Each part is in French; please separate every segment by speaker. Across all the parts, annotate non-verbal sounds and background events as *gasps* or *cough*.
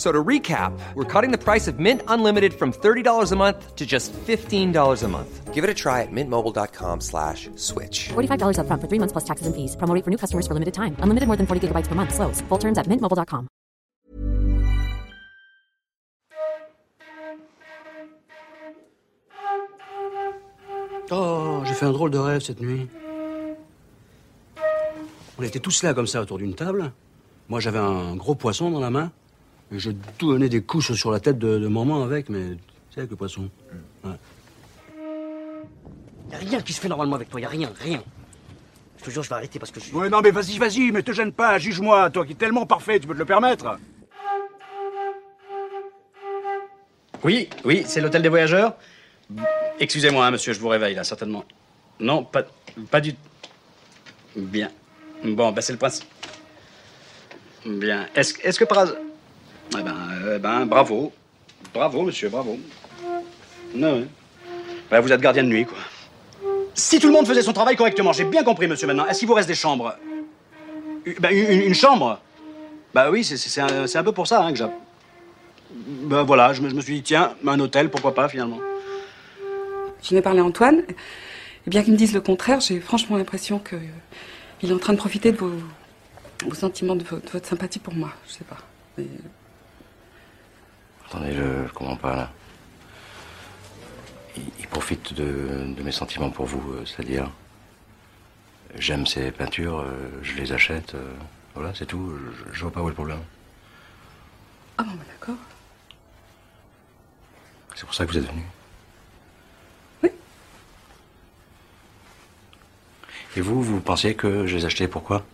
Speaker 1: So to recap, we're cutting the price of Mint Unlimited from $30 a month to just $15 a month. Give it a try at mintmobile.com slash switch.
Speaker 2: $45 upfront for three months plus taxes and fees. Promo for new customers for limited time. Unlimited more than 40 gigabytes per month. Slows. Full terms at mintmobile.com.
Speaker 3: Oh, j'ai fait un drôle de rêve cette nuit. On était tous là comme ça autour d'une table. Moi j'avais un gros poisson dans la main. Et je donnais des couches sur la tête de, de maman avec, mais tu sais, avec le poisson. Ouais. Y a rien qui se fait normalement avec toi, y a rien, rien. Je te jure, je vais arrêter parce que je...
Speaker 4: Ouais, non, mais vas-y, vas-y, mais te gêne pas, juge-moi, toi qui es tellement parfait, tu peux te le permettre.
Speaker 3: Oui, oui, c'est l'hôtel des voyageurs. Excusez-moi, hein, monsieur, je vous réveille là, certainement. Non, pas, pas du... Bien. Bon, ben c'est le principe. Bien. Est-ce est que par hasard... Eh ben, eh ben, bravo. Bravo, monsieur, bravo. Non. Ben, vous êtes gardien de nuit, quoi. Si tout le monde faisait son travail correctement, j'ai bien compris, monsieur, maintenant. Est-ce qu'il vous reste des chambres? Ben, une, chambre? Bah oui, c'est- un, un peu pour ça hein, que j'ai... Ben voilà, je me, je me suis dit, tiens, un hôtel, pourquoi pas, finalement.
Speaker 5: J'en ai parlé à Antoine? Et bien qu'il me dise le contraire, j'ai franchement l'impression que euh, est en train de profiter de vos, sentiments, de, vo- de votre sympathie pour moi. Je sais pas.
Speaker 3: Attendez, je, je comprends pas, là. Il, il profite de, de mes sentiments pour vous, euh, c'est-à-dire... J'aime ces peintures, euh, je les achète, euh, voilà, c'est tout. Je, je vois pas où est le problème.
Speaker 5: Ah bon, bah, d'accord.
Speaker 3: C'est pour ça que vous êtes venu
Speaker 5: Oui.
Speaker 3: Et vous, vous pensiez que je les achetais pourquoi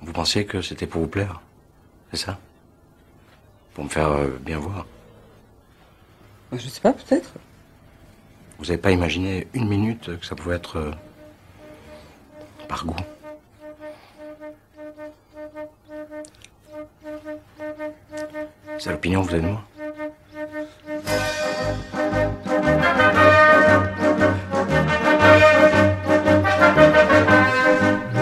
Speaker 3: Vous pensiez que c'était pour vous plaire C'est ça? Pour me faire euh, bien voir.
Speaker 5: Je sais pas, peut-être.
Speaker 3: Vous n'avez pas imaginé une minute que ça pouvait être euh, par goût? C'est l'opinion que vous avez de moi.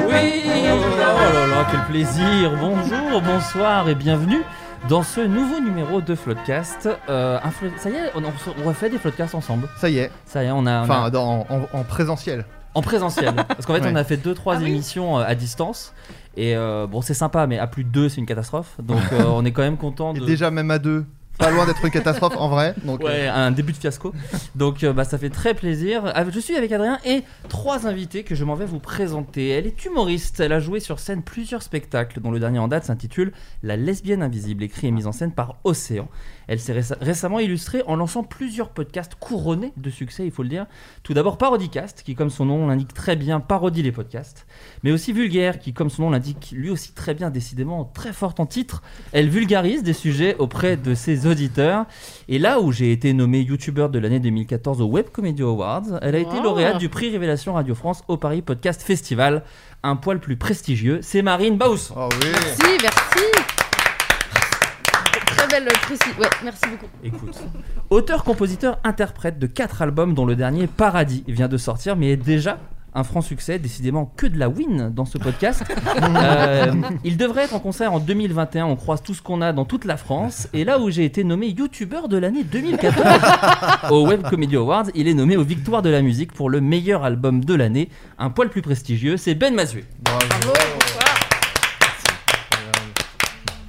Speaker 6: Oui. Oh là là, quel plaisir. Bonjour, bonsoir et bienvenue dans ce nouveau numéro de Floodcast. Euh, un Ça y est, on, on refait des Floodcasts ensemble.
Speaker 7: Ça y est.
Speaker 6: Ça y est, on a... on a-
Speaker 7: Enfin, dans- en, en présentiel.
Speaker 6: En présentiel. *laughs* Parce qu'en fait,
Speaker 7: Ouais.
Speaker 6: on a fait deux, trois émissions euh, à distance. Et euh, bon, c'est sympa, mais à plus de deux, c'est une catastrophe. Donc, *laughs* euh, on est quand même content
Speaker 7: Et
Speaker 6: de.
Speaker 7: déjà, même à deux, pas loin d'être une catastrophe en vrai. Donc,
Speaker 6: Ouais,
Speaker 7: euh,
Speaker 6: un début de fiasco. Donc euh, bah, ça fait très plaisir. Ah, Je suis avec Adrien et trois invités que je m'en vais vous présenter. Elle est humoriste, elle a joué sur scène plusieurs spectacles dont le dernier en date s'intitule La lesbienne invisible, écrit et mise en scène par Océan. Elle s'est réce- récemment illustrée en lançant plusieurs podcasts couronnés de succès, il faut le dire. Tout d'abord Parodicast, qui comme son nom l'indique très bien parodie les podcasts, mais aussi Vulgaire, qui comme son nom l'indique lui aussi très bien, décidément très forte en titre. Elle vulgarise des sujets auprès de ses auditeurs. Et là où j'ai été nommé youtubeur de l'année 2014 au Web Comedy Awards, elle a été
Speaker 8: Oh.
Speaker 6: lauréate du prix Révélation Radio France au Paris Podcast Festival, un poil plus prestigieux. C'est Marine Baus.
Speaker 7: Oh oui.
Speaker 8: Merci, merci. Très belle précision. Ouais, merci beaucoup.
Speaker 6: Écoute. Auteur, compositeur, interprète de quatre albums dont le dernier Paradis vient de sortir mais est déjà un franc succès, décidément que de la win dans ce podcast. *laughs* Euh, il devrait être en concert en 2021, on croise tout ce qu'on a dans toute la France. Et là où j'ai été nommé youtubeur de l'année 2014 *laughs* au Web Comedy Awards, il est nommé aux Victoires de la musique pour le meilleur album de l'année, un poil plus prestigieux, c'est Ben Mazué.
Speaker 7: Bravo.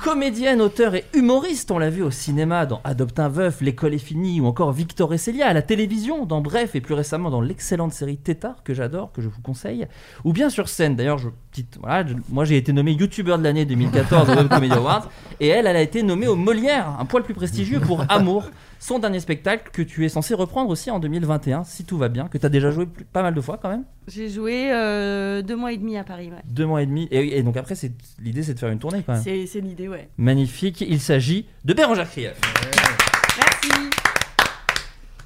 Speaker 6: Comédienne, auteur et humoriste, on l'a vu au cinéma dans Adopte un veuf, L'école est finie ou encore Victor et Célia, à la télévision dans Bref et plus récemment dans l'excellente série Tétard que j'adore, que je vous conseille, ou bien sur scène. D'ailleurs, je petite, voilà, moi j'ai été nommé YouTuber de l'année 2014 au Web Comedy Awards et elle, elle a été nommée au Molière, un poil plus prestigieux pour Amour, son dernier spectacle que tu es censé reprendre aussi en 2021 si tout va bien, que tu as déjà joué plus- pas mal de fois quand même.
Speaker 9: J'ai joué euh, deux mois et demi à Paris. Ouais.
Speaker 6: Deux mois et demi et, et donc après c'est l'idée c'est de faire une tournée quand même.
Speaker 9: C'est c'est l'idée, ouais.
Speaker 6: Magnifique, il s'agit de Bérangère Krief.
Speaker 9: Merci.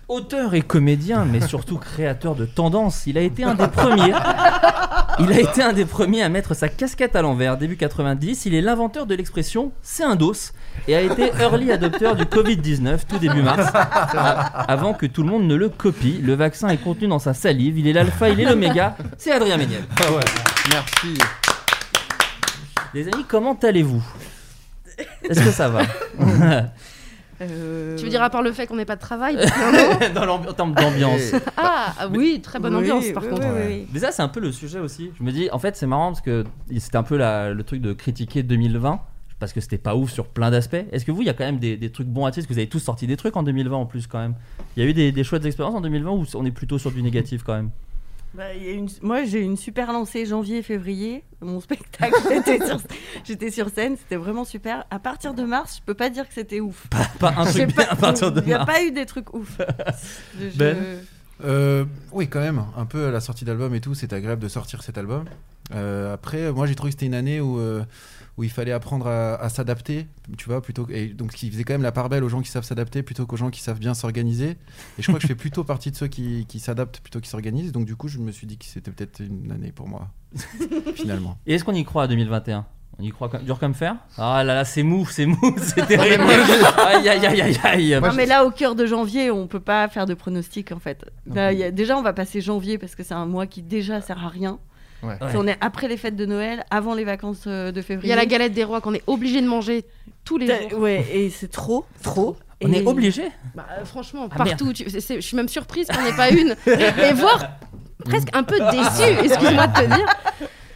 Speaker 6: Auteur et comédien, mais surtout créateur de tendances, il a été un des premiers. *laughs* Il a été un des premiers à mettre sa casquette à l'envers début 90. Il est l'inventeur de l'expression c'est un dos et a été early adopteur du Covid-19 tout début mars, *laughs* avant que tout le monde ne le copie. Le vaccin est contenu dans sa salive, il est l'alpha, il est l'oméga. C'est Adrien Méniel.
Speaker 7: Merci.
Speaker 6: Les amis, comment allez-vous? Est-ce que ça va? *laughs*
Speaker 9: Euh,
Speaker 8: Tu veux dire à part le fait qu'on n'ait pas de travail *laughs* *laughs*
Speaker 6: Dans en termes d'ambiance.
Speaker 8: ah, ah oui, très bonne
Speaker 9: oui,
Speaker 8: ambiance par
Speaker 9: oui,
Speaker 8: contre.
Speaker 9: oui, oui, oui.
Speaker 6: Mais ça, c'est un peu le sujet aussi. Je me dis, en fait, c'est marrant parce que c'était un peu la- le truc de critiquer 2020 parce que c'était pas ouf sur plein d'aspects. Est-ce que vous, il y a quand même des, des trucs bons à dire Parce que vous avez tous sorti des trucs en 2020 en plus, quand même? Il y a eu des, des chouettes expériences en 2020 ou on est plutôt sur du négatif quand même?
Speaker 9: Bah, il y a une- Moi, j'ai eu une super lancée janvier-février. Mon spectacle, *laughs* j'étais sur... j'étais sur scène, c'était vraiment super. À partir de mars, je peux pas dire que c'était ouf.
Speaker 6: Pas un truc bien à partir de
Speaker 9: Il n'y a pas eu des trucs ouf. *laughs* Je-
Speaker 6: Ben
Speaker 10: Euh, oui, quand même. Un peu à la sortie d'album et tout, c'est agréable de sortir cet album. Euh, après, moi, j'ai trouvé que c'était une année où, euh, où il fallait apprendre à, à s'adapter, tu vois, plutôt et donc qui faisait quand même la part belle aux gens qui savent s'adapter plutôt qu'aux gens qui savent bien s'organiser. Et je crois que je fais plutôt partie de ceux qui, qui s'adaptent plutôt qu'ils s'organisent. Donc du coup, je me suis dit que c'était peut-être une année pour moi, *laughs* finalement.
Speaker 6: Et est-ce qu'on y croit à 2021 on y croit comme, dur comme fer? Ah là là, c'est mou, c'est mou, *laughs* c'est terrible. Aïe aïe aïe aïe aïe.
Speaker 9: Non, mais là, au cœur de janvier, on peut pas faire de pronostic en fait. Là, il y a- Déjà, on va passer janvier parce que c'est un mois qui déjà sert à rien.
Speaker 7: Ouais.
Speaker 9: Si on est après les fêtes de Noël, avant les vacances euh, de
Speaker 8: Il
Speaker 9: février.
Speaker 8: y a la galette des rois qu'on est obligé de manger tous les jours.
Speaker 9: Ouais, et c'est trop, trop.
Speaker 6: On
Speaker 9: Et-
Speaker 6: est obligé
Speaker 8: Bah, euh, franchement,
Speaker 6: Ah,
Speaker 8: partout. je suis même surprise qu'on n'ait pas une. Et voire presque un peu déçue, *laughs* excuse-moi de te dire.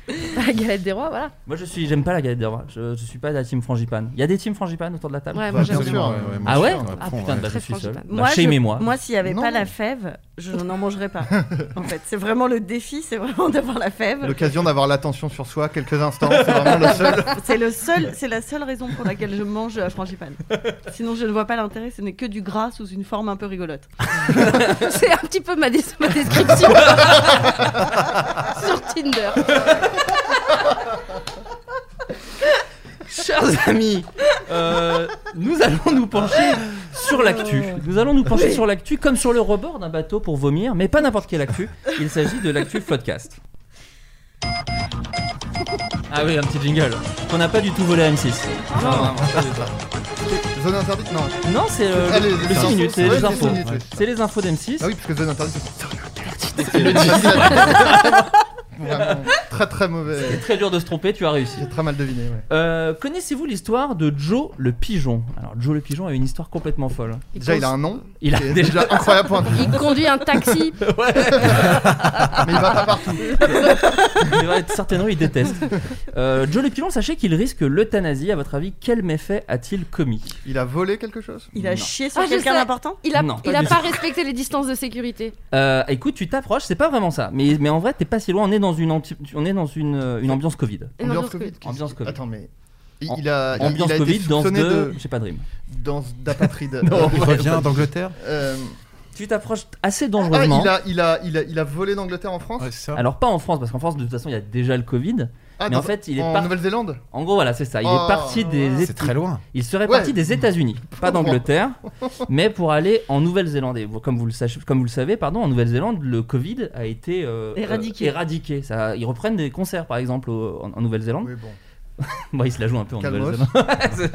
Speaker 8: *laughs* La galette des rois, voilà.
Speaker 6: Moi je suis, j'aime pas la galette des rois. Je, je suis pas de la team frangipane. Il y a des teams frangipane autour de la table?
Speaker 8: Ouais, moi j'aime
Speaker 7: bien
Speaker 8: bien.
Speaker 7: sûr.
Speaker 10: Ouais, ouais, moi,
Speaker 6: Ah ouais? Ah putain,
Speaker 10: ouais.
Speaker 6: bah, je suis seul. Bah,
Speaker 9: Moi, je- moi, s'il n'y avait
Speaker 7: Non.
Speaker 9: pas la fève, je n'en mangerais pas. en fait, c'est vraiment le défi, c'est vraiment d'avoir la fève.
Speaker 7: L'occasion d'avoir l'attention sur soi quelques instants, c'est vraiment le seul. *laughs*
Speaker 9: C'est le seul, c'est la seule raison pour laquelle je mange la frangipane. Sinon, je ne vois pas l'intérêt. Ce n'est que du gras sous une forme un peu rigolote. *laughs*
Speaker 8: C'est un petit peu ma description sur Tinder.
Speaker 6: Chers amis, euh, nous allons nous pencher sur l'actu. Nous allons nous pencher sur l'actu comme sur le rebord d'un bateau pour vomir, mais pas n'importe quelle actu. Il s'agit de l'actu Floodcast. Ah oui, un petit jingle qu'on n'a pas du tout volé à M6. Non, non, pas du tout.
Speaker 7: Zone interdite Non.
Speaker 6: Non, c'est euh, le
Speaker 7: les
Speaker 6: 6
Speaker 7: infos.
Speaker 6: minutes, c'est
Speaker 7: Ouais,
Speaker 6: les infos. C'est les infos d'M6.
Speaker 7: Ah oui, parce que zone interdite, c'est
Speaker 6: C'est le *laughs*
Speaker 7: vraiment *laughs* très très mauvais.
Speaker 6: C'est très dur de se tromper, tu as réussi.
Speaker 7: J'ai très mal deviné. Ouais.
Speaker 6: Euh, Connaissez-vous l'histoire de Joe le pigeon? Alors Joe le pigeon a une histoire complètement folle.
Speaker 7: Déjà, il a un nom.
Speaker 6: Il a
Speaker 7: qui est
Speaker 6: déjà-
Speaker 7: déjà incroyable pour un
Speaker 8: Il conduit un taxi. *laughs*
Speaker 7: Mais il va pas partout.
Speaker 6: Certainement il déteste. Euh, Joe le pigeon, sachez qu'il risque l'euthanasie. À votre avis, quel méfait a-t-il commis?
Speaker 7: Il a volé quelque chose?
Speaker 9: Il a
Speaker 6: Non.
Speaker 9: chié sur
Speaker 8: Ah, je
Speaker 9: quelqu'un
Speaker 8: sais.
Speaker 9: d'important?
Speaker 8: Il a,
Speaker 6: Non,
Speaker 8: il
Speaker 6: pas
Speaker 8: a
Speaker 6: du
Speaker 8: pas respecté les distances de sécurité.
Speaker 6: Euh, Écoute, tu t'approches, c'est pas vraiment ça. Mais, mais en vrai, t'es pas si loin. On est dans une, anti- on est dans une, euh, une ambiance Covid.
Speaker 8: Une
Speaker 7: Ambiance
Speaker 8: ambiance
Speaker 7: Covid.
Speaker 8: Covid.
Speaker 7: qu'est-ce
Speaker 6: Ambiance
Speaker 7: qu'il-
Speaker 6: Covid.
Speaker 7: Attends, mais. Il, a,
Speaker 6: Ambiance
Speaker 7: il a
Speaker 6: Covid,
Speaker 7: soupçonné
Speaker 6: de.
Speaker 7: de.
Speaker 6: J'ai pas Dream.
Speaker 7: Danse d'apatride. *laughs*
Speaker 6: Non.
Speaker 10: Il revient d'Angleterre
Speaker 7: Euh,
Speaker 6: Tu t'approches assez
Speaker 7: ah,
Speaker 6: dangereusement.
Speaker 7: il a, il, a, il, a, il a volé d'Angleterre en France
Speaker 10: Ouais, c'est ça.
Speaker 6: Alors pas en France, parce qu'en France de toute façon il y a déjà le Covid.
Speaker 7: Ah,
Speaker 6: mais en fait, il est
Speaker 7: en
Speaker 6: par-
Speaker 7: Nouvelle-Zélande
Speaker 6: En gros voilà, c'est ça. Il
Speaker 7: Oh,
Speaker 6: est parti des.
Speaker 10: C'est très loin.
Speaker 6: Il serait
Speaker 7: Ouais.
Speaker 6: parti des États-Unis, *laughs* pas d'Angleterre, *laughs* mais pour aller en Nouvelle-Zélande. Et comme vous le savez, comme vous le savez, pardon, en Nouvelle-Zélande, le Covid a été euh,
Speaker 9: Éradiqué.
Speaker 6: euh, éradiqué. Ça, ils reprennent des concerts, par exemple, au- en, en Nouvelle-Zélande.
Speaker 7: Oui, bon. *laughs*
Speaker 6: Bon, ils se la jouent un peu en. Nouvelle-Zélande. *laughs*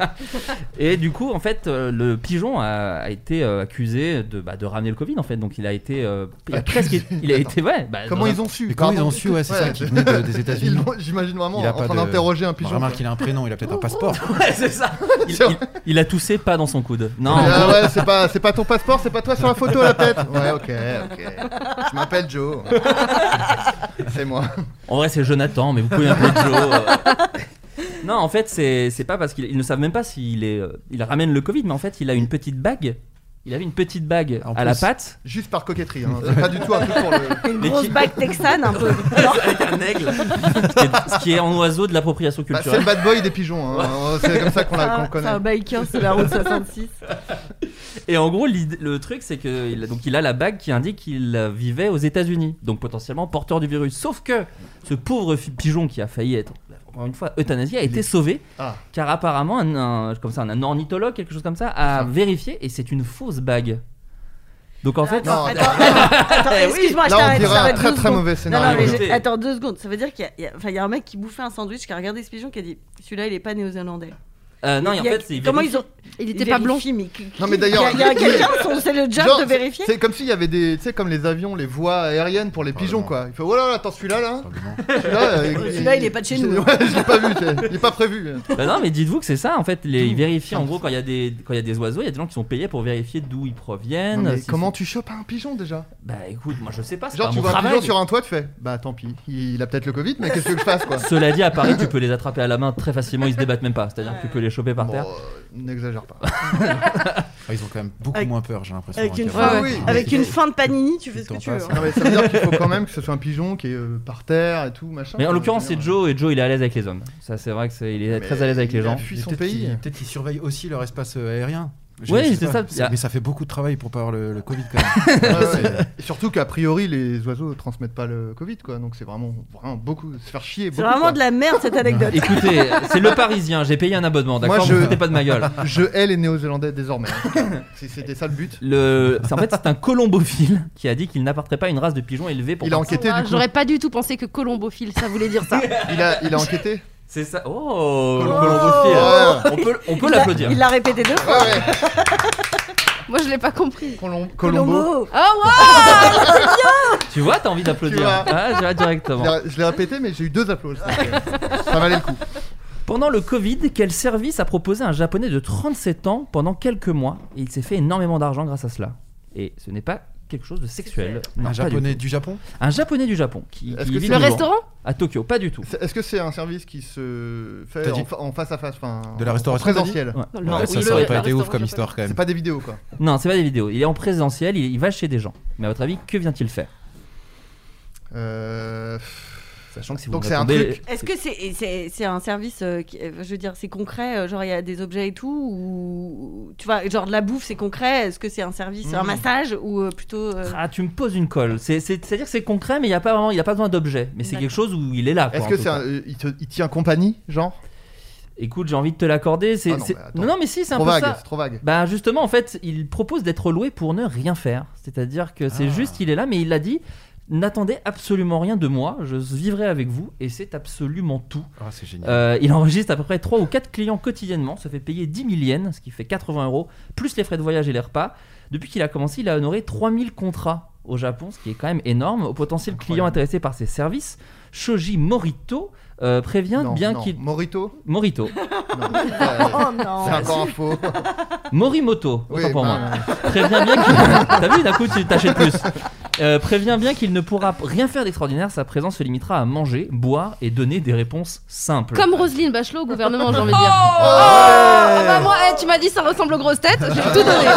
Speaker 6: Et du coup, en fait, euh, le pigeon a, a été euh, accusé de, bah, de ramener le Covid, en fait. Donc, il a été, euh, il a presque, il a été, ouais. bah,
Speaker 7: Comment
Speaker 6: dans un-
Speaker 7: ils ont su
Speaker 10: Mais comment ils ont su, ouais, c'est ça, qu'il venait de- des *laughs* États-Unis.
Speaker 7: Ils l'ont- J'imagine vraiment
Speaker 10: Il a
Speaker 7: en
Speaker 10: pas
Speaker 7: train
Speaker 10: de-
Speaker 7: d'interroger un
Speaker 10: Bon,
Speaker 7: pigeon.
Speaker 10: remarque qu'il a un prénom, il a peut-être un passeport.
Speaker 6: Ouais, c'est ça. Il,
Speaker 7: C'est
Speaker 6: il- il a toussé pas dans son coude. Non.
Speaker 7: Ah ouais, c'est pas, c'est pas ton passeport, c'est pas toi sur la photo à la tête. Ouais, ok, ok. Je m'appelle Joe. C'est moi.
Speaker 6: En vrai, c'est Jonathan, mais vous pouvez m'appeler Joe. euh. Non, en fait, c'est c'est pas parce qu'ils ils ne savent même pas s'il est, euh, il ramène le Covid, mais en fait, il a une petite bague Il avait une petite bague
Speaker 7: En
Speaker 6: à la patte.
Speaker 7: Juste par coquetterie, hein. c'est pas du tout un truc pour le. *laughs*
Speaker 9: Une grosse bague texane un peu. *laughs*
Speaker 6: avec un aigle. ce, qui est, ce qui est en oiseau de l'appropriation
Speaker 7: Bah, c'est
Speaker 6: culturelle.
Speaker 7: le bad boy des pigeons, hein. c'est comme ça qu'on
Speaker 9: Ah, C'est
Speaker 7: connaît.
Speaker 9: un biker sur la route 66. *laughs*
Speaker 6: Et en gros, le truc, c'est que il a, donc il a la bague qui indique qu'il euh, vivait aux États-Unis, donc potentiellement porteur du virus. Sauf que ce pauvre pigeon qui a failli être, une fois, euthanasié, a été sauvé,
Speaker 7: Ah.
Speaker 6: car apparemment, un, un- comme ça, un ornithologue, quelque chose comme ça, a vérifié et c'est une fausse bague. Donc en fait,
Speaker 9: Attends,
Speaker 7: Non,
Speaker 9: attends, *laughs* attends, attends,
Speaker 6: Eh oui.
Speaker 9: excuse-moi, je t'arrête.
Speaker 7: très, très
Speaker 9: secondes.
Speaker 7: mauvais
Speaker 9: Non,
Speaker 7: scénario.
Speaker 9: non, mais j'ai-
Speaker 6: Écoutez.
Speaker 9: attends deux secondes. Ça veut dire qu'il y a- y, a- enfin, il y a un mec qui bouffait un sandwich, qui a regardé ce pigeon, qui a dit celui-là, il est pas néo-zélandais.
Speaker 6: Euh, non, et en
Speaker 9: Il y a-
Speaker 6: fait, c'est
Speaker 9: Comment ils ont
Speaker 8: Il était pas blond.
Speaker 9: qui-
Speaker 7: Non, mais d'ailleurs-
Speaker 9: il y a, il y a *laughs* quelqu'un, c'est le job
Speaker 7: Genre,
Speaker 9: de vérifier.
Speaker 7: C'est comme s'il y avait des, tu sais, comme les avions, les voies aériennes pour les pigeons, quoi. Il fait, oh là là, attends, celui-là, là. Celui-là, euh, *laughs*
Speaker 9: Celui-là, il est pas de chez nous. *laughs*
Speaker 7: Ouais, je l'ai pas vu, il est pas prévu.
Speaker 6: Bah non, mais dites-vous que c'est ça en fait. Les, ils vérifient en gros quand il y a des quand il y a des oiseaux, il y a des gens qui sont payés pour vérifier d'où ils proviennent.
Speaker 7: Non, mais
Speaker 6: si
Speaker 7: comment tu chopes un pigeon déjà
Speaker 6: Bah écoute, moi je sais pas.
Speaker 7: Genre,
Speaker 6: pas
Speaker 7: tu vois un pigeon sur un toit, tu fais, bah tant pis, il a peut-être le Covid, mais qu'est-ce que je fasse, quoi?
Speaker 6: Cela dit, à Paris, tu peux les attraper à la main très facilement, ils se débattent même pas. C'est-à-dire que tu peux les choper par
Speaker 7: Bon,
Speaker 6: terre.
Speaker 7: euh, n'exagère pas. *laughs*
Speaker 10: Ah, ils ont quand même beaucoup
Speaker 9: Avec-
Speaker 10: moins peur, j'ai l'impression.
Speaker 9: Avec
Speaker 10: hein,
Speaker 9: une,
Speaker 10: qu'avant.
Speaker 9: fin,
Speaker 7: oui.
Speaker 9: avec une fin de panini, tu fais ce que tu veux. hein.
Speaker 7: Non, mais ça veut dire qu'il faut quand même que ce soit un pigeon qui est euh, par terre et tout, machin.
Speaker 6: Mais en l'occurrence, c'est
Speaker 7: dire,
Speaker 6: Joe et Joe, il est à l'aise avec les hommes. Ça, c'est vrai que c'est, il est
Speaker 7: Mais
Speaker 6: très à l'aise avec les
Speaker 7: il
Speaker 6: gens.
Speaker 7: fui
Speaker 10: Mais
Speaker 7: son
Speaker 10: Peut-être
Speaker 7: pays.
Speaker 10: peut-être qu'ils surveillent aussi leur espace euh, aérien.
Speaker 6: Ouais, c'est ça.
Speaker 10: Mais ça fait beaucoup de travail pour pas avoir le, le Covid quand même. *laughs*
Speaker 7: Ouais, ouais. Et surtout qu'a priori, les oiseaux transmettent pas le Covid, quoi. Donc c'est vraiment, vraiment beaucoup, se faire chier.
Speaker 9: C'est vraiment
Speaker 7: quoi.
Speaker 9: de la merde cette anecdote.
Speaker 6: Écoutez, *laughs* c'est le Parisien. J'ai payé un abonnement, d'accord
Speaker 7: Moi,
Speaker 6: Vous
Speaker 7: je-
Speaker 6: pas de ma gueule. *laughs*
Speaker 7: Je hais les Néo-Zélandais désormais. C'était ça le but.
Speaker 6: Le... c'est- En fait, c'est un colombophile qui a dit qu'il n'apporterait pas une race de pigeons élevés pour.
Speaker 7: Il a enquêté
Speaker 8: Ah. J'aurais pas du tout pensé que colombophile, ça voulait dire ça.
Speaker 7: Il a, il a enquêté?
Speaker 6: C'est ça. Oh, le
Speaker 7: Oh. Ouais.
Speaker 6: On peut, on peut l'applaudir.
Speaker 9: Il l'a répété deux fois. *laughs*
Speaker 8: Moi, je l'ai pas compris.
Speaker 7: Colom- Colombo.
Speaker 9: Colombo.
Speaker 8: Oh, wow
Speaker 6: Tu vois, t'as envie d'applaudir.
Speaker 7: Tu vois.
Speaker 6: Ah, Je directement.
Speaker 7: Je l'ai répété, mais j'ai eu deux applaudissements. Ça valait le coup.
Speaker 6: Pendant le Covid, quel service a proposé un japonais de 37 ans pendant quelques mois? Et il s'est fait énormément d'argent grâce à cela. Et ce n'est pas quelque chose de sexuel. Non,
Speaker 10: Un japonais
Speaker 6: du
Speaker 10: Japon?
Speaker 6: Un japonais du Japon qui,
Speaker 7: Est-ce
Speaker 6: qui
Speaker 7: que
Speaker 6: vit
Speaker 7: c'est-
Speaker 8: Le restaurant?
Speaker 6: À Tokyo, pas du tout.
Speaker 7: Est-ce que c'est un service qui se fait en,
Speaker 10: dit
Speaker 7: fa- en face à face, enfin,
Speaker 10: De la
Speaker 7: en
Speaker 10: restauration,
Speaker 7: présentiel?
Speaker 6: Ouais.
Speaker 8: Non,
Speaker 10: Ouais,
Speaker 8: oui,
Speaker 10: Ça,
Speaker 8: le-
Speaker 10: ça aurait
Speaker 8: le
Speaker 10: pas été ouf comme histoire quand même.
Speaker 7: C'est pas des vidéos, quoi.
Speaker 6: Non, c'est pas des vidéos. Il est en présentiel, il, il va chez des gens. Mais à votre avis, que vient-il faire?
Speaker 7: Euh,
Speaker 6: Sachant que si vous
Speaker 7: Donc c'est un truc-
Speaker 9: Est-ce que c'est c'est c'est un service euh, qui, euh, je veux dire c'est concret euh, genre il y a des objets et tout ou tu vois genre de la bouffe c'est concret est-ce que c'est un service un
Speaker 7: Mm.
Speaker 9: massage ou euh, plutôt euh,
Speaker 6: Ah, tu me poses une colle. C'est- c'est- C'est-à-dire que c'est concret, mais il n'y a pas vraiment, il a pas besoin d'objet. Mais c'est
Speaker 9: D'accord.
Speaker 6: quelque chose où il est là. quoi,
Speaker 7: Est-ce que c'est il, te, il tient compagnie, genre?
Speaker 6: Écoute, j'ai envie de te l'accorder. C'est
Speaker 7: Ah non,
Speaker 6: c'est-
Speaker 7: mais attends.
Speaker 6: non, non, mais si, c'est un
Speaker 7: Trop
Speaker 6: peu
Speaker 7: vague,
Speaker 6: ça.
Speaker 7: c'est trop vague.
Speaker 6: Bah justement, en fait, il propose d'être loué pour ne rien faire. C'est-à-dire que c'est
Speaker 10: Ah.
Speaker 6: juste, il est là, mais il a dit. N'attendez absolument rien de moi, je vivrai avec vous et c'est absolument tout.
Speaker 10: Ah, c'est génial.
Speaker 6: Euh, il enregistre à peu près 3 ou 4 clients quotidiennement, ça fait payer 10 000 yens, ce qui fait 80 euros, plus les frais de voyage et les repas. Depuis qu'il a commencé, il a honoré 3000 contrats au Japon, ce qui est quand même énorme. Au potentiel client intéressé par ses services, Shoji Morito euh, prévient
Speaker 7: Non,
Speaker 6: bien
Speaker 7: non.
Speaker 6: qu'il...
Speaker 7: Morito
Speaker 6: Morito.
Speaker 7: Non. *laughs*
Speaker 9: oh non
Speaker 7: C'est encore un faux. *laughs*
Speaker 6: Morimoto, autant
Speaker 7: Oui,
Speaker 6: pour
Speaker 7: bah,
Speaker 6: moi. Prévient bien qu'il... *laughs* T'as vu, d'un coup, tu t'achètes plus. Euh, prévient bien qu'il ne pourra rien faire d'extraordinaire, sa présence se limitera à manger, boire et donner des réponses simples.
Speaker 8: Comme Roselyne Bachelot au gouvernement, j'ai envie de dire.
Speaker 7: Oh
Speaker 8: Ah bah moi, eh, tu m'as dit ça ressemble aux grosses têtes, j'ai tout donné.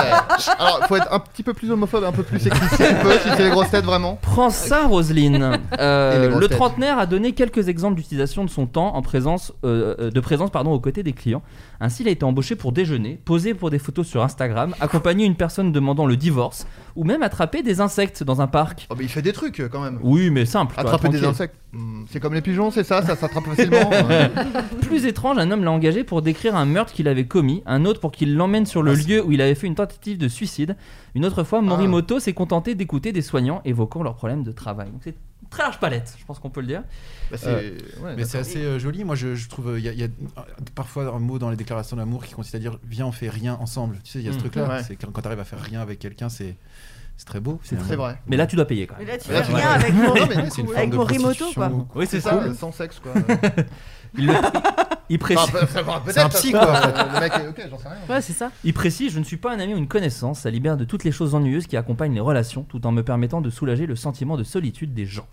Speaker 7: Alors, faut être un petit peu plus homophobe, un peu plus sexiste tu peux, si c'est les grosses têtes vraiment.
Speaker 6: Prends ça, Roselyne. Euh, le trentenaire a donné quelques exemples d'utilisation de son temps en présence, euh, euh, de présence pardon, aux côtés des clients. Ainsi, il a été embauché pour déjeuner, poser pour des photos sur Instagram, *laughs* accompagner une personne demandant le divorce, ou même attraper des insectes dans un parc.
Speaker 7: Oh, mais il fait des trucs euh, quand même.
Speaker 6: Oui, mais simple. quoi,
Speaker 7: Attraper des insectes, hmm, c'est comme les pigeons, c'est ça Ça s'attrape facilement. *laughs*
Speaker 6: Plus étrange, un homme l'a engagé pour décrire un meurtre qu'il avait commis, un autre pour qu'il l'emmène sur le
Speaker 7: Ah,
Speaker 6: lieu où il avait fait une tentative de suicide. Une autre fois, Morimoto s'est contenté d'écouter des soignants évoquant leurs problèmes de travail. Donc c'est très large palette, je pense qu'on peut le dire.
Speaker 7: Bah, c'est-
Speaker 6: Euh,
Speaker 7: ouais,
Speaker 10: Mais c'est assez euh, joli. Moi, je, je trouve il y, a- il y a euh, parfois un mot dans les déclarations d'amour qui consiste à dire viens, on fait rien ensemble. Tu sais, il y a ce
Speaker 6: Mm.
Speaker 10: truc-là.
Speaker 7: Ouais.
Speaker 10: C'est quand, quand tu arrives à faire rien avec quelqu'un, c'est c'est très beau.
Speaker 7: C'est très vrai.
Speaker 6: Mais là, tu dois payer quand
Speaker 9: mais
Speaker 6: même.
Speaker 9: là tu
Speaker 7: Mais là,
Speaker 9: fais
Speaker 7: tu-
Speaker 9: rien avec *laughs* mon
Speaker 7: Non, mais
Speaker 9: avec Morimoto quoi
Speaker 6: Oui,
Speaker 7: C'est
Speaker 6: c'est
Speaker 7: ça,
Speaker 6: cool.
Speaker 7: euh, sans sexe quoi. *laughs*
Speaker 6: Il, le- il précise.
Speaker 7: Enfin, peut-
Speaker 10: C'est un psy, quoi,
Speaker 7: trouve,
Speaker 10: en fait.
Speaker 7: Le mec, est- ok, j'en sais rien.
Speaker 8: Ouais, c'est ça.
Speaker 6: Il précise Je ne suis pas un ami ou une connaissance, ça libère de toutes les choses ennuyeuses qui accompagnent les relations, tout en me permettant de soulager le sentiment de solitude des gens.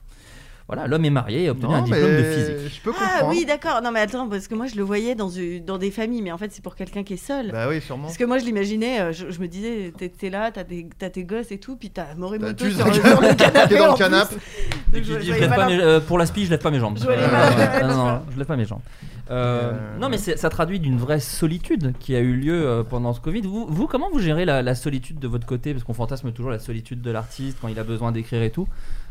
Speaker 6: Voilà, l'homme est marié et a obtenu
Speaker 7: Non,
Speaker 6: un diplôme de physique.
Speaker 7: Je peux
Speaker 9: Ah
Speaker 7: comprendre.
Speaker 9: oui, d'accord. Non, mais attends, parce que moi, je le voyais dans, des familles, mais en fait, c'est pour quelqu'un qui est seul.
Speaker 7: Bah oui, sûrement.
Speaker 9: Parce que moi, je l'imaginais, euh, je, je me disais, t'es là, t'as tes gosses et tout, puis t'as Morimoto
Speaker 7: tu
Speaker 9: sur,
Speaker 7: sais
Speaker 9: sur le canapé.
Speaker 7: dans le.
Speaker 9: Donc, je- je
Speaker 6: je
Speaker 9: pas
Speaker 6: mes- euh, pour la spie, je lève pas mes jambes.
Speaker 9: Je
Speaker 6: Euh, non, je lève pas mes jambes. Euh, non, mais ça traduit d'une vraie solitude qui a eu lieu euh, pendant ce Covid. Vous, vous, comment vous gérez la, la solitude de votre côté? Parce qu'on fantasme toujours la solitude de l'artiste quand il a besoin d'écrire et tout.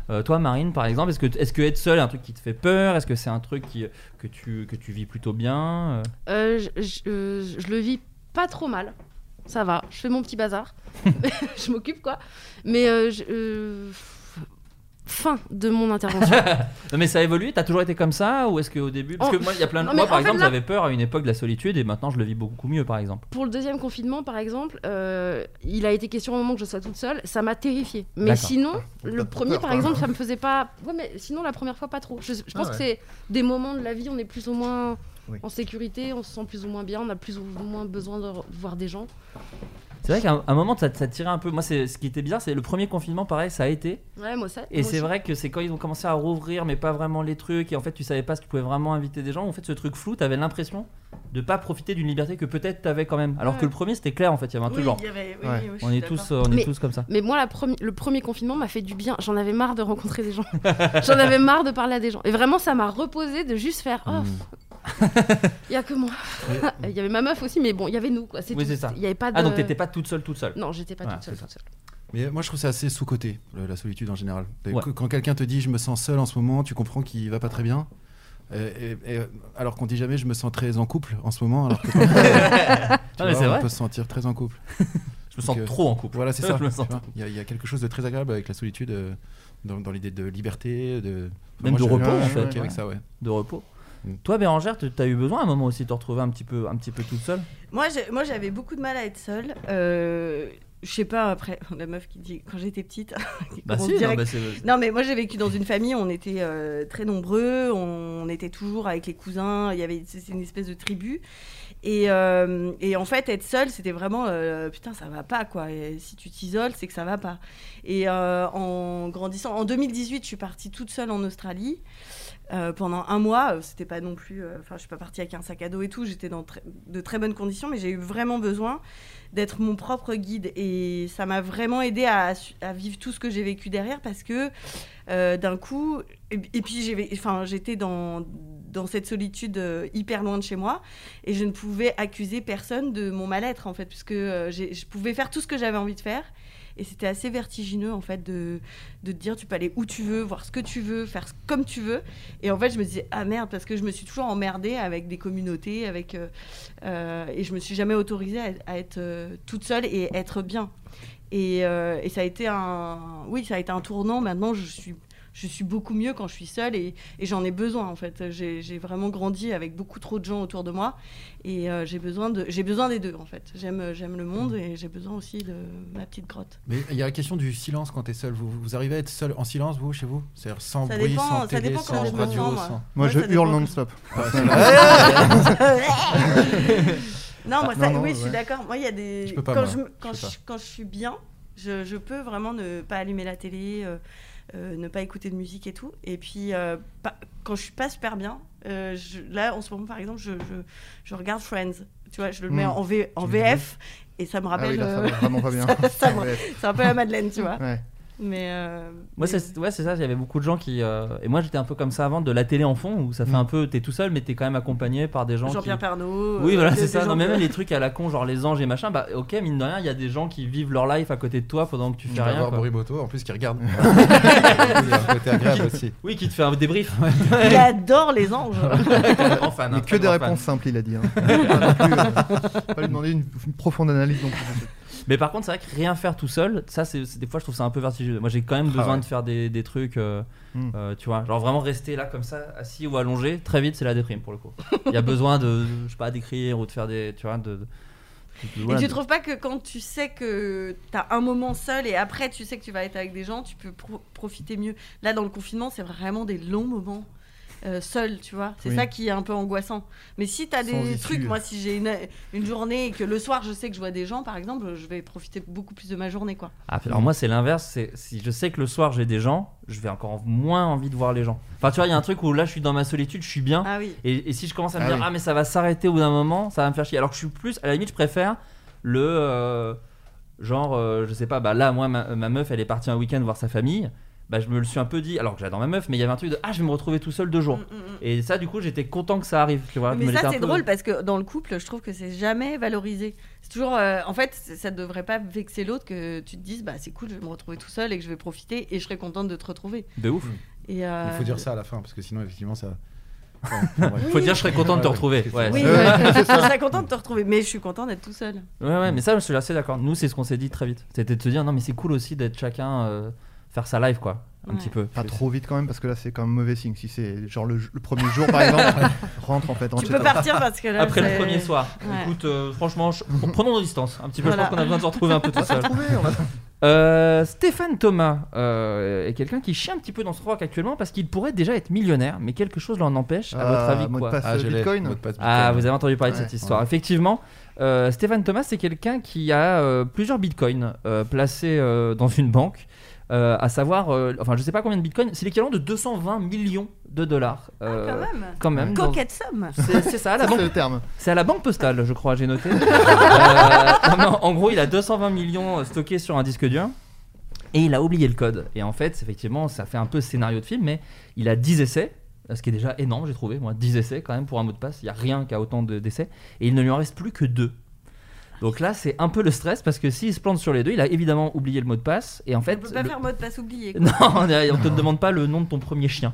Speaker 6: Euh, toi, Marine, par exemple, est-ce que, est que être seul est un truc qui te fait peur? Est-ce que c'est un truc qui, que, tu, que tu vis plutôt bien Euh,
Speaker 8: Euh, je, je- je le vis pas trop mal. Ça va, je fais mon petit bazar. *laughs* *laughs* je m'occupe quoi. Mais je- fin de mon intervention. *laughs*
Speaker 6: Non, mais ça a évolué T'as toujours été comme ça Ou est-ce qu'au début Parce
Speaker 8: Oh,
Speaker 6: que moi, il y a plein de...
Speaker 8: non,
Speaker 6: moi par exemple,
Speaker 8: là-
Speaker 6: j'avais peur à une époque de la solitude et maintenant je le vis beaucoup mieux, par exemple.
Speaker 8: Pour le deuxième confinement, par exemple, euh, il a été question au moment que je sois toute seule. Ça m'a terrifiée. Mais sinon,
Speaker 7: T'as
Speaker 8: le premier,
Speaker 7: peur,
Speaker 8: par exemple, ça me faisait pas. Ouais, mais sinon, la première fois, pas trop. Je, je pense
Speaker 7: Ah
Speaker 8: que c'est des moments de la vie, on est plus ou moins
Speaker 7: Oui.
Speaker 8: en sécurité, on se sent plus ou moins bien, on a plus ou moins besoin de voir des gens.
Speaker 6: C'est vrai qu'à un, moment, ça, ça tirait un peu. Moi, c'est ce qui était bizarre, c'est le premier confinement, pareil, ça a été.
Speaker 8: Ouais, moi ça.
Speaker 6: Et c'est vrai que c'est quand ils ont commencé à rouvrir, mais pas vraiment les trucs, et en fait tu savais pas si tu pouvais vraiment inviter des gens. En fait, ce truc flou, t'avais l'impression de pas profiter d'une liberté que peut-être t'avais quand même. Alors que le premier c'était clair en fait, il y avait un truc
Speaker 9: Oui,
Speaker 6: genre.
Speaker 9: il y avait- oui,
Speaker 7: Ouais.
Speaker 6: On est tous, on est
Speaker 8: Mais-
Speaker 6: tous comme ça.
Speaker 8: Mais moi, la premi- le premier confinement m'a fait du bien. J'en avais marre de rencontrer des gens. *laughs* J'en avais marre de parler à des gens. Et vraiment, ça m'a reposé de juste faire. Oh,
Speaker 6: Mm. *laughs*
Speaker 8: il y a que moi. *laughs* Il y avait ma meuf aussi, mais bon, il y avait nous. Quoi. C'est
Speaker 6: Oui,
Speaker 8: tout.
Speaker 6: c'est ça.
Speaker 8: Il y avait pas de.
Speaker 6: Ah donc t'étais pas toute seule, toute seule.
Speaker 8: Non, j'étais pas
Speaker 6: Voilà,
Speaker 8: toute seule. toute seule.
Speaker 10: Mais moi, je trouve ça assez sous-côté, la solitude en général.
Speaker 6: Ouais.
Speaker 10: Quand quelqu'un te dit je me sens seul en ce moment, tu comprends qu'il va pas très bien. Et- et- alors qu'on dit jamais je me sens très en couple en ce moment, alors que *laughs* euh, tu
Speaker 6: Ah, mais
Speaker 10: vois,
Speaker 6: c'est
Speaker 10: on
Speaker 6: vrai.
Speaker 10: peut se sentir très en couple.
Speaker 6: Je me sens
Speaker 10: Donc, euh,
Speaker 6: trop en couple.
Speaker 10: Voilà, c'est ça. Il y, a- il y a quelque chose de très agréable avec la solitude, euh, dans, dans l'idée de liberté, de
Speaker 6: Même
Speaker 10: moi,
Speaker 6: de repos, en fait,
Speaker 10: avec
Speaker 6: ouais.
Speaker 10: ça, ouais.
Speaker 6: de repos. Toi Bérangère, tu as eu besoin à un moment aussi de te retrouver un petit peu, un petit peu toute seule?
Speaker 9: Moi, moi, j'avais beaucoup de mal à être seule. Euh, je sais pas, après, *laughs* la meuf qui dit quand j'étais petite. *laughs*
Speaker 6: Bah si, non, bah,
Speaker 9: Non, mais moi j'ai vécu dans une famille, on était euh, très nombreux, on, était toujours avec les cousins, il y avait c'est une espèce de tribu. Et, euh, et en fait, être seul, c'était vraiment euh, putain, ça va pas quoi. Et si tu t'isoles, c'est que ça va pas. Et euh, en grandissant, en 2018, je suis partie toute seule en Australie. Euh, pendant un mois, Euh, c'était pas non plus. euh, Enfin, je suis pas partie avec un sac à dos et tout. J'étais dans de très bonnes conditions, mais j'ai eu vraiment besoin d'être mon propre guide et ça m'a vraiment aidé à, vivre tout ce que j'ai vécu derrière parce que d'un coup et, puis j'étais dans dans cette solitude hyper loin de chez moi et je ne pouvais accuser personne de mon mal-être en fait puisque je pouvais faire tout ce que j'avais envie de faire et c'était assez vertigineux en fait de, de te dire tu peux aller où tu veux, voir ce que tu veux, faire comme tu veux. Et en fait je me disais ah merde parce que je me suis toujours emmerdée avec des communautés, avec euh, euh, et je me suis jamais autorisée à, être euh, toute seule et être bien. Et, et ça a été un oui ça a été un tournant. Maintenant je suis je suis beaucoup mieux quand je suis seule et, et j'en ai besoin en fait. J'ai vraiment grandi avec beaucoup trop de gens autour de moi et euh, j'ai besoin de j'ai besoin des deux en fait. J'aime j'aime le monde et j'ai besoin aussi de ma petite grotte.
Speaker 10: Mais il y a la question du silence quand t'es seul. Vous, vous arrivez à être seul en silence, vous, chez vous? C'est-à-dire sans
Speaker 9: Ça
Speaker 10: bruit,
Speaker 9: dépend-
Speaker 10: sans
Speaker 9: ça
Speaker 10: télé,
Speaker 9: dépend
Speaker 10: sans
Speaker 9: comment je me
Speaker 10: radio,
Speaker 9: sens, moi.
Speaker 10: sans...
Speaker 7: Moi,
Speaker 9: Ouais,
Speaker 7: je hurle non-stop. *laughs*
Speaker 9: Non, moi, ça,
Speaker 7: non,
Speaker 9: oui,
Speaker 7: ouais.
Speaker 9: je suis d'accord. Moi, il y a des.
Speaker 10: Je peux pas,
Speaker 9: quand,
Speaker 10: moi.
Speaker 9: je, me- quand,
Speaker 10: Je sais
Speaker 9: je, quand je suis bien, je, je peux vraiment ne pas allumer la télé, euh, euh, ne pas écouter de musique et tout. Et puis, euh, pas- quand je suis pas super bien, euh, je- là, en ce moment, par exemple, je, je, je regarde Friends. Tu vois, je le mets
Speaker 7: Mm.
Speaker 9: en, v, en VF et ça me
Speaker 7: Ah oui,
Speaker 9: rappelle.
Speaker 7: là, ça va vraiment pas *laughs* bien.
Speaker 9: ça, ça me- *laughs* c'est un peu la Madeleine, tu vois.
Speaker 7: Ouais.
Speaker 9: Mais. euh,
Speaker 6: Moi,
Speaker 9: mais-
Speaker 6: c'est ouais, c'est ça. Il y avait beaucoup de gens qui. euh, Et moi, j'étais un peu comme ça avant, de la télé en fond, où ça fait
Speaker 7: Mm.
Speaker 6: un peu. T'es tout seul, mais t'es quand même accompagné par des gens. qui...
Speaker 9: Jean-Pierre Pernaut.
Speaker 6: Oui,
Speaker 9: euh,
Speaker 6: voilà, c'est ça. Non, mais même les trucs à la con, genre les anges et machin. Bah, ok, mine de rien, il y a des gens qui vivent leur life à côté de toi pendant que tu fais rien.
Speaker 10: voir
Speaker 6: quoi.
Speaker 10: Moriboto, en plus, qui regarde. *laughs* Il y a un côté agréable aussi.
Speaker 6: Oui, qui te fait un débrief.
Speaker 9: Il adore les anges. *laughs*
Speaker 6: enfin,
Speaker 7: Mais que des réponses simples, il a dit. Hein. pas, *laughs* non plus, euh, pas lui demander une, une profonde analyse non plus.
Speaker 6: Mais par contre, c'est vrai que rien faire tout seul, ça, c'est des fois, je trouve ça un peu vertigineux. Moi, j'ai quand même
Speaker 7: Ah
Speaker 6: besoin
Speaker 7: ouais.
Speaker 6: de faire des, des trucs, euh,
Speaker 7: Mm.
Speaker 6: euh, tu vois, genre vraiment rester là comme ça, assis ou allongé. Très vite, c'est la déprime pour le coup. Il y a *laughs* besoin de, je sais pas, d'écrire ou de faire des, tu vois, de. de-
Speaker 9: Et
Speaker 6: voilà,
Speaker 9: tu trouves pas que quand tu sais que t'as un moment seul et après tu sais que tu vas être avec des gens, tu peux pro- profiter mieux Là, dans le confinement, c'est vraiment des longs moments. Euh, seul, tu vois. C'est
Speaker 7: Oui.
Speaker 9: ça qui est un peu angoissant. Mais si t'as
Speaker 7: Sans
Speaker 9: des
Speaker 7: issue.
Speaker 9: trucs, moi, si j'ai une, une journée et que le soir, je sais que je vois des gens, par exemple, je vais profiter beaucoup plus de ma journée, quoi.
Speaker 6: Ah, alors moi c'est l'inverse, c'est si je sais que le soir j'ai des gens, je vais encore moins envie de voir les gens. Enfin tu vois, il y a un truc où là je suis dans ma solitude, je suis bien.
Speaker 9: Ah oui.
Speaker 6: Et, et si je commence à me
Speaker 7: Ah
Speaker 6: dire
Speaker 7: oui.
Speaker 6: ah mais ça va s'arrêter au bout d'un moment, ça va me faire chier. Alors que je suis plus, à la limite je préfère le euh, genre euh, je sais pas, bah là moi ma, ma meuf elle est partie un week-end voir sa famille. Bah, je me le suis un peu dit, alors que j'adore ma meuf, mais il y avait un truc de ah, je vais me retrouver tout seul deux jours.
Speaker 9: Mm, mm, mm.
Speaker 6: Et ça, du coup, j'étais content que ça arrive. Tu vois,
Speaker 9: Mais ça, c'est
Speaker 6: peu-
Speaker 9: drôle parce que dans le couple, je trouve que c'est jamais valorisé. C'est toujours. euh, en fait, ça ne devrait pas vexer l'autre que tu te dises, bah c'est cool, je vais me retrouver tout seul et que je vais profiter et je serai contente de te retrouver.
Speaker 6: De ouf.
Speaker 9: Et, euh,
Speaker 10: Il faut dire ça à la fin, parce que sinon, effectivement, ça. *laughs* Enfin, bref.
Speaker 6: Faut dire je serais content de te retrouver. Ouais,
Speaker 9: Oui, ouais, *laughs* je serais contente de te retrouver, mais je suis contente d'être tout seul.
Speaker 6: Ouais, ouais, mais ça, je suis assez d'accord. Nous, c'est ce qu'on s'est dit très vite. C'était de se dire, non, mais c'est cool aussi d'être chacun euh, faire sa live, quoi. Un
Speaker 9: Ouais.
Speaker 6: petit peu.
Speaker 7: Pas trop vite quand même parce que là c'est quand même mauvais signe. Si c'est genre le, le premier jour par exemple, *laughs* rentre en fait. en
Speaker 9: Tu peux partir parce que là.
Speaker 6: Après le premier soir.
Speaker 9: Ouais.
Speaker 6: Écoute, euh, franchement, je- prenons nos distances. Un petit peu,
Speaker 9: Voilà.
Speaker 6: je pense qu'on a besoin de se retrouver un peu *laughs*
Speaker 7: On
Speaker 6: tout seul. Euh, Stéphane Thomas euh, est quelqu'un qui chie un petit peu dans ce rock actuellement parce qu'il pourrait déjà être millionnaire, mais quelque chose l'en empêche. À
Speaker 7: Ah,
Speaker 6: votre avis,
Speaker 7: mot de
Speaker 6: quoi
Speaker 7: passe
Speaker 10: Ah, je l'ai,
Speaker 7: Bitcoin.
Speaker 10: mot de passe
Speaker 6: Ah, vous avez entendu parler de cette histoire. Effectivement, euh, Stéphane Thomas, c'est quelqu'un qui a euh, plusieurs bitcoins euh, placés euh, dans une banque. Euh, à savoir, euh, enfin, je sais pas combien de bitcoins, c'est l'équivalent de 220 millions de dollars.
Speaker 9: Ah,
Speaker 6: euh,
Speaker 9: quand même.
Speaker 6: quand même, dans-
Speaker 9: Coquette somme.
Speaker 6: C'est ça, la
Speaker 7: Ça,
Speaker 6: banque
Speaker 7: c'est le terme.
Speaker 6: c'est à la banque postale, je crois, j'ai noté. *laughs* Euh, non, en- gros, il a 220 millions stockés sur un disque dur. Et il a oublié le code. Et en fait, effectivement, ça fait un peu scénario de film, mais il a 10 essais. Ce qui est déjà énorme, j'ai trouvé. Moi, 10 essais quand même pour un mot de passe. Il n'y a rien qui a autant de- d'essais. Et il ne lui en reste plus que deux. Donc là, c'est un peu le stress parce que s'il se plante sur les deux, il a évidemment oublié le mot de passe. Et en fait.
Speaker 9: On peut pas
Speaker 6: le-
Speaker 9: faire mot de passe oublié. quoi.
Speaker 6: non, on te demande pas le nom de ton premier chien.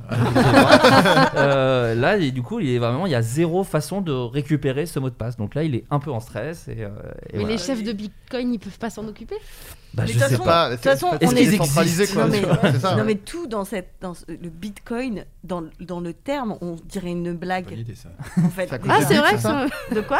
Speaker 6: Euh, là, et du coup, il est vraiment, il y a zéro façon de récupérer ce mot de passe. Donc là, il est un peu en stress. Et, euh, et
Speaker 8: Mais
Speaker 6: voilà.
Speaker 8: les chefs de Bitcoin, ils peuvent pas s'en occuper?
Speaker 6: Bah,
Speaker 9: Mais
Speaker 6: je
Speaker 9: de toute
Speaker 6: sais
Speaker 9: façon-
Speaker 6: pas.
Speaker 9: De toute façon,
Speaker 7: c'est-
Speaker 9: on
Speaker 7: c'est
Speaker 9: est
Speaker 7: décentralisé, quoi.
Speaker 9: Non mais,
Speaker 7: C'est ça,
Speaker 9: non,
Speaker 7: ouais.
Speaker 9: mais tout dans cette, dans ce- le Bitcoin, dans, dans le terme, on dirait une blague.
Speaker 10: Validé, ça.
Speaker 9: En fait.
Speaker 7: Cause
Speaker 8: Ah, c'est vrai
Speaker 7: ça
Speaker 8: ça-
Speaker 9: De quoi?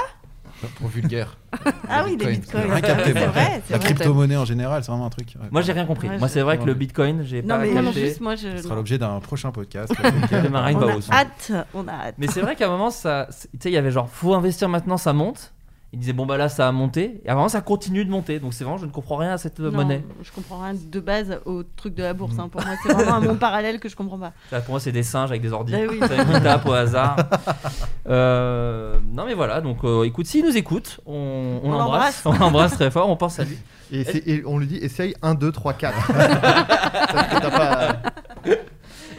Speaker 10: Pour vulgaire. *laughs*
Speaker 9: Ah oui, des bitcoins.
Speaker 10: Rien capté, moi.
Speaker 9: vrai,
Speaker 10: La crypto-monnaie en général, c'est vraiment un truc. ouais.
Speaker 6: Moi, j'ai rien compris.
Speaker 9: Ouais,
Speaker 6: Moi, c'est vrai que le Bitcoin, j'ai
Speaker 9: Non
Speaker 6: pas
Speaker 9: mais
Speaker 6: capté.
Speaker 9: plus, moi je.
Speaker 10: Ce sera l'objet d'un prochain podcast. *laughs*
Speaker 9: On a hâte, on a hâte.
Speaker 6: Mais c'est vrai qu'à un moment, ça, c'est- tu sais, il y avait genre, faut investir maintenant, ça monte. Il disait, bon, bah là, ça a monté. Et à un moment, ça continue de monter. Donc c'est vraiment, je ne comprends rien à cette
Speaker 9: Non,
Speaker 6: monnaie.
Speaker 9: Je comprends rien de base au truc de la bourse. hein. Pour moi, c'est vraiment un monde parallèle que je comprends pas.
Speaker 6: Là, pour moi, c'est des singes avec des ordi.
Speaker 9: Eh oui.
Speaker 6: Qui tapent au hasard. *laughs* Euh, non, mais voilà. Donc, euh, écoute, s'il nous écoute, on, on
Speaker 9: On
Speaker 6: l'embrasse. On l'embrasse très fort. On pense à lui.
Speaker 7: Et, on lui dit essaye 1, 2, 3, 4. Parce que t'as pas-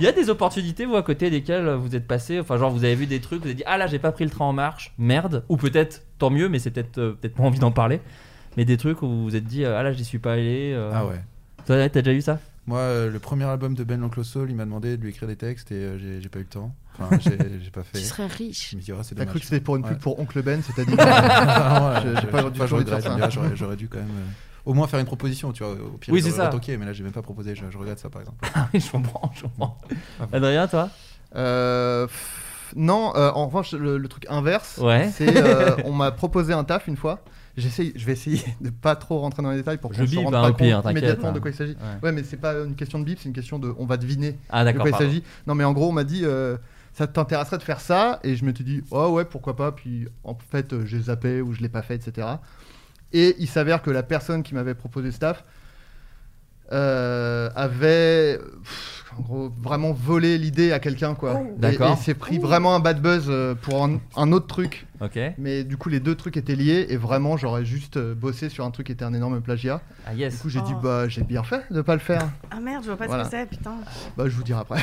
Speaker 6: Il y a des opportunités, vous, à côté desquelles vous êtes passé. Enfin, genre, vous avez vu des trucs, vous avez dit, ah là, j'ai pas pris le train en marche, merde. Ou peut-être, tant mieux, mais c'est peut-être euh, peut-être pas envie d'en parler. Mais des trucs où vous vous êtes dit, ah là, j'y suis pas allé. euh.
Speaker 10: Ah ouais.
Speaker 6: Toi, T'as déjà eu ça?
Speaker 10: Moi, euh, le premier album de Ben l'Oncle Soul, il m'a demandé de lui écrire des textes et euh, j'ai j'ai pas eu le temps. Enfin, *laughs* j'ai j'ai pas fait.
Speaker 8: Tu serais riche.
Speaker 10: Je me dis, ah, c'est
Speaker 7: T'as
Speaker 10: dommage.
Speaker 7: cru que c'était pour une pub
Speaker 10: Ouais.
Speaker 7: pour Oncle Ben, c'est-à-dire. *laughs*
Speaker 10: Ah, ouais,
Speaker 7: J'ai- pas de faire ça.
Speaker 10: J'aurais j'aurais dû quand même. euh, Au moins faire une proposition, tu vois. Au pire,
Speaker 6: Oui, c'est ça.
Speaker 10: retoqué, mais là, j'ai même pas proposé. Je, je regrette ça, par exemple.
Speaker 6: Ah oui, je comprends, je comprends. *laughs* Adrien, toi?
Speaker 7: Euh, pff, non, euh, en revanche, le, le truc inverse,
Speaker 6: Ouais.
Speaker 7: c'est euh, on m'a *laughs* proposé un taf une fois. J'essaye, je vais essayer *laughs* de pas trop rentrer dans les détails pour
Speaker 6: Je
Speaker 7: qu'on se
Speaker 6: bip,
Speaker 7: rende
Speaker 6: hein,
Speaker 7: pas
Speaker 6: pire,
Speaker 7: compte immédiatement
Speaker 6: hein.
Speaker 7: de quoi il s'agit.
Speaker 6: Ouais.
Speaker 7: Ouais, mais c'est pas une question de bip, c'est une question de, on va deviner
Speaker 6: Ah,
Speaker 7: de quoi il s'agit. Non, mais en gros, on m'a dit, euh, ça t'intéresserait de faire ça, et je me suis dit, oh ouais, pourquoi pas? Puis en fait, j'ai zappé ou je l'ai pas fait, etc. Et il s'avère que la personne qui m'avait proposé ce taf euh, avait pff, en gros, vraiment volé l'idée à quelqu'un quoi. Et-
Speaker 6: D'accord.
Speaker 7: Et, s'est pris vraiment un bad buzz euh, pour un, un autre truc.
Speaker 6: Ok.
Speaker 7: Mais du coup, les deux trucs étaient liés et vraiment, j'aurais juste euh, bossé sur un truc qui était un énorme plagiat.
Speaker 6: Ah,
Speaker 7: Du
Speaker 6: yes.
Speaker 7: coup, j'ai dit,
Speaker 9: Oh.
Speaker 7: bah, j'ai bien fait de pas le faire.
Speaker 9: Ah merde, je vois pas
Speaker 7: Voilà.
Speaker 9: ce que c'est, putain.
Speaker 7: Bah, je vous dirai après.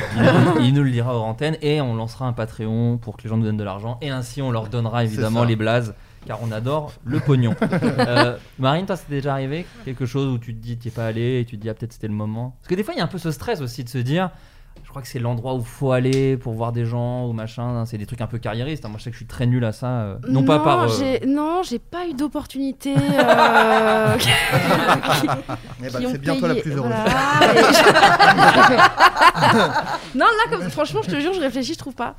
Speaker 6: Il, il nous le dira hors antenne et on lancera un Patreon pour que les gens nous donnent de l'argent et ainsi on leur donnera évidemment
Speaker 7: ça.
Speaker 6: les blazes car on adore le pognon. *laughs* Euh, Marine, toi, c'était déjà arrivé quelque chose où tu te dis t'y es pas allé et tu te dis ah, peut-être c'était le moment? Parce que des fois, il y a un peu ce stress aussi de se dire je crois que c'est l'endroit où faut aller pour voir des gens ou machin. C'est des trucs un peu carriéristes. hein. Moi, je sais que je suis très nul à ça. euh, non, pas par. euh,
Speaker 8: j'ai- Non, j'ai pas eu d'opportunité. euh, *laughs* qui-
Speaker 7: Eh bah,
Speaker 8: qui ont
Speaker 7: c'est bien toi la plus heureuse.
Speaker 8: voilà, et je- non, là, comme, franchement, je te jure, je réfléchis, je trouve pas.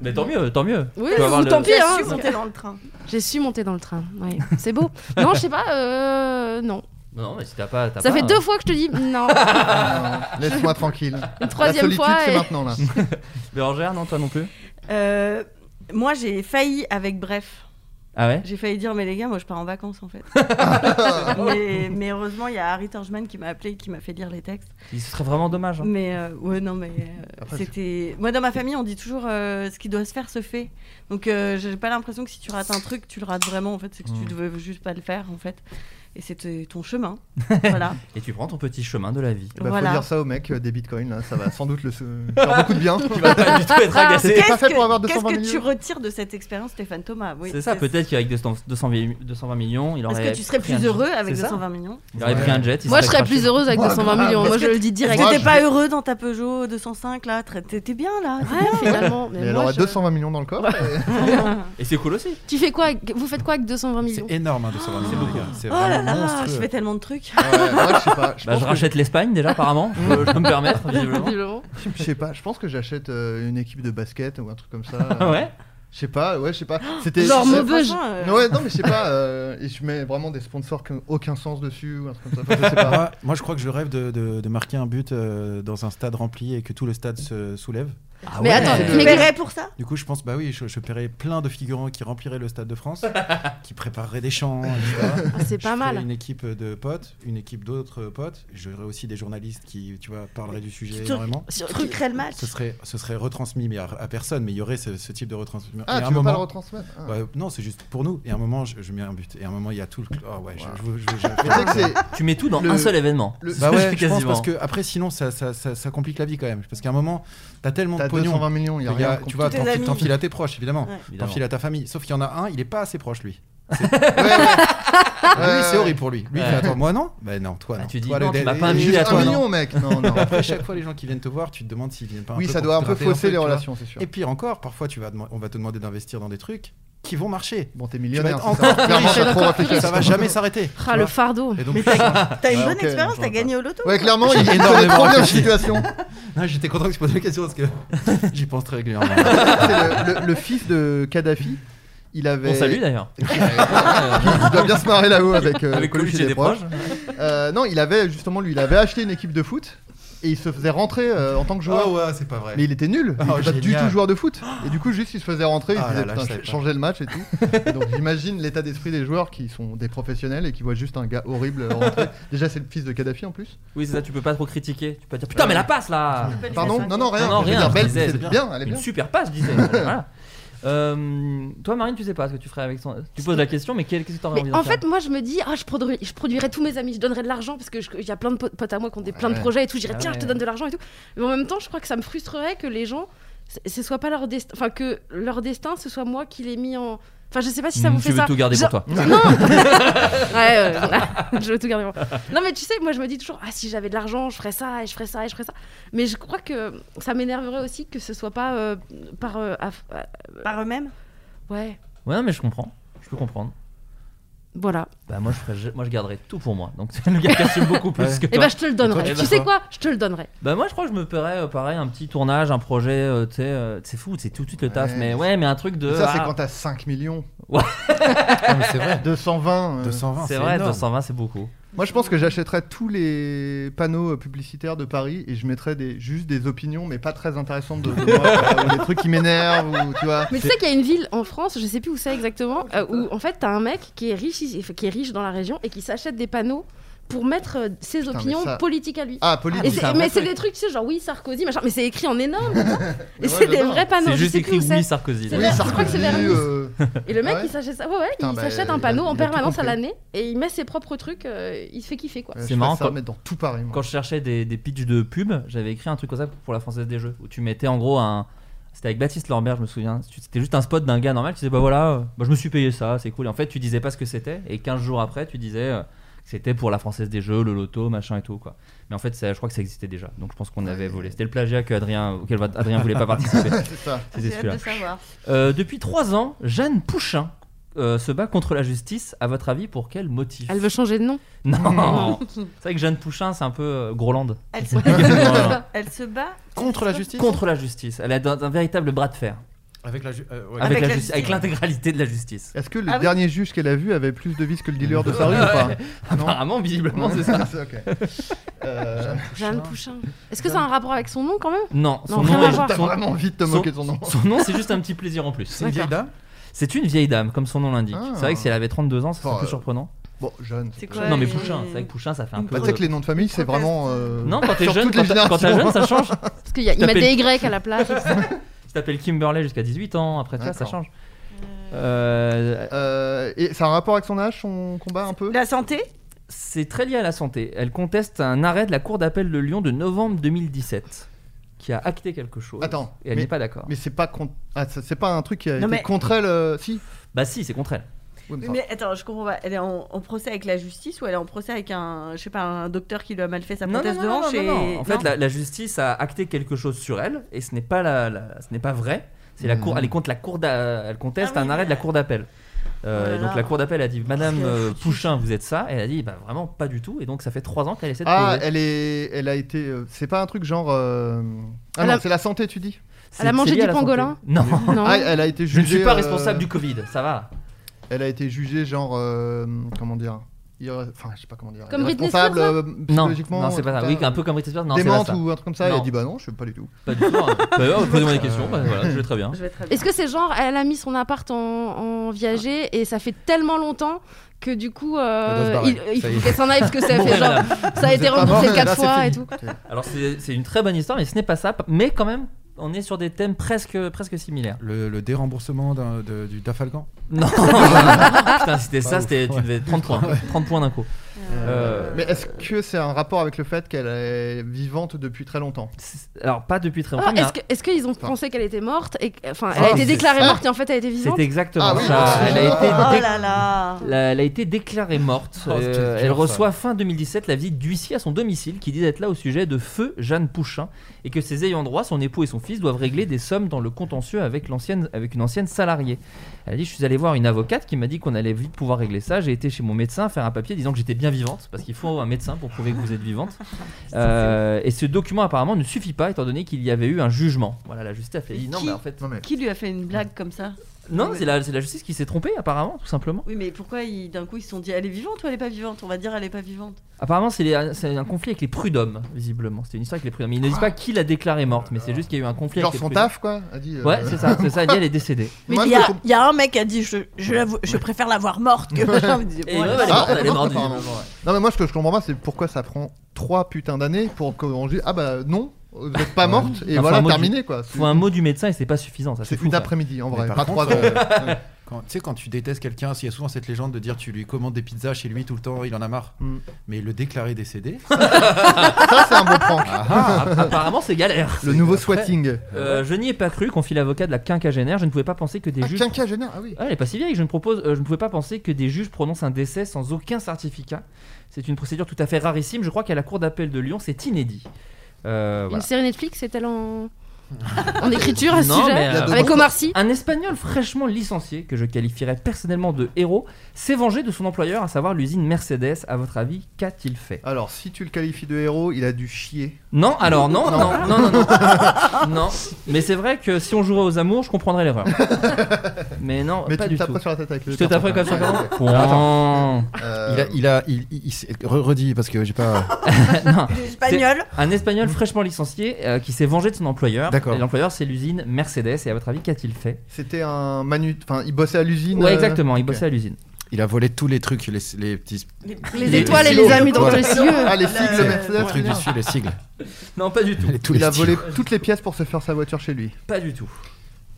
Speaker 6: Mais tant mieux, tant mieux.
Speaker 8: Oui, ou tant pis,
Speaker 9: J'ai
Speaker 8: hein.
Speaker 9: su monter dans le train.
Speaker 8: J'ai su monter dans le train. Ouais, c'est beau. Non, je sais pas. euh, non.
Speaker 6: Non, mais si t'as pas. t'as
Speaker 8: Ça
Speaker 6: pas,
Speaker 8: fait
Speaker 6: euh,
Speaker 8: deux fois que je te dis non. *laughs*
Speaker 7: Laisse-moi tranquille.
Speaker 8: Une troisième
Speaker 7: La solitude,
Speaker 8: fois
Speaker 7: c'est
Speaker 8: et-
Speaker 7: maintenant là. *laughs*
Speaker 6: Bérangère, non, toi non plus
Speaker 9: Euh, moi, j'ai failli avec Bref.
Speaker 6: Ah ouais
Speaker 9: J'ai failli dire, mais les gars, moi je pars en vacances en fait. *laughs* mais, mais heureusement, il y a Harry Torgman qui m'a appelé, qui m'a fait lire les textes.
Speaker 6: Ce serait vraiment dommage. hein.
Speaker 9: Mais euh, ouais, non, mais euh, c'était. Moi, dans ma famille, on dit toujours euh, ce qui doit se faire se fait. Donc, j'ai pas l'impression que si tu rates un truc, tu le rates vraiment. En fait, c'est que tu
Speaker 6: Mm.
Speaker 9: devais juste pas le faire en fait. Et c'était ton chemin. voilà.
Speaker 6: Et tu prends ton petit chemin de la vie.
Speaker 7: Bah,
Speaker 9: Voilà.
Speaker 7: Faut dire ça au mec euh, des bitcoins, là, ça va sans doute le faire beaucoup de bien.
Speaker 6: Il va pas du tout être
Speaker 9: Ah,
Speaker 6: agacé.
Speaker 9: Qu'est-ce
Speaker 7: fait
Speaker 9: que,
Speaker 7: pour avoir
Speaker 9: qu'est-ce
Speaker 7: 220
Speaker 9: que tu retires de cette expérience, Stéphane Thomas Oui,
Speaker 6: C'est ça, peut-être qu'avec 200 220 220 millions, il aurait.
Speaker 9: Est-ce que tu serais plus heureux avec
Speaker 6: C'est ça.
Speaker 9: 220 millions
Speaker 6: Il aurait pris un jet. il
Speaker 8: Moi, je serais plus heureuse avec
Speaker 7: Moi,
Speaker 8: 220
Speaker 7: grave.
Speaker 8: millions. Moi, je le dis direct.
Speaker 7: Je
Speaker 9: pas heureux dans ta Peugeot 205 là t'es bien là
Speaker 8: finalement. Mais
Speaker 7: elle aura
Speaker 8: je-
Speaker 7: 220 millions dans le corps.
Speaker 6: Et c'est cool aussi.
Speaker 8: Tu fais quoi avec- Vous faites quoi avec 220 millions
Speaker 10: C'est énorme, hein, 220 millions. C'est
Speaker 9: Oh là, je fais tellement de trucs.
Speaker 7: Ouais, moi, je sais pas. Je *laughs*
Speaker 6: Bah, je rachète l'Espagne déjà, apparemment. Je peux, je peux me *laughs* permettre, visiblement.
Speaker 7: Je sais pas, je pense que j'achète euh, une équipe de basket ou un truc comme ça.
Speaker 6: Ah ouais?
Speaker 7: Je sais pas, ouais, je sais pas. *gasps* C'était.
Speaker 8: Genre.
Speaker 9: Franchement, euh,
Speaker 7: Ouais, non, mais je sais pas. euh, et je mets vraiment des sponsors qui n'ont aucun sens dessus ou un truc comme ça. Enfin, je sais pas.
Speaker 10: Moi, moi, je crois que je rêve de, de- de marquer un but euh, dans un stade rempli et que tout le stade se soulève.
Speaker 6: Ah
Speaker 8: Mais
Speaker 6: ouais.
Speaker 8: attends,
Speaker 9: Tu
Speaker 8: mais
Speaker 9: paierais pour ça?
Speaker 10: Du coup, je pense, bah oui, je, je paierais plein de figurants qui rempliraient le stade de France, *laughs* qui prépareraient des chants, *laughs* etc.
Speaker 8: Ah, c'est pas
Speaker 10: Je
Speaker 8: mal.
Speaker 10: Une équipe de potes, une équipe d'autres potes. J'aurais aussi des journalistes qui, tu vois, parleraient du sujet
Speaker 9: Tu
Speaker 10: énormément.
Speaker 9: truquerais le match.
Speaker 10: Ce serait, ce serait retransmis, mais à, à personne, mais il y aurait ce, ce type de retransmission.
Speaker 7: Ah,
Speaker 10: Et
Speaker 7: tu
Speaker 10: à
Speaker 7: veux
Speaker 10: un
Speaker 7: pas le
Speaker 10: moment,
Speaker 7: retransmettre Ah.
Speaker 10: Non, c'est juste pour nous. Et à un moment, je, je mets un but. Et à un moment, il y a tout le. Oh ouais, je-
Speaker 7: Wow.
Speaker 10: je, veux- je veux- je-
Speaker 7: Mais *laughs* tu
Speaker 6: mets tout dans
Speaker 7: Le-
Speaker 6: un seul événement.
Speaker 7: le-
Speaker 10: Bah ouais, je pense
Speaker 6: Quasiment.
Speaker 10: parce que après, sinon, ça, ça, ça, ça complique la vie quand même. Parce qu'à un moment, t'as tellement de pognon.
Speaker 7: 220 millions, il y a
Speaker 10: Il y a-
Speaker 7: rien.
Speaker 10: tu vois, t'enfiles à tes proches, évidemment.
Speaker 9: Ouais.
Speaker 10: T'enfiles à ta famille. Sauf qu'il y en a un, il est pas assez proche, lui. *laughs*
Speaker 7: Ouais, ouais.
Speaker 10: lui, c'est horrible pour lui. Lui, il fait, attends, moi non? Ben non, toi
Speaker 6: Ah,
Speaker 10: non.
Speaker 6: tu dis,
Speaker 10: Toi,
Speaker 6: non,
Speaker 10: le-
Speaker 6: tu m'as
Speaker 10: les-
Speaker 6: pas invité
Speaker 7: Juste
Speaker 6: à toi,
Speaker 7: un
Speaker 6: non
Speaker 7: million, mec. Non, non.
Speaker 10: Après, chaque fois, les gens qui viennent te voir, tu te demandes s'ils viennent pas un
Speaker 7: Oui,
Speaker 10: peu
Speaker 7: ça doit un peu fausser les relations, c'est sûr.
Speaker 10: Et pire encore, parfois, tu vas dem- on va te demander d'investir dans des trucs qui vont marcher.
Speaker 7: Bon, t'es
Speaker 10: Tu vas
Speaker 7: millionnaire.
Speaker 10: être
Speaker 7: c'est
Speaker 10: encore
Speaker 7: ça.
Speaker 10: riche. Ça va jamais s'arrêter.
Speaker 8: Ah, le fardeau.
Speaker 10: Et donc,
Speaker 9: Mais t'as *laughs* t'as une
Speaker 7: Ouais,
Speaker 9: bonne expérience, t'as gagné au loto.
Speaker 7: Ouais, clairement,
Speaker 10: J'ai
Speaker 7: il bien la
Speaker 10: réfléchi.
Speaker 7: situation.
Speaker 10: Non, j'étais content que tu poses la question parce que *laughs* j'y pense très régulièrement. *laughs*
Speaker 7: C'est le, le- le fils de Kadhafi. Il avait.
Speaker 6: On salue d'ailleurs.
Speaker 7: il doit bien se marrer là-haut avec, euh,
Speaker 6: Avec Coluche et des proches.
Speaker 7: Euh, non, il avait justement lui, il avait acheté une équipe de foot et il se faisait rentrer euh, en tant que joueur.
Speaker 10: Oh ouais, c'est pas vrai.
Speaker 7: Mais il était nul, il
Speaker 10: Oh,
Speaker 7: était pas du tout joueur de foot. Et du coup, juste il se faisait rentrer, il
Speaker 10: Ah
Speaker 7: disait
Speaker 10: là là, je
Speaker 7: changer le match et tout. Et donc j'imagine l'état d'esprit des joueurs qui sont des professionnels et qui voient juste un gars horrible rentrer. *laughs* Déjà, c'est le fils de Kadhafi en plus.
Speaker 6: Oui, c'est ça, tu peux pas trop critiquer. Tu peux pas dire putain, mais la passe là
Speaker 7: Pardon? Non, non, rien.
Speaker 6: Non, non,
Speaker 7: veux
Speaker 6: rien,
Speaker 7: dire,
Speaker 6: je
Speaker 7: belle,
Speaker 6: disais,
Speaker 7: bien.
Speaker 6: bien.
Speaker 7: elle est
Speaker 6: Une
Speaker 7: bien.
Speaker 6: super passe, je disais. *laughs* voilà. Euh, toi, Marine, tu sais pas ce que tu ferais avec son. Tu poses la question, mais qu'est-ce que t'aurais
Speaker 8: Mais
Speaker 6: envie de
Speaker 8: en
Speaker 6: faire
Speaker 8: fait, moi, je me dis, ah, je, produirais, je produirais tous mes amis, je donnerais de l'argent parce que je- il y a plein de potes à moi qui ont des, plein de projets et tout. Je dirais,
Speaker 6: Ah
Speaker 8: tiens, je te donne de l'argent et tout. Mais en même temps, je crois que ça me frustrerait que les gens, ce- ce soit pas leur destin, enfin que leur destin, ce soit moi qui l'ai mis en. Enfin, je sais pas si ça
Speaker 6: Mm,
Speaker 8: vous
Speaker 6: tu
Speaker 8: fait
Speaker 6: veux
Speaker 8: ça.
Speaker 6: tout garder
Speaker 8: Genre-
Speaker 6: pour toi. *laughs*
Speaker 8: Non *laughs* Ouais, euh, *laughs* je veux tout garder pour moi. Non, mais tu sais, moi je me dis toujours, ah, si j'avais de l'argent, je ferais ça et je ferais ça et je ferais ça. Mais je crois que ça m'énerverait aussi que ce soit pas euh, par. euh, euh,
Speaker 9: Par eux-mêmes?
Speaker 8: Ouais,
Speaker 6: Ouais, non, mais je comprends. Je peux comprendre.
Speaker 8: Voilà.
Speaker 6: Bah, moi, je, ferais, moi, je garderais tout pour moi. Donc, c'est *laughs* le gars qui assume beaucoup plus
Speaker 10: Ouais.
Speaker 6: que
Speaker 8: Et
Speaker 6: toi.
Speaker 8: bah, je te le donnerai. Tu sais quoi? Je te le donnerai.
Speaker 6: Bah moi je crois que je me paierais euh, pareil un petit tournage, un projet, euh, tu sais, euh, c'est fou, c'est tout de suite le taf,
Speaker 7: Ouais.
Speaker 6: mais ouais, mais un truc de...
Speaker 7: Et ça, c'est
Speaker 6: ah,
Speaker 7: quand t'as 5 millions. *laughs*
Speaker 10: Non, mais c'est vrai.
Speaker 7: 220. euh.
Speaker 10: 220,
Speaker 6: c'est
Speaker 10: c'est
Speaker 6: vrai,
Speaker 10: énorme.
Speaker 6: 220 c'est beaucoup.
Speaker 7: Moi, je pense que j'achèterais tous les panneaux euh, publicitaires de Paris et je mettrais des, juste des opinions, mais pas très intéressantes de, *laughs* de moi, euh, ou des trucs qui m'énervent, ou tu vois.
Speaker 8: Mais tu sais qu'il y a une ville en France, je sais plus où c'est exactement, euh, où en fait t'as un mec qui est riche, qui est riche dans la région et qui s'achète des panneaux pour mettre euh, ses
Speaker 7: Putain,
Speaker 8: opinions
Speaker 7: ça-
Speaker 8: politiques à lui.
Speaker 7: Ah, politique. Un
Speaker 8: mais c'est des trucs, tu sais, genre oui, Sarkozy, machin, mais c'est écrit en énorme. *laughs* et c'est des vrais panneaux.
Speaker 6: c'est
Speaker 8: je
Speaker 6: juste écrit oui Sarkozy.
Speaker 7: Oui, Sarkozy.
Speaker 8: crois que c'est vers Nice.
Speaker 7: euh,
Speaker 8: Et le mec,
Speaker 7: Ah
Speaker 8: il s'achète ça. Ouais, il
Speaker 7: bah,
Speaker 8: s'achète un
Speaker 7: a-
Speaker 8: panneau en permanence à l'année et il met ses propres trucs. euh, il se fait kiffer quoi.
Speaker 6: C'est marrant quand-
Speaker 7: mettre dans tout Paris.
Speaker 6: Quand je cherchais des, des pitchs de pub, j'avais écrit un truc comme ça pour la Française des Jeux, où tu mettais en gros un... C'était avec Baptiste Lambert, je me souviens. C'était juste un spot d'un gars normal. Tu disais, bah voilà, bah, je me suis payé ça, c'est cool. Et en fait, tu disais pas ce que c'était. Et 15 jours après, tu disais euh, c'était pour la Française des Jeux, le loto, machin et tout. quoi. Mais en fait, ça- je crois que ça existait déjà. Donc je pense qu'on avait volé. C'était le plagiat que Adrien, auquel Adrien voulait pas *laughs* participer.
Speaker 7: c'est ça.
Speaker 6: C'était celui-là.
Speaker 9: de savoir.
Speaker 6: Euh, depuis 3 ans, Jeanne Pouchin euh, se bat contre la justice. À votre avis, pour quel motif?
Speaker 8: Elle veut changer de nom. *laughs*
Speaker 6: Non C'est vrai que Jeanne Pouchin, c'est un peu euh, Groland.
Speaker 9: Elle se,
Speaker 6: Voilà.
Speaker 9: elle se bat
Speaker 10: Contre la justice?
Speaker 6: Contre la justice. Elle a un, un véritable bras de fer.
Speaker 10: Avec la ju- euh, ouais.
Speaker 6: Avec,
Speaker 9: Avec
Speaker 6: la
Speaker 9: la
Speaker 6: justice- avec
Speaker 9: justice.
Speaker 6: l'intégralité de la justice.
Speaker 7: Est-ce que le
Speaker 9: Ah oui.
Speaker 7: dernier juge qu'elle a vu avait plus de vis que le dealer de sa *laughs* rue ou pas Non
Speaker 6: Apparemment, visiblement, c'est ça. *laughs*
Speaker 7: Euh,
Speaker 8: Jeanne Pouchin. Est-ce que ça a un rapport avec son nom quand même?
Speaker 6: Non,
Speaker 8: Non,
Speaker 6: son
Speaker 8: rien
Speaker 6: nom
Speaker 8: à voir.
Speaker 6: Son-
Speaker 7: vraiment envie de te
Speaker 6: son-
Speaker 7: moquer de son nom. *laughs*
Speaker 6: Son nom, c'est juste un petit plaisir en plus.
Speaker 10: C'est une vieille dame?
Speaker 6: C'est une vieille dame, comme son nom l'indique.
Speaker 7: Ah.
Speaker 6: C'est vrai que si elle avait 32 ans, ça serait
Speaker 7: Enfin,
Speaker 6: plus
Speaker 7: euh,
Speaker 6: surprenant.
Speaker 7: Bon, jeune.
Speaker 9: C'est quoi
Speaker 6: non, mais Pouchin, c'est vrai que Pouchin, ça fait un peu.
Speaker 7: Bah, tu sais que les noms de famille, c'est vraiment. euh,
Speaker 6: Non, quand t'es jeune, quand t'es jeune, ça change.
Speaker 8: Parce qu'il y a- des Y à la place.
Speaker 6: Tu t'appelles Kimberley jusqu'à 18 ans, après ça, ça change. Euh,
Speaker 7: Euh, et ça a un rapport avec son âge, son combat un peu?
Speaker 9: La santé?
Speaker 6: C'est très lié à la santé. Elle conteste un arrêt de la Cour d'appel de Lyon de novembre 2017 qui a acté quelque chose.
Speaker 7: Attends,
Speaker 6: Et elle n'est pas d'accord.
Speaker 7: Mais c'est pas contre. Ah, c'est pas un truc qui a
Speaker 9: Non,
Speaker 7: été
Speaker 9: mais-
Speaker 7: contre elle, euh, si?
Speaker 6: Bah si, c'est contre elle.
Speaker 7: Oui, mais
Speaker 9: attends, je comprends pas. Elle est en, en procès avec la justice ou elle est en procès avec un, je sais pas, un docteur qui lui a mal fait sa
Speaker 6: Non, non,
Speaker 9: prothèse
Speaker 6: non,
Speaker 9: de
Speaker 6: non,
Speaker 9: hanche
Speaker 6: non,
Speaker 9: et...
Speaker 6: non. En fait,
Speaker 9: Non
Speaker 6: la, la justice a acté quelque chose sur elle et ce n'est pas la, la- ce n'est pas vrai. C'est la cour, elle est contre la cour, elle conteste
Speaker 9: Ah oui,
Speaker 6: un arrêt de la cour d'appel. Euh,
Speaker 9: Oh
Speaker 6: et donc la cour d'appel a dit Madame euh, Pouchin, vous êtes ça. Et elle a dit bah vraiment pas du tout. Et donc ça fait trois ans qu'elle essaie de
Speaker 7: Ah, elle est, elle a été. euh, c'est pas un truc genre. euh, Ah
Speaker 8: Elle
Speaker 7: non,
Speaker 8: a-
Speaker 7: c'est la santé, tu dis.
Speaker 8: Elle a mangé du pangolin
Speaker 6: Non.
Speaker 8: Non.
Speaker 7: Ah, elle a été
Speaker 6: Je ne
Speaker 7: jugée.
Speaker 6: suis pas
Speaker 7: euh,
Speaker 6: responsable du Covid. Ça va.
Speaker 7: Elle a été jugée genre. euh, comment dire Enfin, je sais pas comment dire.
Speaker 8: Comme Britney
Speaker 7: responsable
Speaker 8: Spears,
Speaker 7: euh,
Speaker 6: Non, non, c'est pas ça.
Speaker 7: truc
Speaker 6: Oui, un peu comme Britney Spears. Non, pas ça.
Speaker 7: ou un truc comme ça. Elle a dit bah non, je sais pas du tout.
Speaker 6: Pas du tout. hein. *laughs* Bah, ouais, Posez-moi des questions. bah, voilà, je vais très bien.
Speaker 8: Est-ce que c'est genre, elle a mis son appart en, en viager et ça fait tellement longtemps que du coup, euh, il, il faut qu'elle s'en aille parce que ça *laughs*
Speaker 6: Bon,
Speaker 8: fait genre,
Speaker 6: madame.
Speaker 8: ça a été remboursé
Speaker 7: mort,
Speaker 8: quatre
Speaker 7: là, c'est
Speaker 8: fois et tout.
Speaker 6: Alors c'est une très bonne histoire, mais ce n'est pas ça. Mais quand même, on est sur des thèmes presque, presque similaires.
Speaker 10: Le, le déremboursement d'un- de- du Dafalgan?
Speaker 6: Non *laughs* Putain, si c'était ça, c'était, tu devais 30 points. 30 points d'un coup. Euh,
Speaker 7: Mais est-ce que c'est un rapport avec le fait qu'elle est vivante depuis très longtemps?
Speaker 6: Alors, pas depuis très longtemps,
Speaker 8: Ah, est-ce que- est-ce qu'ils ont pensé qu'elle était morte et enfin, elle
Speaker 7: Ah,
Speaker 8: a été déclarée
Speaker 7: ça.
Speaker 8: morte et en fait elle était vivante?
Speaker 6: C'est exactement
Speaker 7: Ah oui,
Speaker 6: ça. Elle a été,
Speaker 9: Oh
Speaker 6: dé-
Speaker 9: là là
Speaker 6: la- elle a été déclarée morte.
Speaker 10: Oh,
Speaker 6: Euh, elle
Speaker 10: ça.
Speaker 6: reçoit fin 2017 la visite d'huissier à son domicile qui dit d'être là au sujet de feu Jeanne Pouchin et que ses ayants droit, son époux et son fils, doivent régler des sommes dans le contentieux avec, l'ancienne, avec une ancienne salariée. Elle a dit Je suis allée voir une avocate qui m'a dit qu'on allait vite pouvoir régler ça. J'ai été chez mon médecin faire un papier disant que j'étais bien vivante parce qu'il faut un médecin pour prouver que vous êtes vivante. *laughs* Euh, et ce document apparemment ne suffit pas étant donné qu'il y avait eu un jugement. Voilà, la justice a fait non,
Speaker 9: Qui
Speaker 6: mais en fait.
Speaker 7: Non mais
Speaker 9: Qui lui a fait une blague comme ça?
Speaker 6: Non, c'est la, c'est la justice qui s'est trompée apparemment, tout simplement.
Speaker 9: Oui, mais pourquoi ils- d'un coup ils se sont dit elle est vivante ou elle est pas vivante? On va dire elle est pas vivante.
Speaker 6: Apparemment, c'est les- c'est un conflit avec les prud'hommes, visiblement. C'était une histoire avec les prud'hommes. Ils ne disent pas qui l'a déclarée morte, mais c'est juste qu'il y a eu un conflit
Speaker 7: genre
Speaker 6: avec les
Speaker 7: son taf quoi. A dit. euh,
Speaker 6: Ouais, c'est ça, c'est ça. Elle dit, elle est décédée.
Speaker 7: Moi,
Speaker 9: il
Speaker 7: je
Speaker 9: y, a- y un mec qui a dit je, je, l'avoue- je préfère la voir morte que *laughs* *laughs*
Speaker 6: Et ouais,
Speaker 9: elle-
Speaker 6: est morte, elle est morte. *laughs*
Speaker 7: Non mais moi ce que je comprends pas c'est pourquoi ça prend trois putains d'années pour qu'on dise ah bah non vous êtes pas morte et voilà terminé quoi.
Speaker 6: Faut un mot du médecin et c'est pas suffisant. Ça,
Speaker 7: C'est une après-midi en vrai, pas trois
Speaker 10: euh. *laughs* Quand, tu sais, quand tu détestes quelqu'un, il y a souvent cette légende de dire tu lui commandes des pizzas chez lui tout le temps, il en a marre.
Speaker 7: Mm.
Speaker 10: Mais le déclarer décédé,
Speaker 7: Ça c'est un bon prank.
Speaker 6: Ah, *laughs* apparemment, c'est galère.
Speaker 7: Le nouveau swatting.
Speaker 6: euh, je n'y ai pas cru, confie l'avocat de la quinquagénaire. Je ne pouvais pas penser que des
Speaker 7: Ah,
Speaker 6: juges.
Speaker 7: quinquagénaire, ah oui.
Speaker 6: Ah, elle est pas si vieille. Je ne, propose, euh, je ne pouvais pas penser que des juges prononcent un décès sans aucun certificat. C'est une procédure tout à fait rarissime. Je crois qu'à la cour d'appel de Lyon, c'est inédit. Euh,
Speaker 8: Une
Speaker 6: voilà.
Speaker 8: série Netflix est-elle en... *laughs* en écriture à ce
Speaker 6: Non,
Speaker 8: sujet
Speaker 6: mais, euh,
Speaker 8: Avec Omar Sy
Speaker 6: Un Espagnol fraîchement licencié, que je qualifierais personnellement de héros, s'est vengé de son employeur, à savoir l'usine Mercedes. À votre avis, qu'a-t-il fait?
Speaker 7: Alors si tu le qualifies de héros, il a dû chier.
Speaker 6: Non, alors non, non, non, non, non. Non, *laughs* mais c'est vrai que si on jouait aux amours, je comprendrais l'erreur. *laughs* Mais non,
Speaker 7: Mais
Speaker 6: pas
Speaker 7: tu
Speaker 6: du tout.
Speaker 7: sur la tête avec le
Speaker 6: Je te taperais comme ça,
Speaker 7: Ouais.
Speaker 6: comment Point.
Speaker 7: Euh,
Speaker 10: il a, il a, il, il- il redit parce que j'ai pas.
Speaker 6: Non,
Speaker 9: Espagnol.
Speaker 6: Un Espagnol fraîchement licencié euh, qui s'est vengé de son employeur.
Speaker 10: D'accord.
Speaker 6: Et l'employeur, c'est l'usine Mercedes. Et à votre avis, qu'a-t-il fait?
Speaker 7: C'était un manu... Enfin, il bossait à l'usine.
Speaker 6: Ouais,
Speaker 7: euh,
Speaker 6: exactement, il bossait à l'usine.
Speaker 10: Il a volé tous les trucs, les, les petits
Speaker 8: Les
Speaker 6: Les-
Speaker 8: étoiles et
Speaker 6: les
Speaker 8: les amis dans les cieux.
Speaker 7: Ah, les sigles
Speaker 9: Le-
Speaker 7: Mercedes.
Speaker 10: dessus, les sigles. *laughs*
Speaker 6: Non, pas du tout.
Speaker 10: Les- tous
Speaker 7: Il
Speaker 10: les
Speaker 7: a volé toutes les pièces pour se faire sa voiture chez lui.
Speaker 6: Pas du tout.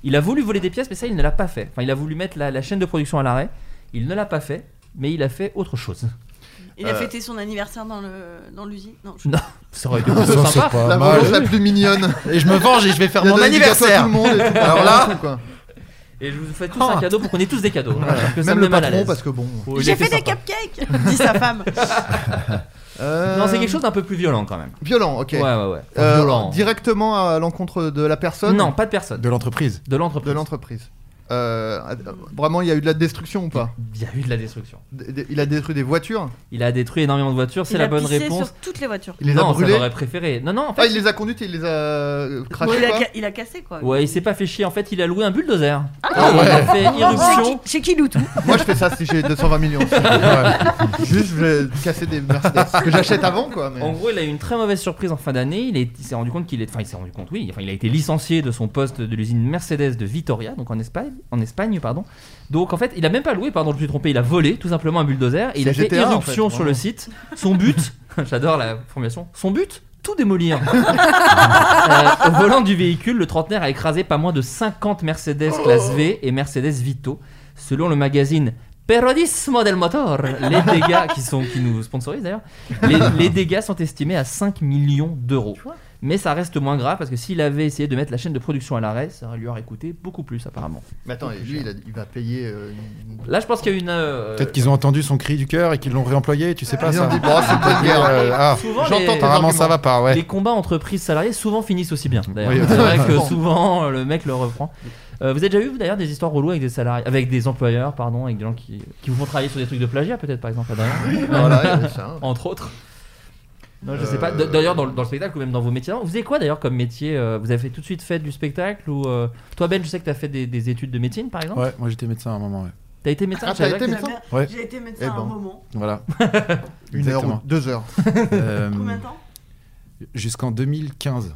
Speaker 6: Il a voulu voler des pièces, mais ça, il ne l'a pas fait. Enfin, il a voulu mettre la, la chaîne de production à l'arrêt. Il ne l'a pas fait, mais il a fait autre chose.
Speaker 9: Il a
Speaker 7: Euh.
Speaker 9: fêté son anniversaire dans le dans l'usine. Non, je-
Speaker 6: Non, ça aurait été *laughs*
Speaker 10: Ça, c'est
Speaker 6: sympa.
Speaker 10: pas
Speaker 7: la vengeance la plus mignonne.
Speaker 10: Et je me venge et je vais faire mon anniversaire.
Speaker 7: tout le monde et tout.
Speaker 10: Alors là-.
Speaker 6: Et je vous fais tous un cadeau pour qu'on ait tous des cadeaux. Voilà, parce que ça
Speaker 7: Même
Speaker 6: me
Speaker 7: le
Speaker 6: mal
Speaker 7: patron parce que bon.
Speaker 6: Oh,
Speaker 9: J'ai fait des cupcakes, dit sa femme. *laughs*
Speaker 7: Euh,
Speaker 6: Non, c'est quelque chose d'un peu plus violent quand même.
Speaker 7: Violent, ok.
Speaker 6: Ouais, ouais, ouais.
Speaker 7: Euh,
Speaker 6: violent.
Speaker 7: Directement à l'encontre de la personne
Speaker 6: Non, pas de personne.
Speaker 10: De l'entreprise.
Speaker 6: De l'entreprise.
Speaker 7: De l'entreprise. Euh, vraiment, il y a eu de la destruction ou pas
Speaker 6: Il y a eu de la destruction.
Speaker 7: D- Il a détruit des voitures
Speaker 6: Il a détruit énormément de voitures, c'est la
Speaker 9: a
Speaker 6: bonne
Speaker 9: pissé
Speaker 6: réponse.
Speaker 9: sur toutes les voitures.
Speaker 7: Il les a
Speaker 6: non, ça
Speaker 7: brûlées
Speaker 6: j'aurais préféré. Non, non, en fait.
Speaker 7: Ah, il les a conduites et il les a euh, crachées
Speaker 9: il, a, il a cassé quoi.
Speaker 6: Ouais, il s'est pas fait chier. En fait, il a loué un bulldozer.
Speaker 7: Ah
Speaker 6: Et
Speaker 7: ouais.
Speaker 6: Il a fait irruption.
Speaker 9: Chez qui tout *laughs*
Speaker 7: Moi, je fais ça si j'ai 220 millions. *laughs* Ouais. Juste, je vais casser des Mercedes que j'achète avant quoi. mais-
Speaker 6: En gros, il a eu une très mauvaise surprise en fin d'année. Il, est- il s'est rendu compte qu'il est, enfin, il s'est rendu compte, oui. Enfin, il a été licencié de son poste de l'usine Mercedes de Vitoria, donc en Espagne, en Espagne, pardon. Donc en fait, il a même pas loué, pardon, je me suis trompé. Il a volé tout simplement un bulldozer. Et il a fait
Speaker 7: GTA, en
Speaker 6: irruption
Speaker 7: fait,
Speaker 6: sur le site. Son but, *laughs* j'adore la formulation. Son but. Tout démolir. *laughs* Euh, au volant du véhicule, le trentenaire a écrasé pas moins de 50 Mercedes classe V et Mercedes Vito. Selon le magazine Periodismo del Motor, les dégâts qui, sont, qui nous sponsorisent d'ailleurs, les, les dégâts sont estimés à 5 millions d'euros. Mais ça reste moins grave parce que s'il avait essayé de mettre la chaîne de production à l'arrêt, ça lui aurait coûté beaucoup plus apparemment.
Speaker 7: Mais attends, lui, il, a- il va payer. euh, une-
Speaker 6: Là, je pense qu'il y a une. euh,
Speaker 10: Peut-être qu'ils ont entendu son cri du cœur et qu'ils l'ont réemployé, tu sais pas
Speaker 7: Ils
Speaker 10: ça.
Speaker 7: ont dit, bon, c'est pas de guerre.
Speaker 10: Euh, ah,
Speaker 6: Souvent,
Speaker 7: J'entends
Speaker 10: apparemment ça va pas, ouais.
Speaker 6: Les combats entreprises salariées souvent finissent aussi bien. D'ailleurs,
Speaker 10: Oui,
Speaker 6: c'est vrai que souvent le mec le reprend. Euh, vous avez déjà eu vous, d'ailleurs des histoires reloues avec des salariés, avec des employeurs, pardon, avec des gens qui, qui vous font travailler sur des trucs de plagiat, peut-être par exemple, Adrien
Speaker 7: Voilà, il y a ça.
Speaker 6: entre autres. Non, je sais
Speaker 7: Euh,
Speaker 6: pas. D- D'ailleurs, dans, le- dans le spectacle ou même dans vos métiers, vous avez quoi d'ailleurs comme métier euh, Vous avez fait tout de suite fait du spectacle ou euh, toi Ben, je sais que tu as fait des, des études de médecine par exemple.
Speaker 10: Ouais, moi j'étais médecin à un moment, ouais.
Speaker 6: T'as été médecin
Speaker 7: Ah, t'as été médecin
Speaker 10: Ouais.
Speaker 9: J'ai été médecin
Speaker 7: Eh
Speaker 9: à un
Speaker 7: ben.
Speaker 9: moment.
Speaker 10: Voilà. *laughs*
Speaker 7: Une heure ou
Speaker 10: Exactement.
Speaker 7: deux heures.
Speaker 10: Euh, *laughs*
Speaker 9: Combien de temps?
Speaker 10: Jusqu'en 2015.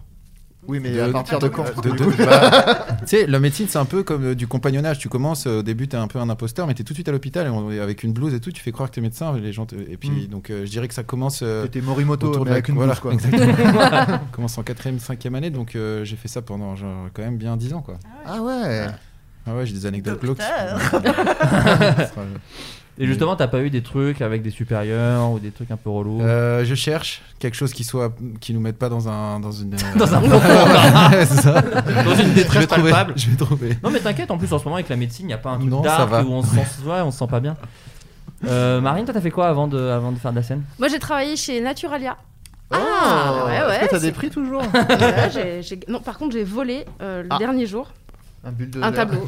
Speaker 7: Oui, mais
Speaker 10: De-
Speaker 7: à partir de quand
Speaker 10: de- de- *laughs* bah, Tu sais, la médecine, c'est un peu comme euh, du compagnonnage. Tu commences, euh, au début, t'es un peu un imposteur, mais t'es tout de suite à l'hôpital et on- et avec une blouse et tout, tu fais croire que t'es médecin. Et, les gens te- et puis,
Speaker 7: Mm.
Speaker 10: donc, euh, je dirais que ça commence. euh,
Speaker 7: C'était Morimoto,
Speaker 10: autour de la-
Speaker 7: avec une
Speaker 10: voilà,
Speaker 7: blouse, quoi.
Speaker 10: Exactement. *laughs* commence en quatrième, cinquième année, donc euh, j'ai fait ça pendant genre, quand même bien 10 ans, quoi.
Speaker 7: Ah ouais.
Speaker 10: Ah ouais, j'ai des anecdotes glauques. *laughs*
Speaker 6: Et justement, t'as pas eu des trucs avec des supérieurs ou des trucs un peu relous
Speaker 10: Euh, je cherche quelque chose qui soit qui nous mette pas dans un dans une euh, *laughs*
Speaker 6: Dans un
Speaker 10: Ouais. *laughs*
Speaker 6: Dans une
Speaker 10: Je vais
Speaker 6: détresse
Speaker 10: trouver,
Speaker 6: palpable.
Speaker 10: Je vais trouver.
Speaker 6: Non mais t'inquiète, en plus en ce moment avec la médecine, il n'y a pas un truc
Speaker 10: Non, ça
Speaker 6: dark
Speaker 10: va.
Speaker 6: où on se sent, *laughs* ouais, on se sent pas bien. Euh, Marine, toi t'as fait quoi avant de, avant de faire de la scène?
Speaker 8: Moi, j'ai travaillé chez Naturalia.
Speaker 7: Ah,
Speaker 8: ouais, ouais,
Speaker 7: que t'as des prix toujours?
Speaker 8: Ouais, j'ai- j'ai- Non, par contre, j'ai volé euh, le
Speaker 7: Ah.
Speaker 8: dernier jour
Speaker 7: Un
Speaker 8: un tableau.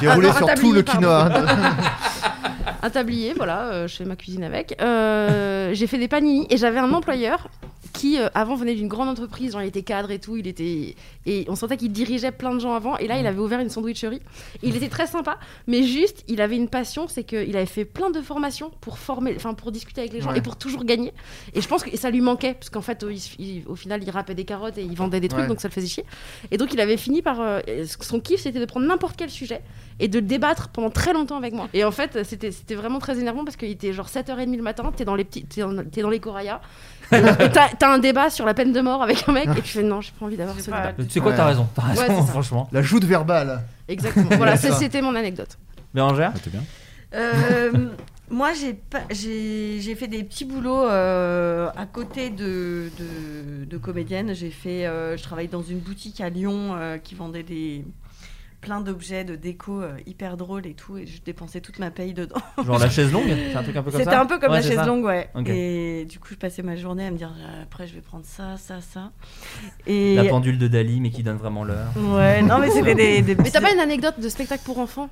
Speaker 7: J'ai roulé sur tout le quinoa.
Speaker 8: Un tablier, voilà, euh, je fais ma cuisine avec. Euh, j'ai fait des panini et j'avais un employeur qui euh, avant venait d'une grande entreprise, genre il était cadre et tout, il était et on sentait qu'il dirigeait plein de gens avant et là il avait ouvert une sandwicherie. Il était très sympa, mais juste il avait une passion, c'est qu'il avait fait plein de formations pour former, enfin pour discuter avec les gens
Speaker 7: Ouais.
Speaker 8: et pour toujours gagner. Et je pense que ça lui manquait parce qu'en fait il au final il râpait des carottes et il vendait des trucs
Speaker 7: Ouais.
Speaker 8: donc ça le faisait chier. Et donc il avait fini par euh, son kiff c'était de prendre n'importe quel sujet et de le débattre pendant très longtemps avec moi. Et en fait, c'était c'était vraiment très énervant parce qu'il était genre 7h30 le matin, t'es dans les petits t'es dans, dans les Coraya. *laughs* et t'as un débat sur la peine de mort avec un mec et tu fais non, j'ai pas envie d'avoir ce
Speaker 9: pas-
Speaker 8: débat.
Speaker 6: Tu sais quoi, t'as raison, t'as raison, franchement.
Speaker 7: La joute verbale.
Speaker 8: Exactement. *laughs* Voilà, c'était mon anecdote.
Speaker 6: Bérangère
Speaker 10: Ah, t'es bien.
Speaker 9: Euh, *laughs* moi, j'ai pas- j'ai j'ai fait des petits boulots euh, à côté de, de, de comédienne. J'ai fait, euh, je travaillais dans une boutique à Lyon euh, qui vendait des plein d'objets de déco euh, hyper drôles et tout, et je dépensais toute ma paye dedans.
Speaker 6: Genre la *laughs* chaise longue C'est un truc un peu comme ça
Speaker 9: C'était un peu comme
Speaker 6: Ouais,
Speaker 9: la chaise
Speaker 6: ça.
Speaker 9: longue, ouais. Et du coup, je passais ma journée à me dire euh, après, je vais prendre ça, ça, ça. Et
Speaker 6: La pendule de Dali, mais qui donne vraiment l'heure.
Speaker 9: ouais, non, mais c'était des, des
Speaker 8: Mais t'as pas une anecdote de spectacle pour enfants?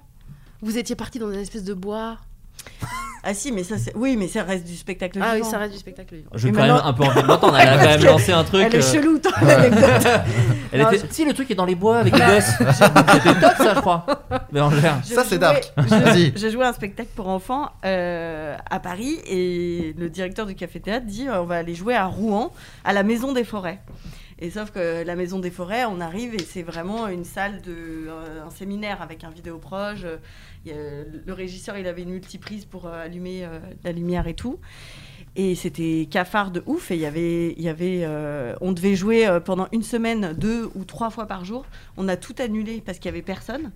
Speaker 8: Vous étiez parti dans une espèce de bois?
Speaker 9: Ah si, mais ça, c'est oui, mais ça reste du spectacle.
Speaker 8: Ah oui,
Speaker 9: vivant.
Speaker 8: ça reste du spectacle vivant.
Speaker 6: J'ai
Speaker 9: Et
Speaker 6: quand même un peu envie de l'entendre. Elle a quand même *laughs* lancé un truc.
Speaker 9: Elle est
Speaker 6: euh,
Speaker 9: chelou, ton anecdote. *laughs*
Speaker 6: Elle
Speaker 9: Non,
Speaker 6: était. Si le truc est dans les bois avec les gosses. *laughs* C'était top ça, je crois. Bérangère.
Speaker 9: Je
Speaker 7: Ça, c'est
Speaker 9: jouais-
Speaker 7: dark.
Speaker 9: je-. J'ai joué un spectacle pour enfants euh, à Paris et le directeur du café-théâtre dit euh, on va aller jouer à Rouen, à la Maison des Forêts. Et sauf que la Maison des Forêts, on arrive et c'est vraiment une salle de euh, un séminaire avec un vidéoproche. euh, il y a- le régisseur, il avait une multiprise pour euh, allumer euh, la lumière et tout. Et c'était cafard de ouf. Et il y avait, il y avait, euh, on devait jouer euh, pendant une semaine, deux ou trois fois par jour. On a tout annulé parce qu'il y avait personne.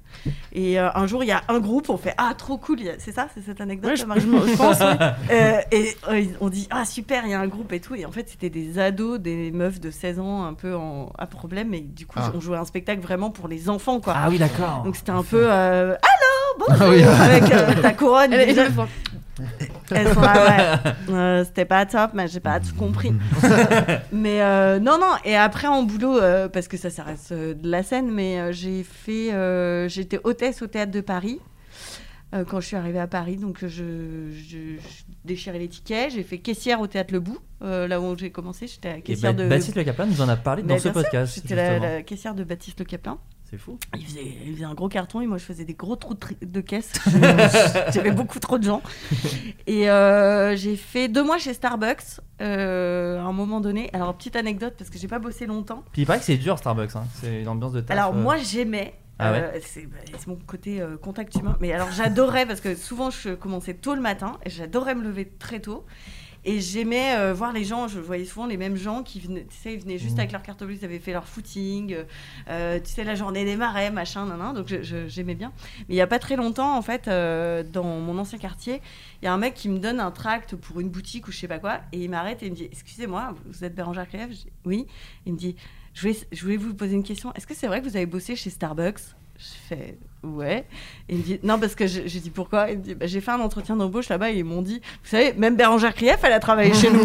Speaker 9: Et euh, un jour, il y a un groupe, on fait Ah, trop cool, c'est ça, c'est cette anecdote
Speaker 8: Ouais, je, je pense. oui. *laughs*
Speaker 9: Euh, Et euh, on dit Ah, super, il y a un groupe et tout. Et en fait, c'était des ados, des meufs de 16 ans, un peu en, à problème. Et du coup,
Speaker 7: Ah.
Speaker 9: on jouait un spectacle vraiment pour les enfants, quoi.
Speaker 6: Ah oui, d'accord.
Speaker 9: Donc c'était un peu euh, Allô, bonjour
Speaker 10: Ah oui.
Speaker 9: Avec euh, ta couronne.
Speaker 8: Elle
Speaker 9: Elles sont là, ouais. Euh, C'était pas top, mais j'ai pas tout compris. *laughs* mais euh, non, non. Et après, en boulot, euh, parce que ça, ça reste de la scène, mais j'ai fait. J'étais hôtesse au théâtre de Paris. quand je suis arrivée à Paris, donc je, je- je déchirais les tickets. J'ai fait caissière au théâtre Le Bout, là où j'ai commencé. J'étais
Speaker 6: Et
Speaker 9: caissière
Speaker 6: Ba-
Speaker 9: de.
Speaker 6: Baptiste Le Caplin nous en a parlé
Speaker 9: Mais
Speaker 6: dans ce
Speaker 9: bien sûr,
Speaker 6: podcast.
Speaker 9: J'étais la, la caissière de Baptiste Le Caplin.
Speaker 6: C'est fou.
Speaker 9: Il faisait, il faisait un gros carton et moi je faisais des gros trous de, de caisse. *laughs* J'avais beaucoup trop de gens. Et euh, j'ai fait deux mois chez Starbucks euh, à un moment donné. Alors, petite anecdote parce que j'ai pas bossé longtemps.
Speaker 6: Puis il paraît que c'est dur Starbucks, hein. c'est une ambiance de taf.
Speaker 9: Alors,
Speaker 6: euh.
Speaker 9: moi j'aimais.
Speaker 6: Ah ouais
Speaker 9: c'est bah, c'est mon côté contact humain. Mais alors j'adorais parce que souvent je commençais tôt le matin et j'adorais me lever très tôt. Et j'aimais euh, voir les gens, je voyais souvent les mêmes gens qui venaient, tu sais, ils venaient juste
Speaker 6: Mhm.
Speaker 9: avec leur carte bleue, ils avaient fait leur footing, euh, euh, tu sais, la journée des marais, machin, nan, nan, donc j'aimais bien. Mais il n'y a pas très longtemps, en fait, euh, dans mon ancien quartier, il y a un mec qui me donne un tract pour une boutique ou je sais pas quoi, et il m'arrête et il me dit Excusez-moi, vous êtes Bérangère dis Oui. Il me dit je voulais, je voulais vous poser une question. Est-ce que c'est vrai que vous avez bossé chez Starbucks? Je fais Ouais. Et il me dit Non, parce que je dis Pourquoi? Il me dit bah, J'ai fait un entretien d'embauche là-bas et ils m'ont dit Vous savez, même Bérangère Krief, elle a travaillé chez nous. *laughs*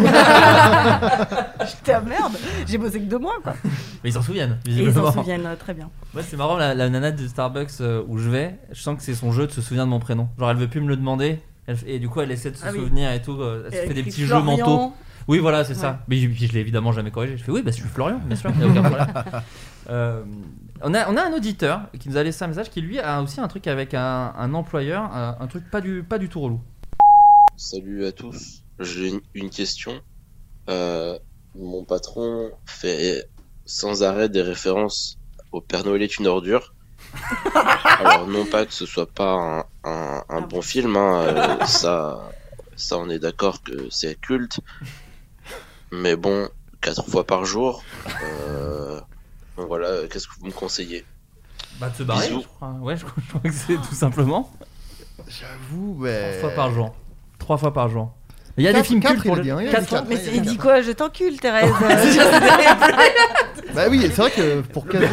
Speaker 9: J'étais ah merde, j'ai bossé que deux mois, quoi.
Speaker 6: Mais ils s'en souviennent,
Speaker 9: ils s'en souviennent euh, très bien.
Speaker 6: Moi, c'est marrant, la, la nana de Starbucks euh, où je vais, je sens que c'est son jeu de se souvenir de mon prénom. Genre, elle veut plus me le demander, elle et du coup, elle essaie de se
Speaker 9: Ah oui.
Speaker 6: souvenir et tout. euh, elle se fait des petits
Speaker 9: Florian.
Speaker 6: jeux mentaux. Oui, voilà, c'est
Speaker 9: Ouais.
Speaker 6: ça. Mais je, puis je l'ai évidemment jamais corrigé. Je fais oui, bah, je suis Florian, bien sûr, *laughs* y a aucun problème. Euh, on, a, on a un auditeur qui nous a laissé un message qui lui a aussi un truc avec un, un employeur, un, un truc pas du, pas du tout relou.
Speaker 11: Salut à tous. J'ai une- une question. Euh, mon patron fait sans arrêt des références au Père Noël est une ordure. *laughs* Alors non pas que ce soit pas un, un- un bon film, hein, euh, ça, ça on est d'accord que c'est culte. Mais bon, quatre fois par jour, euh, voilà, qu'est-ce que vous me conseillez?
Speaker 6: Bah, de se barrer,
Speaker 11: Bisous.
Speaker 6: je crois. Ouais, je, crois- je crois que c'est tout simplement.
Speaker 7: J'avoue, ouais.
Speaker 6: Trois fois par jour. Trois fois par jour. Il y a des films
Speaker 7: quatre,
Speaker 6: cultes
Speaker 7: il
Speaker 6: pour
Speaker 7: a
Speaker 6: le-
Speaker 7: dit, hein, il a
Speaker 6: quatre
Speaker 7: dit
Speaker 6: fois.
Speaker 7: quatre.
Speaker 9: Mais c'est- il dit quoi? Je t'encule, Thérèse. *laughs* *laughs*
Speaker 7: Bah oui, c'est vrai que pour caser.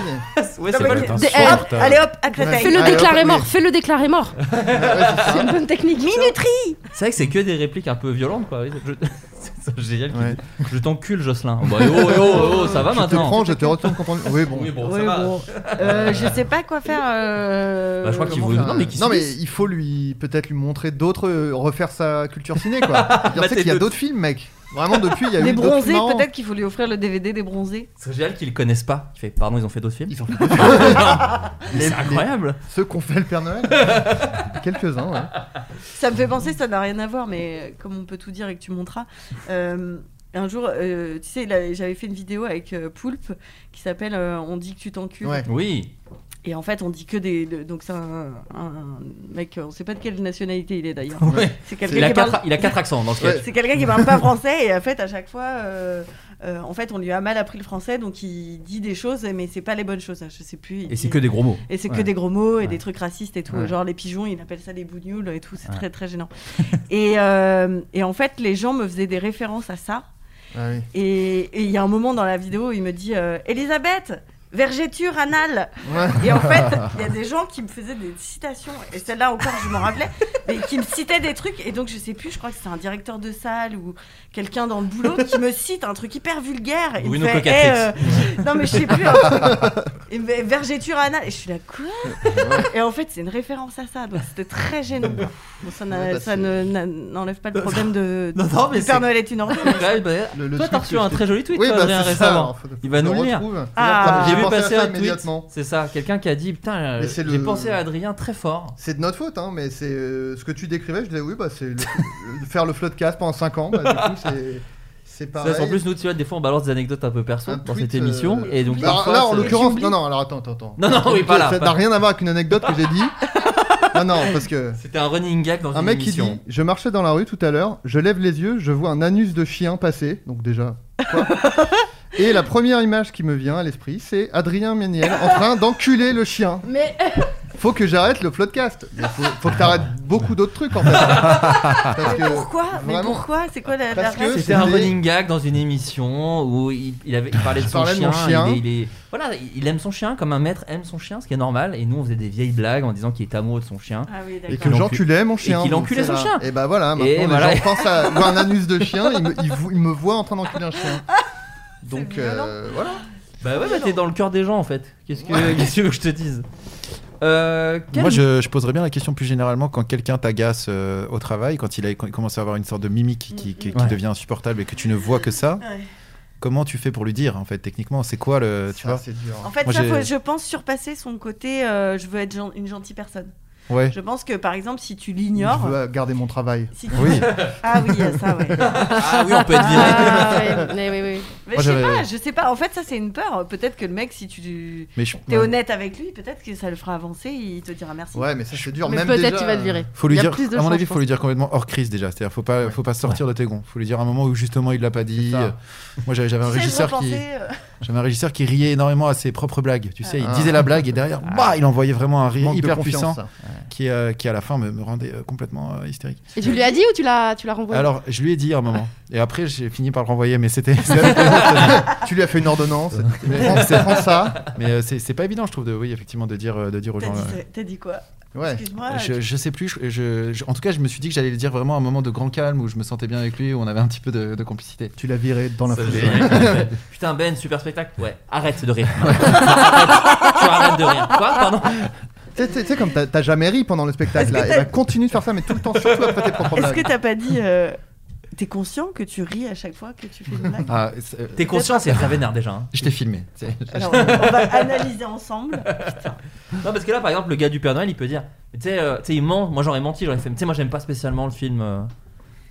Speaker 6: Ouais, c'est
Speaker 9: mais
Speaker 6: pas le temps.
Speaker 9: des-
Speaker 10: Soft,
Speaker 9: hop, allez hop, acclatez.
Speaker 7: Ouais.
Speaker 8: Fais-le
Speaker 7: Allez,
Speaker 8: déclarer
Speaker 7: hop,
Speaker 8: mort,
Speaker 7: oui.
Speaker 8: fais-le déclarer mort. C'est *laughs* une bonne technique.
Speaker 9: Minuterie
Speaker 6: C'est vrai que c'est que des répliques un peu violentes, quoi. Je- *laughs* C'est génial. qu'il
Speaker 7: Ouais.
Speaker 6: dit, Je t'encule, Jocelyn. Bah, eh oh, eh oh, eh oh, ça va
Speaker 7: Je te
Speaker 6: maintenant.
Speaker 7: prends, je te retourne comprendre. Oui, bon.
Speaker 6: Oui, bon,
Speaker 9: Oui,
Speaker 6: ça va.
Speaker 9: bon. Euh, je sais pas quoi faire. euh,
Speaker 6: Bah, je crois qu'il
Speaker 7: faire
Speaker 6: non, mais qu'il
Speaker 7: non, mais il faut lui peut-être lui montrer d'autres, euh, refaire sa culture ciné quoi. Je
Speaker 6: Mater
Speaker 7: sais qu'il y a
Speaker 6: d'autres-
Speaker 7: d'autres films, mec. Vraiment depuis, il y a
Speaker 9: Les
Speaker 7: eu d'autres
Speaker 9: bronzés,
Speaker 7: films
Speaker 9: peut-être qu'il faut lui offrir le DVD des bronzés.
Speaker 6: C'est génial qu'ils le connaissent pas. Il fait, pardon, ils ont fait d'autres films.
Speaker 7: Ils ont *laughs* fait
Speaker 6: Mais
Speaker 7: Les-
Speaker 6: C'est incroyable.
Speaker 7: ceux qu'on fait le Père Noël. *laughs* Quelques-uns, ouais.
Speaker 9: Ça me fait penser, ça n'a rien à voir, mais comme on peut tout dire et que tu monteras. euh, un jour, euh, tu sais, j'avais fait une vidéo avec euh, Poulpe qui s'appelle euh, On dit que tu t'encules.
Speaker 7: Ouais.
Speaker 6: Oui.
Speaker 9: Et en fait, on dit que des. de- donc, c'est un, un mec, on sait pas de quelle nationalité il est d'ailleurs.
Speaker 6: Ouais.
Speaker 9: C'est
Speaker 6: Il
Speaker 9: quelqu'un
Speaker 6: a,
Speaker 9: qui
Speaker 6: quatre,
Speaker 9: parle.
Speaker 6: il a quatre accents dans sketch.
Speaker 7: Ouais.
Speaker 9: C'est quelqu'un qui parle pas français et en fait à chaque fois, euh, euh, en fait on lui a mal appris le français donc il dit des choses mais c'est pas les bonnes choses. Je sais plus. il
Speaker 6: Et c'est
Speaker 9: dit-
Speaker 6: que des gros mots.
Speaker 9: Et c'est
Speaker 6: Ouais.
Speaker 9: que des gros mots et des trucs racistes et tout.
Speaker 7: Ouais.
Speaker 9: Genre les pigeons, il appelle ça des bougnoules et tout. C'est très très gênant. et, euh, et en fait, les gens me faisaient des références à ça.
Speaker 7: Ah oui.
Speaker 9: Et et il y a un moment dans la vidéo où il me dit euh, Elisabeth, vergéture anale.
Speaker 7: Ouais.
Speaker 9: Et en fait, *laughs* il y a des gens qui me faisaient des citations, et celle-là encore, je m'en rappelais, mais qui me citaient des trucs, et donc je sais plus, je crois que c'est un directeur de salle ou quelqu'un dans le boulot qui me cite un truc hyper vulgaire. Il
Speaker 6: Bruno
Speaker 9: me fait. Eh, euh, non, mais je sais plus. fait, vergéture anale. Et je suis là, quoi? Et en fait, c'est une référence à ça, donc c'était très gênant. Bon, ça
Speaker 7: bah,
Speaker 9: n'enlève pas le problème de.
Speaker 6: Non, non, mais
Speaker 9: Père Noël est une ordure.
Speaker 6: Ouais, bah,
Speaker 7: Le- le
Speaker 6: Toi, t'as reçu un très joli tweet,
Speaker 7: Oui, bah,
Speaker 6: Adrien, récemment. Il va nous
Speaker 7: le
Speaker 6: lire.
Speaker 9: Ah.
Speaker 6: J'ai
Speaker 7: J'ai
Speaker 6: vu
Speaker 7: pensé à
Speaker 6: passer
Speaker 7: ça
Speaker 6: un tweet.
Speaker 7: immédiatement.
Speaker 6: C'est ça, quelqu'un qui a dit Putain, euh,
Speaker 7: Mais c'est
Speaker 6: j'ai
Speaker 7: le-
Speaker 6: pensé à Adrien très fort.
Speaker 7: C'est de notre faute, hein, mais c'est euh, ce que tu décrivais. Je disais, oui, bah, c'est le- le- faire le floodcast pendant 5 ans. Bah, du coup, c'est. C'est
Speaker 6: Ça,
Speaker 7: pareil.
Speaker 6: en plus, nous, tu vois, des fois, on balance des anecdotes un peu perso
Speaker 7: Un
Speaker 6: dans
Speaker 7: tweet,
Speaker 6: cette émission.
Speaker 7: euh,
Speaker 6: Et donc, parfois,
Speaker 7: là, en l'occurrence, non, non, alors attends, attends, attends.
Speaker 6: Non, non, oui, pas là,
Speaker 7: Ça
Speaker 6: pas-
Speaker 7: n'a rien à voir avec une anecdote que j'ai dit. *laughs* non, non, parce que.
Speaker 6: C'était un running gag dans
Speaker 7: Un
Speaker 6: une
Speaker 7: mec qui
Speaker 6: émission.
Speaker 7: dit Je marchais dans la rue tout à l'heure, je lève les yeux, je vois un anus de chien passer. Donc, déjà. quoi? Et la première image qui me vient à l'esprit, c'est Adrien Méniel en train d'enculer le chien.
Speaker 9: Mais *laughs*
Speaker 7: faut que j'arrête le floodcast. Mais Faut, faut que t'arrêtes beaucoup d'autres trucs en fait. Parce que
Speaker 9: Pourquoi? Mais pourquoi? C'est quoi la, la
Speaker 7: Parce que
Speaker 9: règle
Speaker 6: C'était un running gag dans une émission où il, il avait, il parlait de son
Speaker 7: de
Speaker 6: chien. Il, est, il est- voilà, il aime son chien comme un maître aime son chien, ce qui est normal. Et nous, on faisait des vieilles blagues en disant qu'il est amoureux de son chien.
Speaker 9: Ah oui,
Speaker 7: Et
Speaker 9: d'accord.
Speaker 7: que j'enculais mon chien.
Speaker 6: Et qu'il enculait son
Speaker 7: là.
Speaker 6: chien.
Speaker 7: Et bah voilà, maintenant
Speaker 6: Et
Speaker 7: les
Speaker 6: voilà.
Speaker 7: gens pensent à voir un anus de chien, ils me, ils me voient en train d'enculer un chien. *laughs* Donc euh, voilà.
Speaker 6: Bah ouais, bah t'es dans le cœur des gens en fait. Qu'est-ce que, qu'est-ce que tu veux que je te dise Euh, quel-
Speaker 10: Moi, je, je poserais bien la question plus généralement quand quelqu'un t'agace euh, au travail, quand il, a, quand il commence à avoir une sorte de mimique qui, qui- qui
Speaker 6: Ouais.
Speaker 10: devient insupportable et que tu ne vois que ça.
Speaker 9: Ouais.
Speaker 10: Comment tu fais pour lui dire en fait techniquement C'est quoi le tu
Speaker 7: Ça,
Speaker 10: vois
Speaker 7: c'est dur.
Speaker 9: En fait,
Speaker 10: Moi,
Speaker 9: ça,
Speaker 10: j'ai-
Speaker 9: faut, je pense, surpasser son côté euh, je veux être gen- une gentille personne.
Speaker 10: Ouais.
Speaker 9: Je pense que par exemple, si tu
Speaker 7: Je
Speaker 9: l'ignores.
Speaker 7: veux garder mon travail.
Speaker 9: Si tu-
Speaker 10: Oui. *laughs*
Speaker 9: Ah oui, ça, ouais.
Speaker 6: Ah oui, on peut être viré.
Speaker 8: Ah, ouais, mais oui, oui.
Speaker 9: Mais
Speaker 10: Moi,
Speaker 9: je sais pas, je sais pas. En fait, ça, c'est une peur. Peut-être que le mec, si tu
Speaker 10: Mais je-
Speaker 9: es
Speaker 10: ouais.
Speaker 9: honnête avec lui, peut-être que ça le fera avancer. Il te dira merci.
Speaker 7: Ouais, mais ça c'est dur.
Speaker 8: Mais
Speaker 7: Même
Speaker 8: peut-être
Speaker 7: déjà,
Speaker 8: tu vas te virer.
Speaker 10: Faut lui
Speaker 8: Il y a
Speaker 10: dire,
Speaker 8: plus de
Speaker 10: à mon avis,
Speaker 8: je
Speaker 10: faut lui dire complètement hors crise déjà. C'est-à-dire, faut pas, faut pas sortir de tes gonds. Faut lui dire un moment où justement il l'a pas dit.
Speaker 7: ça.
Speaker 10: Moi, j'avais un *laughs*
Speaker 9: je
Speaker 10: régisseur qui,
Speaker 9: euh, *laughs*
Speaker 10: j'avais un régisseur qui riait énormément à ses propres blagues. Tu sais, il
Speaker 7: Ah.
Speaker 10: disait la blague et derrière, bah, il envoyait vraiment un rire hyper puissant,
Speaker 7: ça.
Speaker 10: Qui, euh, qui à la fin me, me rendait euh, complètement euh, hystérique.
Speaker 8: Et tu lui as dit ou tu l'as, tu l'as renvoyé?
Speaker 10: Alors, je lui ai dit à un moment, et après j'ai fini par le renvoyer, mais c'était. *laughs*
Speaker 7: tu lui as fait une ordonnance.
Speaker 10: C'est
Speaker 7: prends ça.
Speaker 10: Mais euh, c'est c'est pas évident, je trouve, de, oui, effectivement, de dire, de dire aux
Speaker 9: T'as
Speaker 10: gens.
Speaker 9: dit,
Speaker 10: euh,
Speaker 9: t'as dit quoi?
Speaker 7: Ouais.
Speaker 9: Excuse-moi.
Speaker 10: Je, je sais plus, je- je- je- en tout cas, je me suis dit que j'allais le dire vraiment à un moment de grand calme où je me sentais bien avec lui, où on avait un petit peu de, de complicité.
Speaker 7: Tu l'as viré dans la foulée. *laughs*
Speaker 6: Putain, Ben, super spectacle. Ouais, arrête de rire. *laughs* arrête. Tu arrêtes de rire. Quoi Pardon?
Speaker 7: Tu sais- comme t'as t'as jamais ri pendant le spectacle, là, et
Speaker 9: t'as-
Speaker 7: bah, continue de faire ça, mais tout le temps, surtout après tes propres
Speaker 9: Est-ce que t'as pas dit. euh, T'es conscient que tu ris à chaque fois que tu fais une blague
Speaker 10: Ah, c'est- euh,
Speaker 6: T'es conscient, c'est très vénère déjà. hein.
Speaker 10: je t'ai filmé. c'est-
Speaker 9: Alors, on va analyser ensemble.
Speaker 6: Non, parce que là, par exemple, le gars du Père Noël, il peut dire mais Tu sais, euh, tu sais, il ment. Moi, j'aurais menti. J'aurais fait Tu sais, moi, j'aime pas spécialement le film. euh,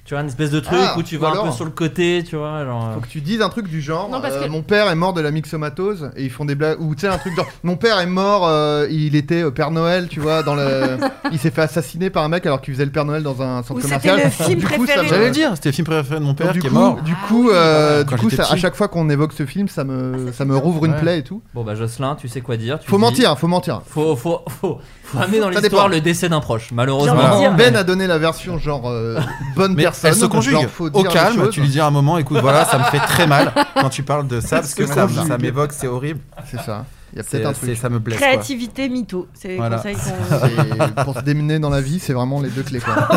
Speaker 6: Tu vois, une espèce de truc
Speaker 7: Ah,
Speaker 6: où tu
Speaker 7: ou
Speaker 6: vas un peu sur le côté, tu vois. Genre, euh,
Speaker 7: Faut que tu dises un truc du genre.
Speaker 8: Non, parce
Speaker 7: euh,
Speaker 8: que-
Speaker 7: Mon père est mort de la myxomatose et ils font des blagues. Ou tu sais, un truc genre. Mon père est mort, euh, il était euh, Père Noël, tu vois. Dans le... *laughs* Il s'est fait assassiner par un mec alors qu'il faisait le Père Noël dans un centre
Speaker 9: Ou c'était
Speaker 7: commercial.
Speaker 9: le film
Speaker 7: Du coup, ça
Speaker 9: préféré.
Speaker 7: me-
Speaker 10: J'allais le dire, c'était le film préféré de mon père
Speaker 7: Donc, du
Speaker 10: qui
Speaker 7: coup,
Speaker 10: est mort.
Speaker 7: Du
Speaker 8: Ah
Speaker 7: coup,
Speaker 8: oui.
Speaker 7: euh,
Speaker 10: Quand
Speaker 7: du coup
Speaker 10: j'étais
Speaker 7: ça- à
Speaker 10: petit.
Speaker 7: chaque fois qu'on évoque ce film, ça me, ça me rouvre une
Speaker 10: Ouais.
Speaker 7: plaie et tout.
Speaker 6: Bon, bah, Jocelyn, tu sais quoi dire. tu
Speaker 7: Faut
Speaker 6: dis-
Speaker 7: mentir, faut mentir.
Speaker 6: Faut, faut, faut, faut amener dans
Speaker 7: Ça
Speaker 6: l'histoire
Speaker 7: dépend.
Speaker 6: le décès d'un proche, malheureusement.
Speaker 9: J'ai envie de dire-
Speaker 7: Ben a donné la version genre euh, bonne
Speaker 10: Mais
Speaker 7: personne.
Speaker 10: elle se conjugue au calme. Tu lui dis à un moment, écoute, voilà, ça me fait très mal *laughs* quand tu parles de ça parce que ça, ça m'évoque, c'est horrible.
Speaker 7: C'est ça. Il y a peut-être un truc.
Speaker 10: ça me blesse. quoi.
Speaker 9: Créativité, mytho. C'est les
Speaker 10: Voilà.
Speaker 9: conseils qu'on. *laughs*
Speaker 7: Pour se démener dans la vie, c'est vraiment les deux clés quoi. *laughs*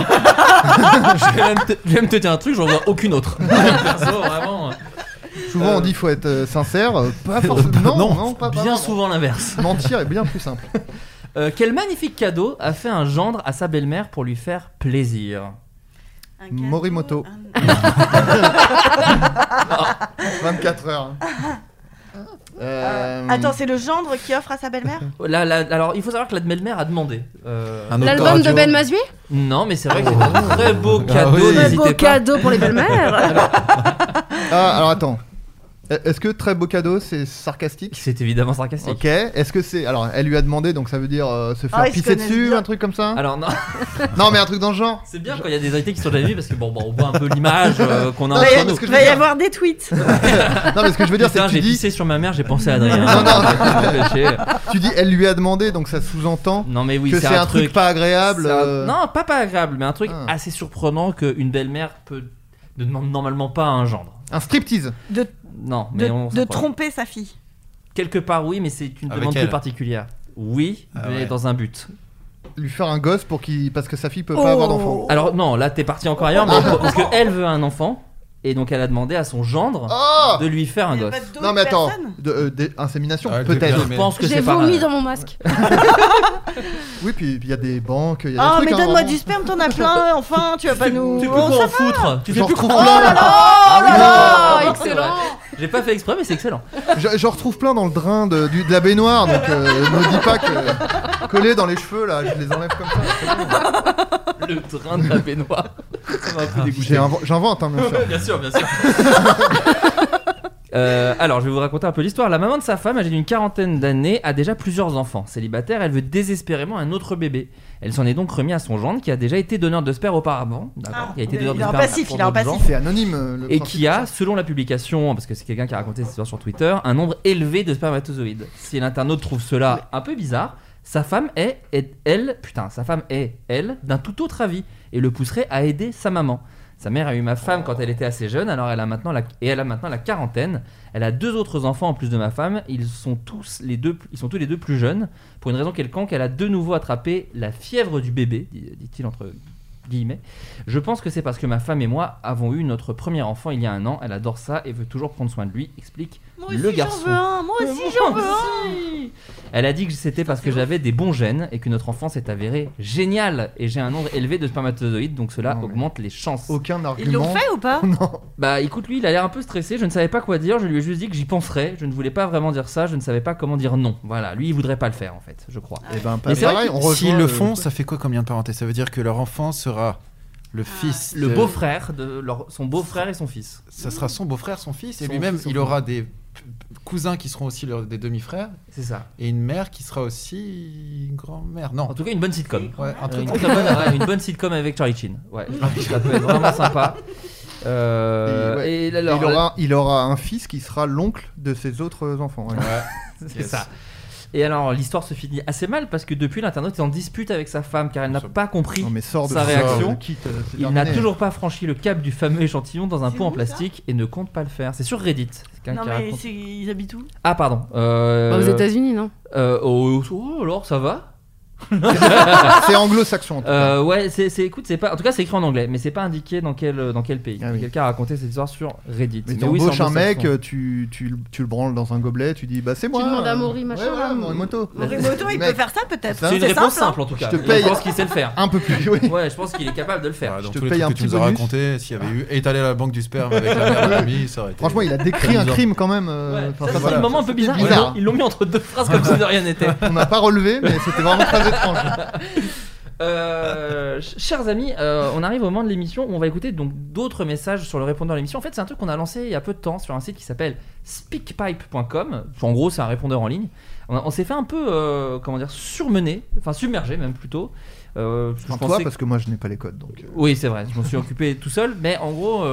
Speaker 6: je vais même te, je vais même te dire un truc, j'en vois aucune autre. Perso, vraiment.
Speaker 7: Souvent on dit faut être euh, sincère, euh, pas forcément. Non,
Speaker 10: non.
Speaker 7: non, pas
Speaker 6: Bien souvent l'inverse.
Speaker 7: Mentir est bien plus simple.
Speaker 6: Euh, quel magnifique cadeau a fait un gendre à sa belle-mère pour lui faire plaisir?
Speaker 9: Cadeau,
Speaker 7: Morimoto.
Speaker 9: un-
Speaker 7: 24 heures. Euh,
Speaker 9: Attends, c'est le gendre qui offre à sa belle-mère
Speaker 6: Là, là, alors, il faut savoir que la belle-mère a demandé. euh,
Speaker 10: Un
Speaker 8: L'album de. Ben Mazué
Speaker 6: Non, mais c'est vrai que c'est un très beau
Speaker 10: Ah
Speaker 6: cadeau.
Speaker 10: oui.
Speaker 8: Très
Speaker 6: n'hésitez
Speaker 8: beau
Speaker 6: pas.
Speaker 8: cadeau pour les belles-mères. *laughs*
Speaker 7: Ah, alors attends. Est-ce que très beau cadeau c'est sarcastique?
Speaker 6: C'est évidemment sarcastique.
Speaker 7: Ok. Est-ce que c'est. Alors elle lui a demandé donc ça veut dire euh, se faire
Speaker 9: Ah, ils se
Speaker 7: pisser
Speaker 9: connaissent
Speaker 7: dessus,
Speaker 9: bien.
Speaker 7: un truc comme ça?
Speaker 6: Alors, non, *laughs*
Speaker 7: Non mais un truc dans le genre.
Speaker 6: c'est bien quand il y a des invités qui sont jamais parce que bon, bon, on voit un peu l'image euh, qu'on a
Speaker 7: Non,
Speaker 9: Il va y-
Speaker 6: entre nous.
Speaker 7: que je
Speaker 9: va y
Speaker 7: dire-
Speaker 9: avoir des tweets. *laughs*
Speaker 7: Non mais ce que je veux dire c'est
Speaker 6: Putain,
Speaker 7: que tu
Speaker 6: j'ai
Speaker 7: dis,
Speaker 6: pissé sur ma mère, j'ai pensé à Adrien.
Speaker 7: Non, non.
Speaker 6: Empêché.
Speaker 7: tu dis elle lui a demandé donc ça sous-entend
Speaker 6: Non, mais oui,
Speaker 7: que c'est un truc, pas agréable.
Speaker 6: c'est un-
Speaker 7: euh,
Speaker 6: Non, pas pas agréable, mais un truc
Speaker 7: Ah.
Speaker 6: assez surprenant qu'une belle-mère peut ne demande normalement pas à un gendre.
Speaker 7: Un striptease.
Speaker 9: De,
Speaker 6: Non,
Speaker 9: de,
Speaker 6: mais on
Speaker 9: de
Speaker 6: fout.
Speaker 9: tromper sa fille.
Speaker 6: Quelque part, oui, mais c'est une
Speaker 10: Avec
Speaker 6: demande
Speaker 10: elle.
Speaker 6: plus particulière. Oui,
Speaker 10: Ah
Speaker 6: mais
Speaker 10: ouais.
Speaker 6: dans un but.
Speaker 7: Lui faire un gosse pour qu'il parce que sa fille peut
Speaker 9: Oh.
Speaker 7: pas avoir d'enfant.
Speaker 6: Alors non, là t'es parti encore ailleurs, mais *laughs* parce qu'elle veut un enfant et donc elle a demandé à son gendre
Speaker 7: Oh
Speaker 6: de lui faire un
Speaker 9: Il y a
Speaker 6: gosse.
Speaker 9: d'autres
Speaker 7: Non mais attends,
Speaker 9: personnes
Speaker 7: de, euh, des- insémination
Speaker 10: Ah,
Speaker 7: peut-être.
Speaker 10: mais-
Speaker 6: Je pense que
Speaker 8: J'ai
Speaker 6: c'est pas.
Speaker 8: vomi dans mon masque. *laughs*
Speaker 7: Oui puis puis il y a des banques, il y a
Speaker 9: Ah,
Speaker 7: des trucs.
Speaker 9: mais
Speaker 7: hein,
Speaker 9: donne-moi
Speaker 7: vraiment.
Speaker 9: du sperme, t'en as plein, enfin, tu vas pas nous.
Speaker 6: Tu sais
Speaker 9: Oh,
Speaker 6: plus quoi
Speaker 9: ça
Speaker 6: en foutre. Tu sais
Speaker 7: J'en
Speaker 6: plus
Speaker 7: retrouve
Speaker 6: quoi-
Speaker 7: plein.
Speaker 9: Oh là là
Speaker 6: Ah oui,
Speaker 8: Ah,
Speaker 6: non,
Speaker 8: excellent.
Speaker 6: c'est vrai. J'ai pas fait exprès, mais c'est excellent.
Speaker 7: Je- J'en retrouve plein dans le drain de, du- de la baignoire, donc euh, ne dis pas que collé dans les cheveux là, je les enlève comme ça. c'est bon.
Speaker 6: Le train de la baignoire. Ça m'a un peu dégoûté.
Speaker 7: J'ai invo- J'invente, hein, bien sûr. *laughs*
Speaker 6: bien sûr, bien sûr. *laughs* Euh, alors, je vais vous raconter un peu l'histoire. La maman de sa femme, âgée d'une quarantaine d'années, a déjà plusieurs enfants. Célibataire, elle veut désespérément un autre bébé. Elle s'en est donc remis à son gendre, qui a déjà été donneur de sperme auparavant. D'accord.
Speaker 9: Ah,
Speaker 6: qui a été
Speaker 9: il
Speaker 6: donneur
Speaker 9: a
Speaker 6: de
Speaker 9: un
Speaker 6: sperme
Speaker 9: passif,
Speaker 6: pour
Speaker 9: il
Speaker 6: d'autres gens.
Speaker 9: passif.
Speaker 7: C'est anonyme. euh, le
Speaker 6: Et qui a, selon la publication, parce que c'est quelqu'un qui a raconté cette histoire sur Twitter, un nombre élevé de spermatozoïdes. Si l'internaute trouve cela un peu bizarre, Sa femme est, est, elle, putain, sa femme est, elle, d'un tout autre avis et le pousserait à aider sa maman. Sa mère a eu ma femme quand elle était assez jeune, alors elle a maintenant la, et elle a maintenant la quarantaine. Elle a deux autres enfants en plus de ma femme. Ils sont tous les deux, ils sont tous les deux plus jeunes. Pour une raison quelconque, elle a de nouveau attrapé la fièvre du bébé, dit- dit-il entre guillemets. Je pense que c'est parce que ma femme et moi avons eu notre premier enfant il y a un an. Elle adore ça et veut toujours prendre soin de lui. Explique
Speaker 9: Moi
Speaker 6: le
Speaker 9: aussi,
Speaker 6: garçon.
Speaker 9: j'en veux un. Moi aussi, j'en veux un.
Speaker 6: aussi. Elle a dit que c'était parce que j'avais des bons gènes et que notre enfant s'est avéré génial et j'ai un nombre élevé de spermatozoïdes donc cela augmente les chances.
Speaker 7: Aucun
Speaker 9: Ils l'ont fait ou pas *laughs*
Speaker 7: Non.
Speaker 6: Bah écoute lui il a l'air un peu stressé, je ne savais pas quoi dire, je lui ai juste dit que j'y penserais, je ne voulais pas vraiment dire ça, je ne savais pas comment dire non. Voilà, lui il voudrait pas le faire en fait, je crois.
Speaker 7: Eh ben, rejoint
Speaker 10: S'ils le
Speaker 7: le-
Speaker 10: font, ça fait quoi comme lien de parenté? Ça veut dire que leur enfant sera le fils.
Speaker 6: Le beau-frère de leur, son beau-frère et son fils.
Speaker 10: Ça sera son beau-frère, son fils, et
Speaker 6: Son-
Speaker 10: lui-même,
Speaker 6: son
Speaker 10: il aura des cousins qui seront aussi leur- des demi-frères.
Speaker 6: C'est ça.
Speaker 10: Et une mère qui sera aussi une grand-mère. Non.
Speaker 6: En tout cas une bonne sitcom.
Speaker 10: Ouais, un
Speaker 6: Euh,
Speaker 10: truc
Speaker 6: une, très bonne, ouais, une bonne sitcom avec Charlie Chin. Ouais, ça peut être *laughs* vraiment sympa. Euh,
Speaker 7: Et, ouais.
Speaker 6: et alors-
Speaker 7: il, aura, il aura un fils qui sera l'oncle de ses autres enfants. ouais. *laughs*
Speaker 6: C'est ça. Et alors l'histoire se finit assez mal parce que depuis l'internaute est en dispute avec sa femme car elle n'a pas compris
Speaker 7: Non, mais sors de
Speaker 6: sa réaction.
Speaker 7: quitte, euh,
Speaker 6: Il n'a toujours pas franchi le cap du fameux échantillon dans un pot en plastique et ne compte pas le faire. C'est sur Reddit.
Speaker 9: Non, mais
Speaker 6: raconte-
Speaker 9: ils habitent où?
Speaker 6: Ah pardon. Euh,
Speaker 8: Bah, aux États-Unis, non?
Speaker 6: euh, oh, oh, alors ça va? *laughs*
Speaker 7: C'est anglo-saxon. en tout cas.
Speaker 6: Euh, ouais, c'est, c'est- écoute, c'est pas. En tout cas, c'est écrit en anglais, mais c'est pas indiqué dans quel dans quel pays.
Speaker 7: Ah oui.
Speaker 6: Quelqu'un a raconté cette histoire sur Reddit.
Speaker 7: Mais
Speaker 6: Mais oui, c'est
Speaker 7: t'embauches un mec, euh, tu, tu, tu le branles dans un gobelet, tu dis bah c'est moi.
Speaker 8: demandes à
Speaker 7: euh,
Speaker 8: Maury, machin,
Speaker 7: Ouais, voilà,
Speaker 8: là.
Speaker 7: Morimoto.
Speaker 9: Morimoto, il *laughs* peut faire ça peut-être.
Speaker 6: C'est une
Speaker 9: C'est
Speaker 6: réponse
Speaker 9: simple, hein.
Speaker 6: simple en tout cas.
Speaker 7: Je te
Speaker 6: Et
Speaker 7: paye
Speaker 6: Je pense qu'il sait le faire.
Speaker 7: Un peu plus, oui.
Speaker 6: Ouais, je pense qu'il est capable de le faire.
Speaker 10: Ouais, dans
Speaker 7: te
Speaker 10: tous les
Speaker 7: paye
Speaker 10: trucs
Speaker 7: un
Speaker 10: que tu
Speaker 7: petit
Speaker 10: nous as
Speaker 7: bonus.
Speaker 10: raconté, s'il y avait eu étalé la banque du sperme avec la mère de famille, ça aurait été.
Speaker 7: Franchement, il a décrit un crime quand même. euh,
Speaker 6: Ouais,
Speaker 7: enfin,
Speaker 6: ça,
Speaker 7: ça,
Speaker 6: c'est
Speaker 7: voilà.
Speaker 6: un moment un peu bizarre. Ils
Speaker 7: bizarre.
Speaker 6: l'ont- Ils l'ont mis entre deux phrases comme si de rien n'était.
Speaker 7: On n'a pas relevé, mais c'était vraiment très. *laughs* *laughs*
Speaker 6: Euh, ch- chers amis, euh, on arrive au moment de l'émission où on va écouter donc d'autres messages sur le répondeur de l'émission. En fait, c'est un truc qu'on a lancé il y a peu de temps sur un site qui s'appelle speakpipe.com. En gros, c'est un répondeur en ligne. On, s'est fait un peu, euh, comment dire, surmener, enfin submerger même plutôt. Euh, je
Speaker 7: toi,
Speaker 6: pensais
Speaker 7: parce que moi je n'ai pas les codes. Donc,
Speaker 6: Oui, c'est vrai, je m'en suis occupé tout seul, mais en gros,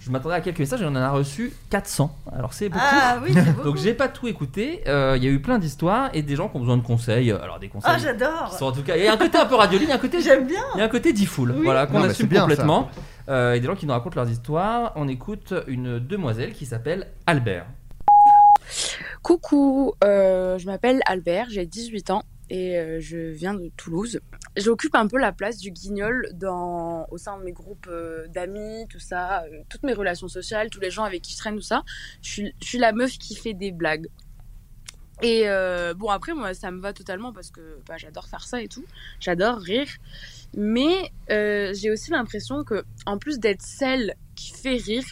Speaker 6: je m'attendais à quelques messages et on en a reçu 400. Alors c'est beaucoup.
Speaker 9: Ah oui, c'est *laughs* beaucoup.
Speaker 6: Donc j'ai pas tout écouté, Euh, il y a eu plein d'histoires et des gens qui ont besoin de conseils. Alors des conseils.
Speaker 9: Ah, j'adore.
Speaker 6: qui sont en tout cas, il y a un côté un peu radioline, il y a un côté *laughs*
Speaker 9: J'aime bien.
Speaker 6: il y a un côté difool, voilà, qu'on
Speaker 7: Non, mais
Speaker 6: assume
Speaker 7: c'est bien,
Speaker 6: complètement. Euh, et des gens qui nous racontent leurs histoires. On écoute une demoiselle qui s'appelle Albert.
Speaker 12: Coucou, euh, je m'appelle Albert, j'ai 18 ans et euh, je viens de Toulouse. J'occupe un peu la place du guignol dans, au sein de mes groupes euh, d'amis, tout ça, euh, toutes mes relations sociales, tous les gens avec qui je traîne, tout ça. Je suis, la meuf qui fait des blagues. Et bon, après, moi, ça me va totalement parce que bah, j'adore faire ça et tout. J'adore rire. Mais j'ai aussi l'impression que, en plus d'être celle qui fait rire,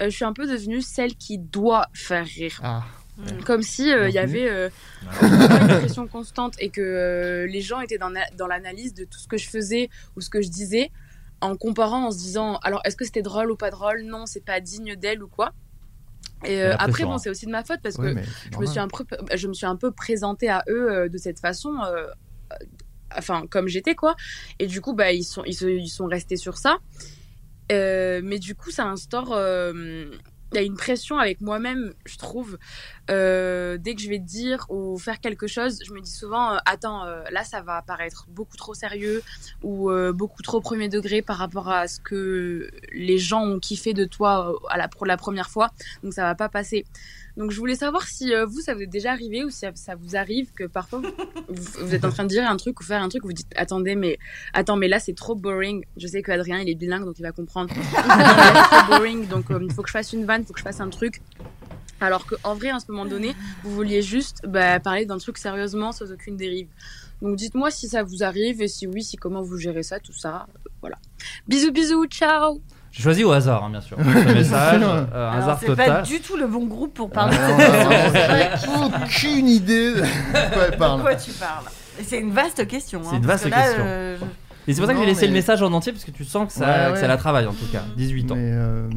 Speaker 12: je suis un peu devenue celle qui doit faire rire.
Speaker 7: Ah.
Speaker 12: Comme si euh, il y avait euh, une pression constante et que euh, les gens étaient dans, dans l'analyse de tout ce que je faisais ou ce que je disais en comparant, en se disant alors est-ce que c'était drôle ou pas drôle? Non, c'est pas digne d'elle ou quoi? Et euh, après, bon, c'est aussi de ma faute parce
Speaker 7: Oui,
Speaker 12: que je me, suis un peu, je me suis un peu présentée à eux euh, de cette façon, euh, enfin, comme j'étais, quoi. Et du coup, bah, ils, sont, ils, se- ils sont restés sur ça. Euh, mais du coup, ça instaure. Il y a une pression avec moi-même, je trouve. Euh, dès que je vais dire ou faire quelque chose, je me dis souvent euh, Attends, euh, là, ça va paraître beaucoup trop sérieux ou beaucoup trop premier degré par rapport à ce que les gens ont kiffé de toi à la, pour la première fois. Donc, ça va pas passer. Donc je voulais savoir si euh, vous, ça vous est déjà arrivé ou si ça, ça vous arrive que parfois vous, vous êtes en train de dire un truc ou faire un truc, vous dites attendez mais attends mais là c'est trop boring. Je sais que Adrien il est bilingue donc il va comprendre. *laughs* c'est trop boring donc euh, il faut que je fasse une vanne, il faut que je fasse un truc. Alors qu'en vrai, à ce moment donné, vous vouliez juste bah, parler d'un truc sérieusement sans aucune dérive. Donc dites-moi si ça vous arrive et si oui, si comment vous gérez ça, tout ça. Euh, voilà. Bisous, bisous, ciao
Speaker 6: J'ai choisi au hasard, hein, bien sûr. *laughs* Ce message, euh,
Speaker 9: Alors,
Speaker 6: hasard
Speaker 9: c'est pas
Speaker 6: total.
Speaker 9: du tout le bon groupe pour parler
Speaker 7: Ah, aucune idée de *laughs* quoi elle parle.
Speaker 9: De quoi tu parles C'est une vaste question.
Speaker 6: C'est
Speaker 9: hein,
Speaker 6: une vaste
Speaker 9: que là,
Speaker 6: question.
Speaker 9: euh, je-
Speaker 6: Et c'est pour ça que j'ai laissé le message en entier parce que tu sens que ça,
Speaker 7: Ouais,
Speaker 6: que
Speaker 7: ouais.
Speaker 6: ça la travaille en tout cas. 18 ans.
Speaker 7: Mais, euh,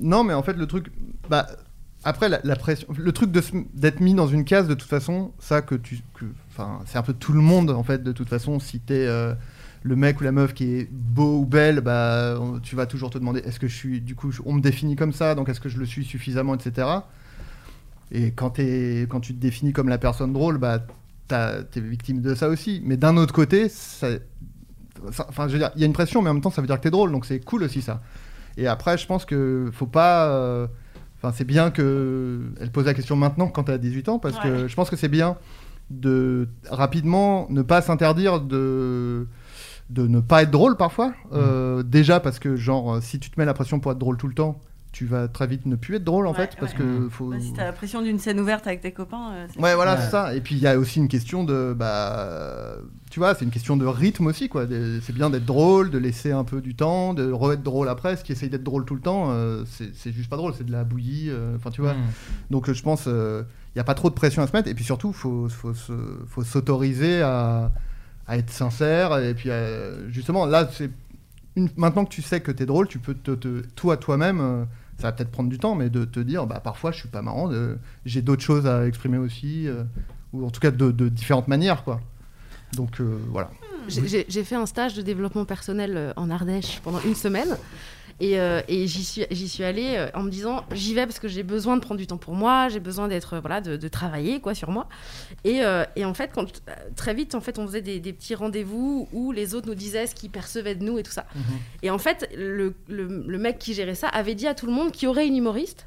Speaker 7: non, mais en fait, le truc. Bah, après, la, la pression. Le truc d'être mis dans une case, de toute façon, ça que tu. que- Enfin, c'est un peu tout le monde, en fait, de toute façon. Si t'es. Le mec ou la meuf qui est beau ou belle, bah, on- tu vas toujours te demander est-ce que je suis. Du coup, je- on me définit comme ça, donc est-ce que je le suis suffisamment, etc. Et quand, tu te définis comme la personne drôle, bah, t'es victime de ça aussi. Mais d'un autre côté, ça- ça- enfin, je veux dire, il y a une pression, mais en même temps, ça veut dire que t'es drôle, donc c'est cool aussi ça. Et après, je pense que faut pas. euh, Enfin, c'est bien que elle pose la question maintenant quand t'as 18 ans, parce que je pense que c'est bien de rapidement ne pas s'interdire de de ne pas être drôle parfois. Euh, déjà parce que genre euh, si tu te mets la pression pour être drôle tout le temps, tu vas très vite ne plus être drôle en
Speaker 9: Ouais,
Speaker 7: fait parce
Speaker 9: ouais.
Speaker 7: que faut.
Speaker 9: Bah, si t'as la pression d'une scène ouverte avec tes copains. euh,
Speaker 7: Ouais, voilà, c'est ça. Et puis il y a aussi une question de, bah, tu vois, c'est une question de rythme aussi, quoi. C'est bien d'être drôle, de laisser un peu du temps, de re-être drôle après. Ce qui essaye d'être drôle tout le temps, euh, c'est c'est juste pas drôle, c'est de la bouillie. euh, Enfin, tu vois.
Speaker 6: Mm.
Speaker 7: Donc je pense, il n'y a pas trop de pression à se mettre. Et puis surtout, faut, faut, faut s'autoriser à, à être sincère. Et puis euh, justement, là, c'est maintenant que tu sais que t'es drôle, tu peux te, te- toi toi-même. euh, ça va peut-être prendre du temps, mais de te dire, bah parfois je suis pas marrant, de- j'ai d'autres choses à exprimer aussi, euh, ou en tout cas de, de différentes manières, quoi. Donc euh, voilà.
Speaker 8: J'ai- J'ai fait un stage de développement personnel euh, en Ardèche pendant une semaine. Et, euh, et j'y suis, allée euh, en me disant j'y vais parce que j'ai besoin de prendre du temps pour moi, j'ai besoin d'être euh, voilà de, de travailler quoi sur moi. Et, euh, et en fait quand très vite en fait on faisait des, des petits rendez-vous où les autres nous disaient ce qu'ils percevaient de nous et tout ça. Et en fait le, le- le mec qui gérait ça avait dit à tout le monde qu'il y aurait une humoriste.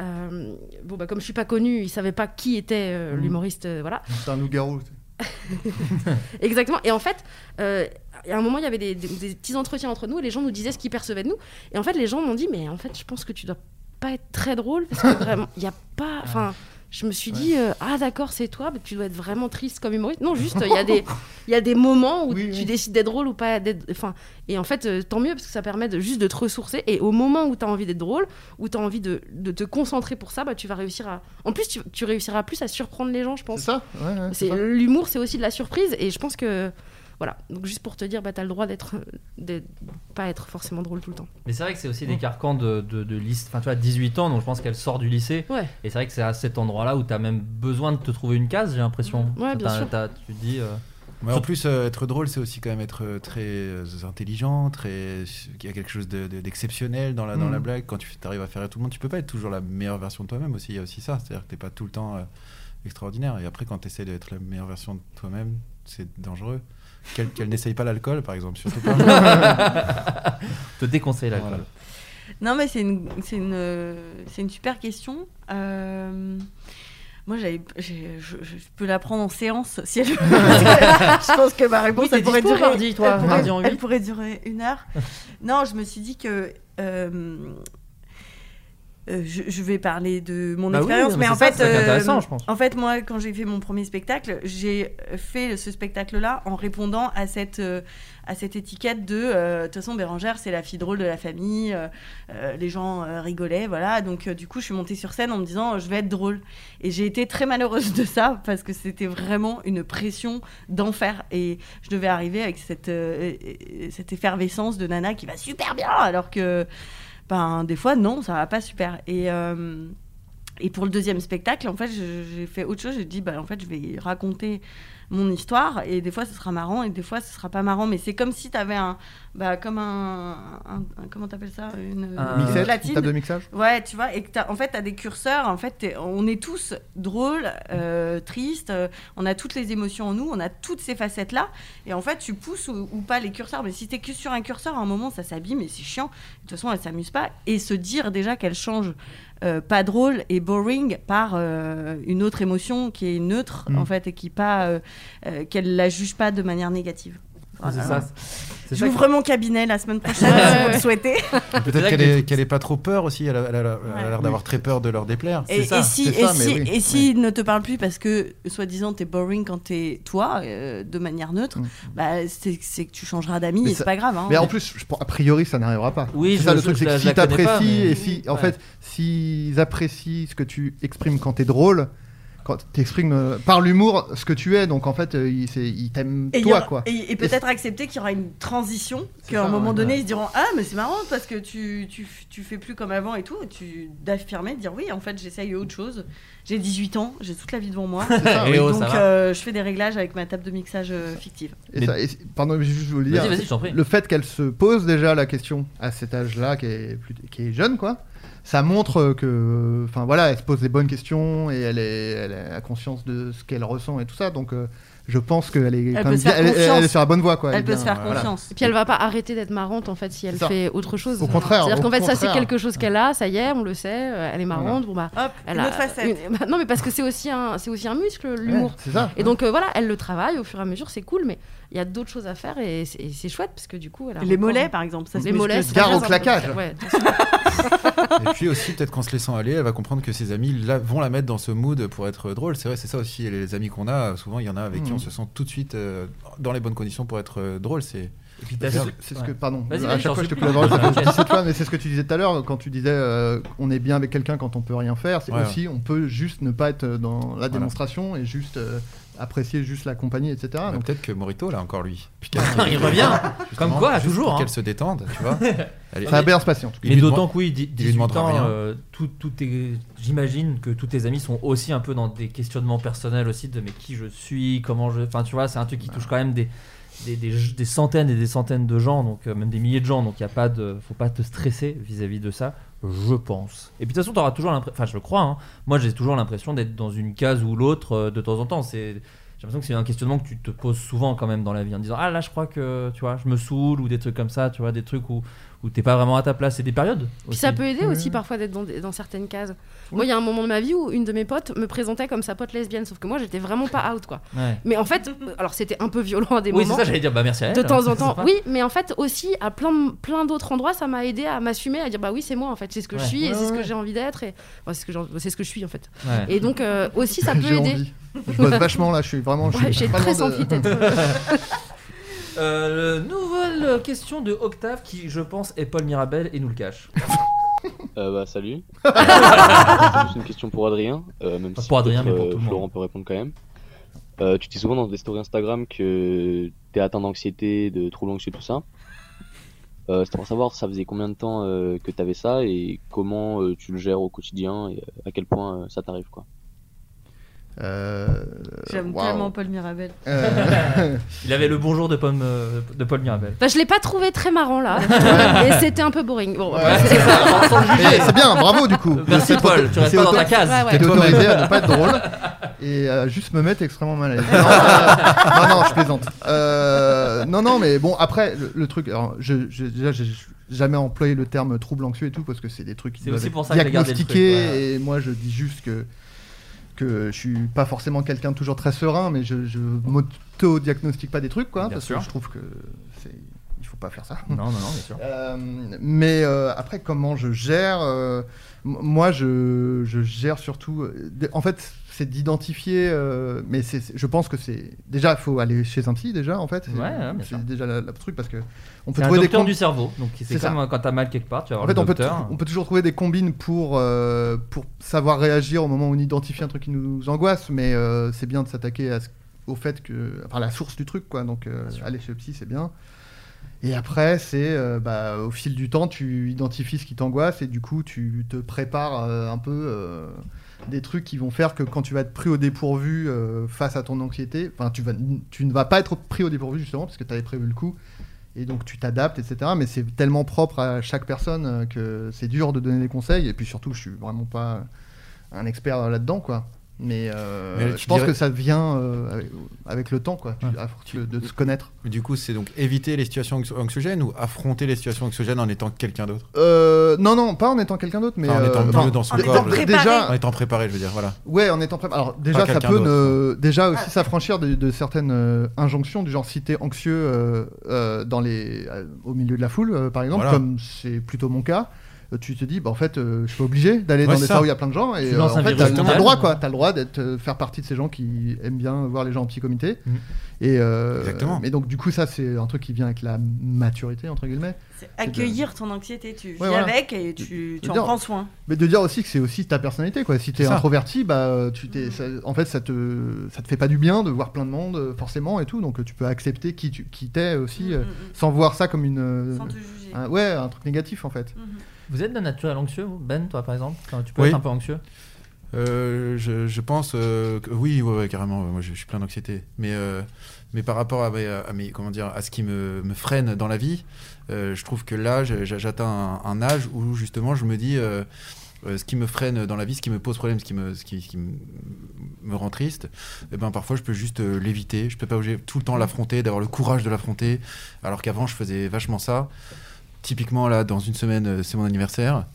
Speaker 8: Euh, bon bah comme je suis pas connue, il savait pas qui était euh,
Speaker 7: Mhm.
Speaker 8: l'humoriste euh, voilà.
Speaker 7: C'est un loup-garou. *laughs*
Speaker 8: Exactement. Et en fait, euh, à un moment, il y avait des, des- des petits entretiens entre nous et les gens nous disaient ce qu'ils percevaient de nous. Et en fait, les gens m'ont dit, mais en fait, je pense que tu dois pas être très drôle parce que vraiment, il n'y a pas. *laughs* Enfin, je me suis dit, euh, ah d'accord, c'est toi, mais tu dois être vraiment triste comme humoriste. Non, juste, il y, a des- y a des moments où tu décides d'être drôle ou pas d'être. Enfin, et en fait, euh, tant mieux parce que ça permet de, juste de te ressourcer. Et au moment où tu as envie d'être drôle, où tu as envie de, de te concentrer pour ça, bah, tu vas réussir à. En plus, tu, tu réussiras plus à surprendre les gens, je pense.
Speaker 7: C'est ça? Ouais.
Speaker 8: L'humour, c'est aussi de la surprise. Et je pense que. Voilà. Donc, juste pour te dire, bah, tu as le droit d'être. de pas être forcément drôle tout le temps.
Speaker 6: Mais c'est vrai que c'est aussi
Speaker 8: Mm.
Speaker 6: des carcans de, de, de lycée. Enfin, tu vois, 18 ans, donc je pense qu'elle sort du lycée.
Speaker 8: Ouais.
Speaker 6: Et c'est vrai que c'est à cet endroit-là où tu as même besoin de te trouver une case, j'ai l'impression.
Speaker 8: Ouais, bien sûr.
Speaker 6: t'as- Tu dis. euh,
Speaker 10: en plus, euh, être drôle, c'est aussi quand même être euh, très euh, intelligent, très. Il y a quelque chose de- de- d'exceptionnel dans, la, dans la blague. Quand tu arrives à faire rire tout le monde, tu peux pas être toujours la meilleure version de toi-même aussi. Il y a aussi ça. C'est-à-dire que t'es pas tout le temps euh, extraordinaire. Et après, quand tu essaies d'être la meilleure version de toi-même, c'est dangereux. Qu'elle qu'elle n'essaye pas l'alcool, par exemple, surtout pas. *laughs*
Speaker 6: te déconseille l'alcool.
Speaker 10: Voilà.
Speaker 9: Non, mais c'est une, c'est une, c'est une super question. Euh, Moi, j'avais, j'ai- je, je peux la prendre en séance si elle. *laughs* je pense que ma réponse
Speaker 6: Oui,
Speaker 9: elle pourrait durer.
Speaker 6: mardi, toi,
Speaker 9: elle pourrait durer une heure. non, je me suis dit que. euh, euh, je, je vais parler de mon
Speaker 6: Bah
Speaker 9: expérience, mais,
Speaker 6: mais
Speaker 9: en
Speaker 6: ça,
Speaker 9: fait,
Speaker 6: intéressant, je pense.
Speaker 9: en fait, moi, quand j'ai fait mon premier spectacle, j'ai fait ce spectacle-là en répondant à cette, euh, à cette étiquette de euh, de toute façon, Bérangère, c'est la fille drôle de la famille, euh, euh, les gens euh, rigolaient, voilà. Donc, euh, du coup, je suis montée sur scène en me disant, je vais être drôle. Et j'ai été très malheureuse de ça parce que c'était vraiment une pression d'enfer. Et je devais arriver avec cette, euh, euh, cette effervescence de nana qui va super bien, alors que, ben, des fois, non, ça va pas super. Et. euh, et pour le deuxième spectacle, en fait, j'ai fait autre chose. J'ai dit, bah, en fait, je vais raconter mon histoire. Et des fois, ce sera marrant et des fois, ce sera pas marrant. Mais c'est comme si tu avais un. Bah, comme un. un- un- comment t'appelles ça Une,
Speaker 7: Un-
Speaker 9: une
Speaker 7: Mixette,
Speaker 9: platine.
Speaker 7: une table de mixage
Speaker 9: Ouais, tu vois. Et que t'as- en fait, tu as des curseurs. En fait, on est tous drôles, euh, tristes. euh, on a toutes les émotions en nous. On a toutes ces facettes-là. Et en fait, tu pousses ou, ou pas les curseurs. Mais si tu es que sur un curseur, à un moment, ça s'abîme et c'est chiant. De toute façon, elle s'amuse pas. Et se dire déjà qu'elle change euh, pas drôle et boring par euh, une autre émotion qui est neutre
Speaker 7: Mm.
Speaker 9: en fait et qui pas euh, qu'elle la juge pas de manière négative.
Speaker 6: C'est ça. c'est ça
Speaker 9: J'ouvre mon cabinet la semaine prochaine
Speaker 8: Ouais,
Speaker 9: si vous le souhaitez.
Speaker 10: Peut-être qu'elle est, qu'elle est pas trop peur aussi. Elle a elle a- elle a
Speaker 9: Ouais.
Speaker 10: l'air d'avoir très peur de leur déplaire.
Speaker 9: Et,
Speaker 6: ça,
Speaker 9: et si,
Speaker 7: c'est
Speaker 9: et
Speaker 7: ça, mais
Speaker 9: si,
Speaker 7: oui.
Speaker 9: et ne te parle plus parce que, soi-disant, t'es boring quand t'es toi, euh, de manière neutre,
Speaker 7: Mm.
Speaker 9: bah, c'est c'est que tu changeras d'amis et c'est pas grave. hein.
Speaker 7: Mais en plus, je a priori, ça n'arrivera pas.
Speaker 6: Oui,
Speaker 7: c'est
Speaker 6: je-
Speaker 7: ça le truc,
Speaker 6: je
Speaker 7: c'est que si t'apprécies et si, en fait, s'ils apprécient ce que tu exprimes quand t'es drôle, quand t'exprimes euh, par l'humour ce que tu es, donc en fait, euh,
Speaker 9: Et il y
Speaker 7: toi,
Speaker 9: aura-
Speaker 7: quoi.
Speaker 9: Et, et peut-être accepter qu'il y aura une transition,
Speaker 7: C'est
Speaker 9: qu'à un moment
Speaker 7: ouais.
Speaker 9: donné, ils se diront Ah, mais c'est marrant parce que tu, tu, tu fais plus comme avant et tout. Et tu d'affirmer, de dire Oui, en fait, j'essaye autre chose. J'ai 18 ans, j'ai toute la vie devant moi. *laughs*
Speaker 7: ça,
Speaker 6: Et
Speaker 9: et
Speaker 6: oh,
Speaker 9: donc, euh, je fais des réglages avec ma table de mixage euh, fictive.
Speaker 7: Et
Speaker 6: Mais-
Speaker 7: ça- et pardon, mais juste je voulais dire, le fait qu'elle se pose déjà la question à cet âge-là, qui est, plus- qui est jeune, quoi, ça montre que, enfin voilà, elle se pose les bonnes questions et elle, est, elle a conscience de ce qu'elle ressent et tout ça. Donc, euh, je pense qu'elle est,
Speaker 8: Elle
Speaker 7: quand
Speaker 8: peut
Speaker 7: même
Speaker 8: se faire
Speaker 7: bien- elle,
Speaker 8: confiance.
Speaker 7: elle est sur la bonne voie, quoi.
Speaker 8: Elle peut
Speaker 7: bien-
Speaker 8: se faire
Speaker 7: voilà.
Speaker 8: confiance. Et puis elle va pas arrêter d'être marrante en fait si elle fait autre chose.
Speaker 7: Au contraire,
Speaker 8: C'est-à-dire qu'en fait ça c'est quelque chose qu'elle a, ça y est, on le sait, euh, elle est marrante, bon bah. elle
Speaker 9: une
Speaker 8: a
Speaker 9: autre facette.
Speaker 8: une- bah, non mais parce que c'est aussi un, c'est aussi un muscle l'humour.
Speaker 7: c'est ça.
Speaker 8: Et donc euh, voilà, elle le travaille au fur et à mesure, c'est cool, mais il y a d'autres choses à faire et c'est et c'est chouette parce que du coup elle a
Speaker 9: Les
Speaker 8: encore-
Speaker 9: mollets, par exemple, ça
Speaker 8: les mollets, c'est
Speaker 7: Gare au claquage.
Speaker 8: Ouais,
Speaker 10: Et puis aussi, peut-être qu'en se laissant aller, elle va comprendre que ses amis la- vont la mettre dans ce mood pour être drôle. C'est vrai, c'est ça aussi. Les amis qu'on a, souvent, il y en a avec qui
Speaker 7: Mhm.
Speaker 10: on se sent tout de suite euh, dans les bonnes conditions pour être euh, drôle. C'est.
Speaker 6: puis
Speaker 7: C'est ce- c'est ce que, pardon, à chaque fois je te
Speaker 6: supplie.
Speaker 7: coupe la parole, ça fait
Speaker 6: T'inquiète.
Speaker 7: 17 fois, mais c'est ce que tu disais tout à l'heure quand tu disais euh, on est bien avec quelqu'un quand on peut rien faire. C'est
Speaker 10: Ouais,
Speaker 7: aussi on peut juste ne pas être dans la démonstration et juste euh, apprécier juste la compagnie, etc.
Speaker 10: Bah,
Speaker 7: Donc,
Speaker 10: Peut-être que Morito, là, encore lui.
Speaker 6: Il revient. Comme quoi, toujours,
Speaker 10: Pour
Speaker 6: hein.
Speaker 10: qu'elle se détende, tu vois. Est-
Speaker 7: Ça va bien se passer, en tout cas.
Speaker 6: Mais d'autant que oui, dix-
Speaker 10: il lui
Speaker 6: 18
Speaker 10: demandera
Speaker 6: ans, euh, tout, tout j'imagine que tous tes amis sont aussi un peu dans des questionnements personnels aussi de mais qui je suis, comment je... Enfin tu vois, c'est un truc qui touche quand même des, des, des- des centaines et des centaines de gens, donc euh, même des milliers de gens, donc il y a pas de... faut pas te stresser vis-à-vis de ça, je pense. Et puis de toute façon, tu auras toujours l'impression, enfin je le crois, hein. moi j'ai toujours l'impression d'être dans une case ou l'autre euh, de temps en temps, c'est... J'ai l'impression que c'est un questionnement que tu te poses souvent quand même dans la vie en disant ah là je crois que tu vois je me saoule ou des trucs comme ça tu vois des trucs où où t'es pas vraiment à ta place c'est des périodes
Speaker 8: Puis
Speaker 6: aussi.
Speaker 8: ça peut aider aussi parfois d'être dans, certaines cases. Moi, il y a un moment de ma vie où une de mes potes me présentait comme sa pote lesbienne, sauf que moi, j'étais vraiment pas out, quoi.
Speaker 6: Ouais.
Speaker 8: Mais en fait, *laughs* alors c'était un peu violent à des
Speaker 6: Oui, c'est
Speaker 8: moments.
Speaker 6: ça, j'allais dire, bah, merci à elle,
Speaker 8: De temps en temps, oui, mais en fait aussi à plein, de- plein d'autres endroits, ça m'a aidé à m'assumer, à dire bah oui, c'est moi en fait, c'est ce que je
Speaker 7: Ouais.
Speaker 8: suis et
Speaker 7: Ouais,
Speaker 8: c'est ce que j'ai envie d'être et c'est ce que c'est ce que je suis en fait.
Speaker 7: Ouais.
Speaker 8: Et donc euh, aussi ça *laughs* peut
Speaker 7: J'ai
Speaker 8: aider.
Speaker 7: envie. *laughs* Je bosse vachement là, je suis vraiment. je
Speaker 8: Ouais,
Speaker 7: suis
Speaker 8: très
Speaker 7: de-
Speaker 8: envie d'être.
Speaker 6: Euh, nouvelle question de Octave qui, je pense, est Paul Mirabel et nous le cache. *laughs*
Speaker 13: Euh, bah, salut. *laughs* C'est juste une question pour Adrien, euh, même
Speaker 6: Pas
Speaker 13: si
Speaker 6: pour Adrien, mais pour
Speaker 13: euh,
Speaker 6: tout le monde.
Speaker 13: Florent peut répondre quand même. Euh, tu dis souvent dans des stories Instagram que t'es atteint d'anxiété, de troubles anxieux, tout ça. Euh, C'était pour savoir ça faisait combien de temps euh, que t'avais ça et comment euh, tu le gères au quotidien et euh, à quel point euh, ça t'arrive quoi.
Speaker 7: Euh,
Speaker 9: J'aime
Speaker 7: waouh.
Speaker 9: tellement Paul Mirabel.
Speaker 7: Euh, *laughs*
Speaker 6: Il avait le bonjour de, Paul, euh, de Paul Mirabel.
Speaker 8: Bah, je l'ai pas trouvé très marrant là, et c'était un peu boring. Bon,
Speaker 7: Ouais, *laughs*
Speaker 8: c'est-
Speaker 7: bien, bravo du coup.
Speaker 6: Merci,
Speaker 7: C'est
Speaker 6: Paul, tu restes pas dans ta case.
Speaker 8: Ouais, ouais.
Speaker 7: T'es autorisé à ne pas être drôle *laughs* et à juste me mettre extrêmement mal à l'aise. Non, euh, non, non, je plaisante. Euh, non, non, mais bon, après, le, le truc, alors, je, je- déjà, j'ai jamais employé le terme trouble anxieux et tout parce que c'est des trucs qui doivent diagnostiqués
Speaker 6: truc, ouais.
Speaker 7: et moi je dis juste que que je suis pas forcément quelqu'un de toujours très serein, mais je, je m'auto-diagnostique pas des trucs, quoi,
Speaker 6: Bien
Speaker 7: parce
Speaker 6: sûr.
Speaker 7: que je trouve que c'est il faut pas faire ça.
Speaker 6: Non, non, non, bien sûr. *laughs*
Speaker 7: Euh, mais euh, après, comment je gère euh, Moi, je, je gère surtout. En fait, c'est d'identifier. euh, mais c'est, je pense que c'est déjà, il faut aller chez un psy déjà. En fait, c'est,
Speaker 6: Ouais,
Speaker 7: c'est déjà la truc parce que on peut
Speaker 6: un
Speaker 7: trouver des
Speaker 6: docteur
Speaker 7: com-
Speaker 6: du cerveau, donc c'est
Speaker 7: ça.
Speaker 6: quand t'as mal quelque part, tu vas
Speaker 7: En fait,
Speaker 6: le
Speaker 7: on peut,
Speaker 6: docteur.
Speaker 7: on peut toujours trouver des combines pour, euh, pour savoir réagir au moment où on identifie un truc qui nous angoisse, mais euh, c'est bien de s'attaquer à ce- au fait que. Enfin, la source du truc, quoi. Donc, aller chez le psy, c'est bien. Et après, c'est euh, bah, au fil du temps, tu identifies ce qui t'angoisse et du coup, tu te prépares euh, un peu euh, des trucs qui vont faire que quand tu vas être pris au dépourvu euh, face à ton anxiété, tu, vas, tu ne vas pas être pris au dépourvu justement parce que tu avais prévu le coup et donc tu t'adaptes, etc. Mais c'est tellement propre à chaque personne euh, que c'est dur de donner des conseils et puis surtout, je suis vraiment pas un expert là-dedans, quoi. Mais, euh,
Speaker 10: Mais
Speaker 7: je pense
Speaker 10: dirais-
Speaker 7: que ça vient euh, avec, le temps, quoi, tu- à force de, de se connaître.
Speaker 10: Mais du coup, c'est donc éviter les situations anxio- anxiogènes ou affronter les situations anxiogènes en étant quelqu'un d'autre?
Speaker 7: Euh, non, non, pas en étant quelqu'un d'autre, mais
Speaker 10: Enfin, en étant
Speaker 7: euh,
Speaker 10: mieux
Speaker 7: enfin,
Speaker 10: dans son corps.
Speaker 7: déjà,
Speaker 10: En étant préparé, je veux dire, voilà.
Speaker 7: Ouais, en étant préparé. Alors déjà, ça peut ne- déjà aussi s'affranchir de, de certaines injonctions du genre si t'es anxieux dans les, au milieu de la foule, par exemple,
Speaker 10: Voilà.
Speaker 7: comme c'est plutôt mon cas. Euh, Tu te dis, bah, en fait, euh, je suis pas obligé d'aller
Speaker 10: Ouais,
Speaker 7: dans des
Speaker 10: ça.
Speaker 7: salles où il y a plein de gens. Et
Speaker 6: Tu
Speaker 7: euh,
Speaker 6: lances
Speaker 7: en
Speaker 6: un
Speaker 7: fait,
Speaker 6: virus
Speaker 7: t'as t'as
Speaker 6: total.
Speaker 7: le droit, quoi. T'as le droit d'être, euh, faire partie de ces gens qui aiment bien voir les gens en petit comité.
Speaker 6: Mhm.
Speaker 7: Et euh,
Speaker 10: Exactement.
Speaker 7: Mais donc, du coup, ça, c'est un truc qui vient avec la maturité, entre guillemets.
Speaker 9: C'est
Speaker 7: de-
Speaker 9: accueillir ton anxiété, tu vis
Speaker 7: voilà.
Speaker 9: avec et tu, tu en
Speaker 7: dire-
Speaker 9: prends soin.
Speaker 7: Mais de dire aussi que c'est aussi ta personnalité, quoi. Si t'es
Speaker 10: C'est ça.
Speaker 7: introverti, bah, tu t'es, ça- en fait, ça te, ça te fait pas du bien de voir plein de monde, euh, forcément, et tout. Donc, euh, tu peux accepter qui tu, qui t'es aussi, euh, sans voir ça comme une, euh,
Speaker 9: Sans te juger.
Speaker 7: un- ouais, un truc négatif, en fait.
Speaker 6: Vous êtes de naturel anxieux, vous Ben, toi par exemple Enfin, Tu peux
Speaker 10: Oui.
Speaker 6: être un peu anxieux
Speaker 10: Euh, je, je pense euh, que oui, ouais, ouais, carrément. Moi, je, je suis plein d'anxiété. Mais, euh, mais par rapport à, mes- à mes, comment dire, à ce qui me, me freine dans la vie, je trouve que là, j'atteins un, un âge où justement, je me dis. ce qui me freine dans la vie, ce qui me pose problème, ce qui me, ce qui, ce qui me, me rend triste, eh ben parfois je peux juste l'éviter. Je peux pas tout le temps l'affronter, d'avoir le courage de l'affronter. Alors qu'avant je faisais vachement ça. Typiquement là, dans une semaine, euh, c'est mon anniversaire.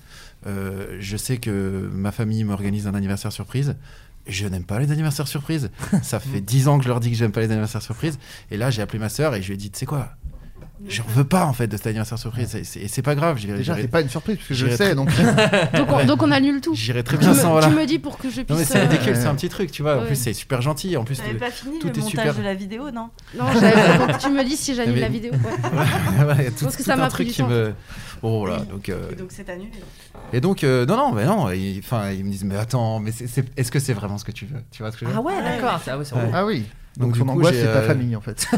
Speaker 10: Euh, je sais que ma famille m'organise un anniversaire surprise. Je n'aime pas les anniversaires surprises. *laughs* Ça fait dix ans que je leur dis que j'aime pas les anniversaires surprises. Et là, j'ai appelé ma sœur et je lui ai dit, tu sais quoi? J'en veux pas en fait de cet anniversaire surprise. Et c'est- Et c'est pas grave.
Speaker 7: Déjà, c'est pas une surprise, puisque je
Speaker 10: j'irai
Speaker 7: le sais, donc- *laughs*
Speaker 8: Donc on, donc on annule tout.
Speaker 10: J'irai très
Speaker 8: Tu
Speaker 10: bien
Speaker 8: me-
Speaker 10: sans. Voilà.
Speaker 8: Tu me dis pour que je puisse.
Speaker 10: Non mais c'est
Speaker 8: euh,
Speaker 10: ridicule, c'est un petit truc, tu vois. En plus, c'est super gentil. En plus, le-
Speaker 9: pas fini
Speaker 10: tout
Speaker 9: le
Speaker 10: est
Speaker 9: montage
Speaker 10: super.
Speaker 9: de la vidéo, non
Speaker 8: Non, tu me dis si j'annule
Speaker 10: Mais-
Speaker 8: la vidéo. ouais. *laughs*
Speaker 10: Ouais,
Speaker 8: Je
Speaker 10: tout,
Speaker 8: pense que
Speaker 10: tout
Speaker 8: ça m'a
Speaker 10: truc
Speaker 8: pris du
Speaker 10: qui
Speaker 8: temps.
Speaker 10: me. Oh là, donc. euh,
Speaker 9: donc c'est annulé.
Speaker 10: Et donc, euh, non, non, mais non. ils- Enfin, ils me disent, mais attends, mais est-ce que c'est vraiment ce que tu veux? Tu vois ce que je veux
Speaker 6: Ah
Speaker 10: dire
Speaker 6: ouais, d'accord. Ah.
Speaker 7: Ah oui. Donc,
Speaker 10: du
Speaker 7: son
Speaker 10: coup,
Speaker 7: angoisse, c'est ta famille, en fait. *laughs*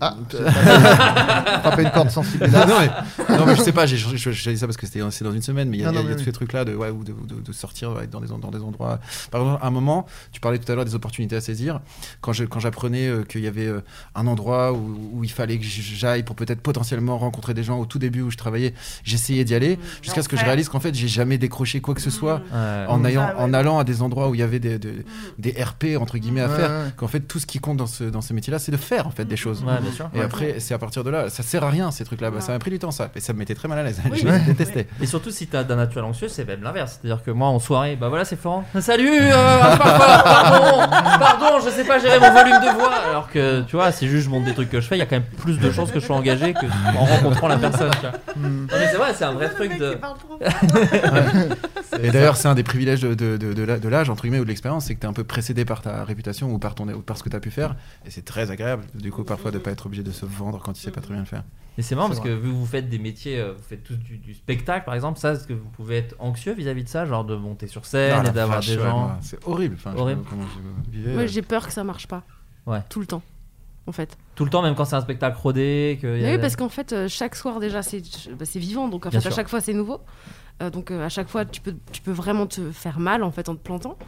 Speaker 7: Ah, pas- frappé une corde sensible.
Speaker 10: non, mais, non, mais je sais pas, j'ai dit ça parce que c'était c'est dans une semaine, mais il y a,
Speaker 7: Non,
Speaker 10: il y a-
Speaker 7: non,
Speaker 10: il y a
Speaker 7: mais
Speaker 10: tous
Speaker 7: oui.
Speaker 10: ces trucs-là de, ouais, ou de, de- de sortir dans, des, dans des endroits. Par exemple, à un moment, tu parlais tout à l'heure des opportunités à saisir. Quand j'apprenais euh, qu'il y avait euh, un endroit où, où il fallait que j'aille pour peut-être potentiellement rencontrer des gens au tout début où je travaillais, j'essayais d'y aller jusqu'à ce que je réalise qu'en fait, j'ai jamais décroché quoi que ce soit en,
Speaker 9: Mm.
Speaker 10: ayant,
Speaker 9: Ah ouais.
Speaker 10: en allant à des endroits où il y avait des, des, des RP entre guillemets à
Speaker 7: Ouais,
Speaker 10: faire. Qu'en fait, tout ce qui compte dans ce, dans ce métier-là, c'est de faire en fait des choses.
Speaker 6: Bien sûr.
Speaker 10: Et
Speaker 6: Ouais.
Speaker 10: après, c'est à partir de là, ça sert à rien ces trucs-là. Bah, ça m'a pris du temps ça, et ça me mettait très mal à l'aise. *laughs*
Speaker 9: Oui.
Speaker 10: je
Speaker 9: Ouais.
Speaker 10: les détestais.
Speaker 6: Et surtout si t'as d'un naturel anxieux, c'est même l'inverse. C'est-à-dire que moi en soirée, bah voilà, c'est Florent. *laughs* Salut, euh, ah, parfois, pardon, pardon, je sais pas gérer mon volume de voix. Alors que tu vois, si juste je montre des trucs que je fais, il y a quand même plus de chances que je sois engagé que en rencontrant la personne. tu vois. Non, mais c'est vrai, c'est un vrai truc de. *laughs*
Speaker 10: Et d'ailleurs, c'est un des privilèges de, de, de, de la- de l'âge, entre guillemets, ou de l'expérience, c'est que tu es un peu précédé par ta réputation ou par, ton, ou par ce que tu as pu faire. Et c'est très agréable, du coup, parfois, de pas être obligé de se vendre quand tu sais pas très bien le faire.
Speaker 6: Et c'est marrant parce que vu que vous faites des métiers, euh, vous faites tous du, du spectacle par exemple, ça, est-ce que vous pouvez être anxieux vis-à-vis de ça, genre de monter sur scène
Speaker 10: Ah,
Speaker 6: et d'avoir des gens.
Speaker 10: C'est horrible. Enfin,
Speaker 6: Horrible.
Speaker 10: je
Speaker 8: Moi
Speaker 10: euh.
Speaker 8: j'ai peur que ça marche pas.
Speaker 6: Ouais.
Speaker 8: Tout le temps. En fait.
Speaker 6: Tout le temps, même quand c'est un spectacle rodé. Que y a-
Speaker 8: Oui, parce qu'en fait, euh, chaque soir déjà, c'est bah, c'est vivant, donc en fait, à chaque fois, c'est nouveau. Euh, donc euh, à chaque fois, tu peux, tu peux vraiment te faire mal en fait en te plantant.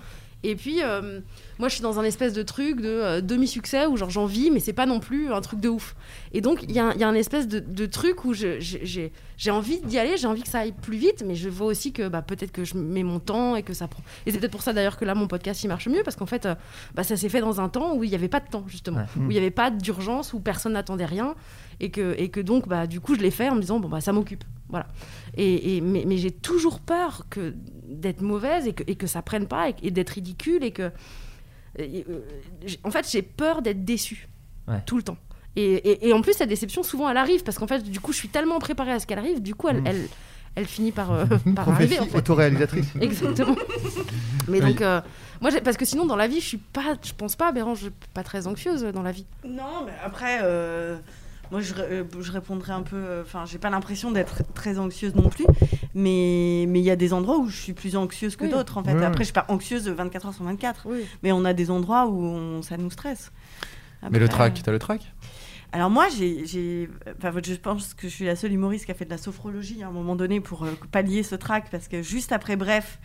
Speaker 8: Et puis, euh, moi, je suis dans un espèce de truc de euh, demi-succès où genre j'en vis, mais c'est pas non plus un truc de ouf. Et donc, il y a, il y a un espèce de, de truc où j'ai j'ai envie d'y aller, j'ai envie que ça aille plus vite, mais je vois aussi que bah, peut-être que je mets mon temps et que ça prend. Et c'est peut-être pour ça d'ailleurs que là, mon podcast, il marche mieux, parce qu'en fait, euh, bah, ça s'est fait dans un temps où il n'y avait pas de temps, justement,
Speaker 6: Ouais.
Speaker 8: où il n'y avait pas d'urgence, où personne n'attendait rien, et que, et que donc, bah, du coup, je l'ai fait en me disant, bon, bah, ça m'occupe. Voilà. Et, et- mais mais j'ai toujours peur que d'être mauvaise et que, et que ça prenne pas et, et d'être ridicule et que. Euh, j'ai- en fait, j'ai peur d'être déçue
Speaker 6: Ouais.
Speaker 8: tout le temps. Et, et- et en plus, cette déception, souvent, elle arrive parce qu'en fait, du coup, je suis tellement préparée à ce qu'elle arrive, du coup, elle,
Speaker 7: Mm.
Speaker 8: elle, elle finit par, euh, *laughs* par arriver. En fait.
Speaker 7: autoréalisatrice. *laughs*
Speaker 8: Exactement. Mais
Speaker 7: Oui.
Speaker 8: donc, euh, moi, parce que sinon, dans la vie, je suis pas, je pense pas, Bérange, je suis pas très anxieuse dans la vie.
Speaker 9: Non, mais après, euh, moi je, euh, je répondrai un peu. euh, Enfin, j'ai pas l'impression d'être très anxieuse non plus, mais mais il y a des endroits où je suis plus anxieuse que
Speaker 8: Oui.
Speaker 9: d'autres en fait. Après, je suis pas anxieuse 24 heures sur 24,
Speaker 8: Oui.
Speaker 9: mais on a des endroits où on- ça nous stresse.
Speaker 10: Mais le
Speaker 9: Après,
Speaker 10: track, t'as le track
Speaker 9: Alors moi, j'ai, enfin, je pense que je suis la seule humoriste qui a fait de la sophrologie à un moment donné pour euh, pallier ce trac, parce que juste après Bref,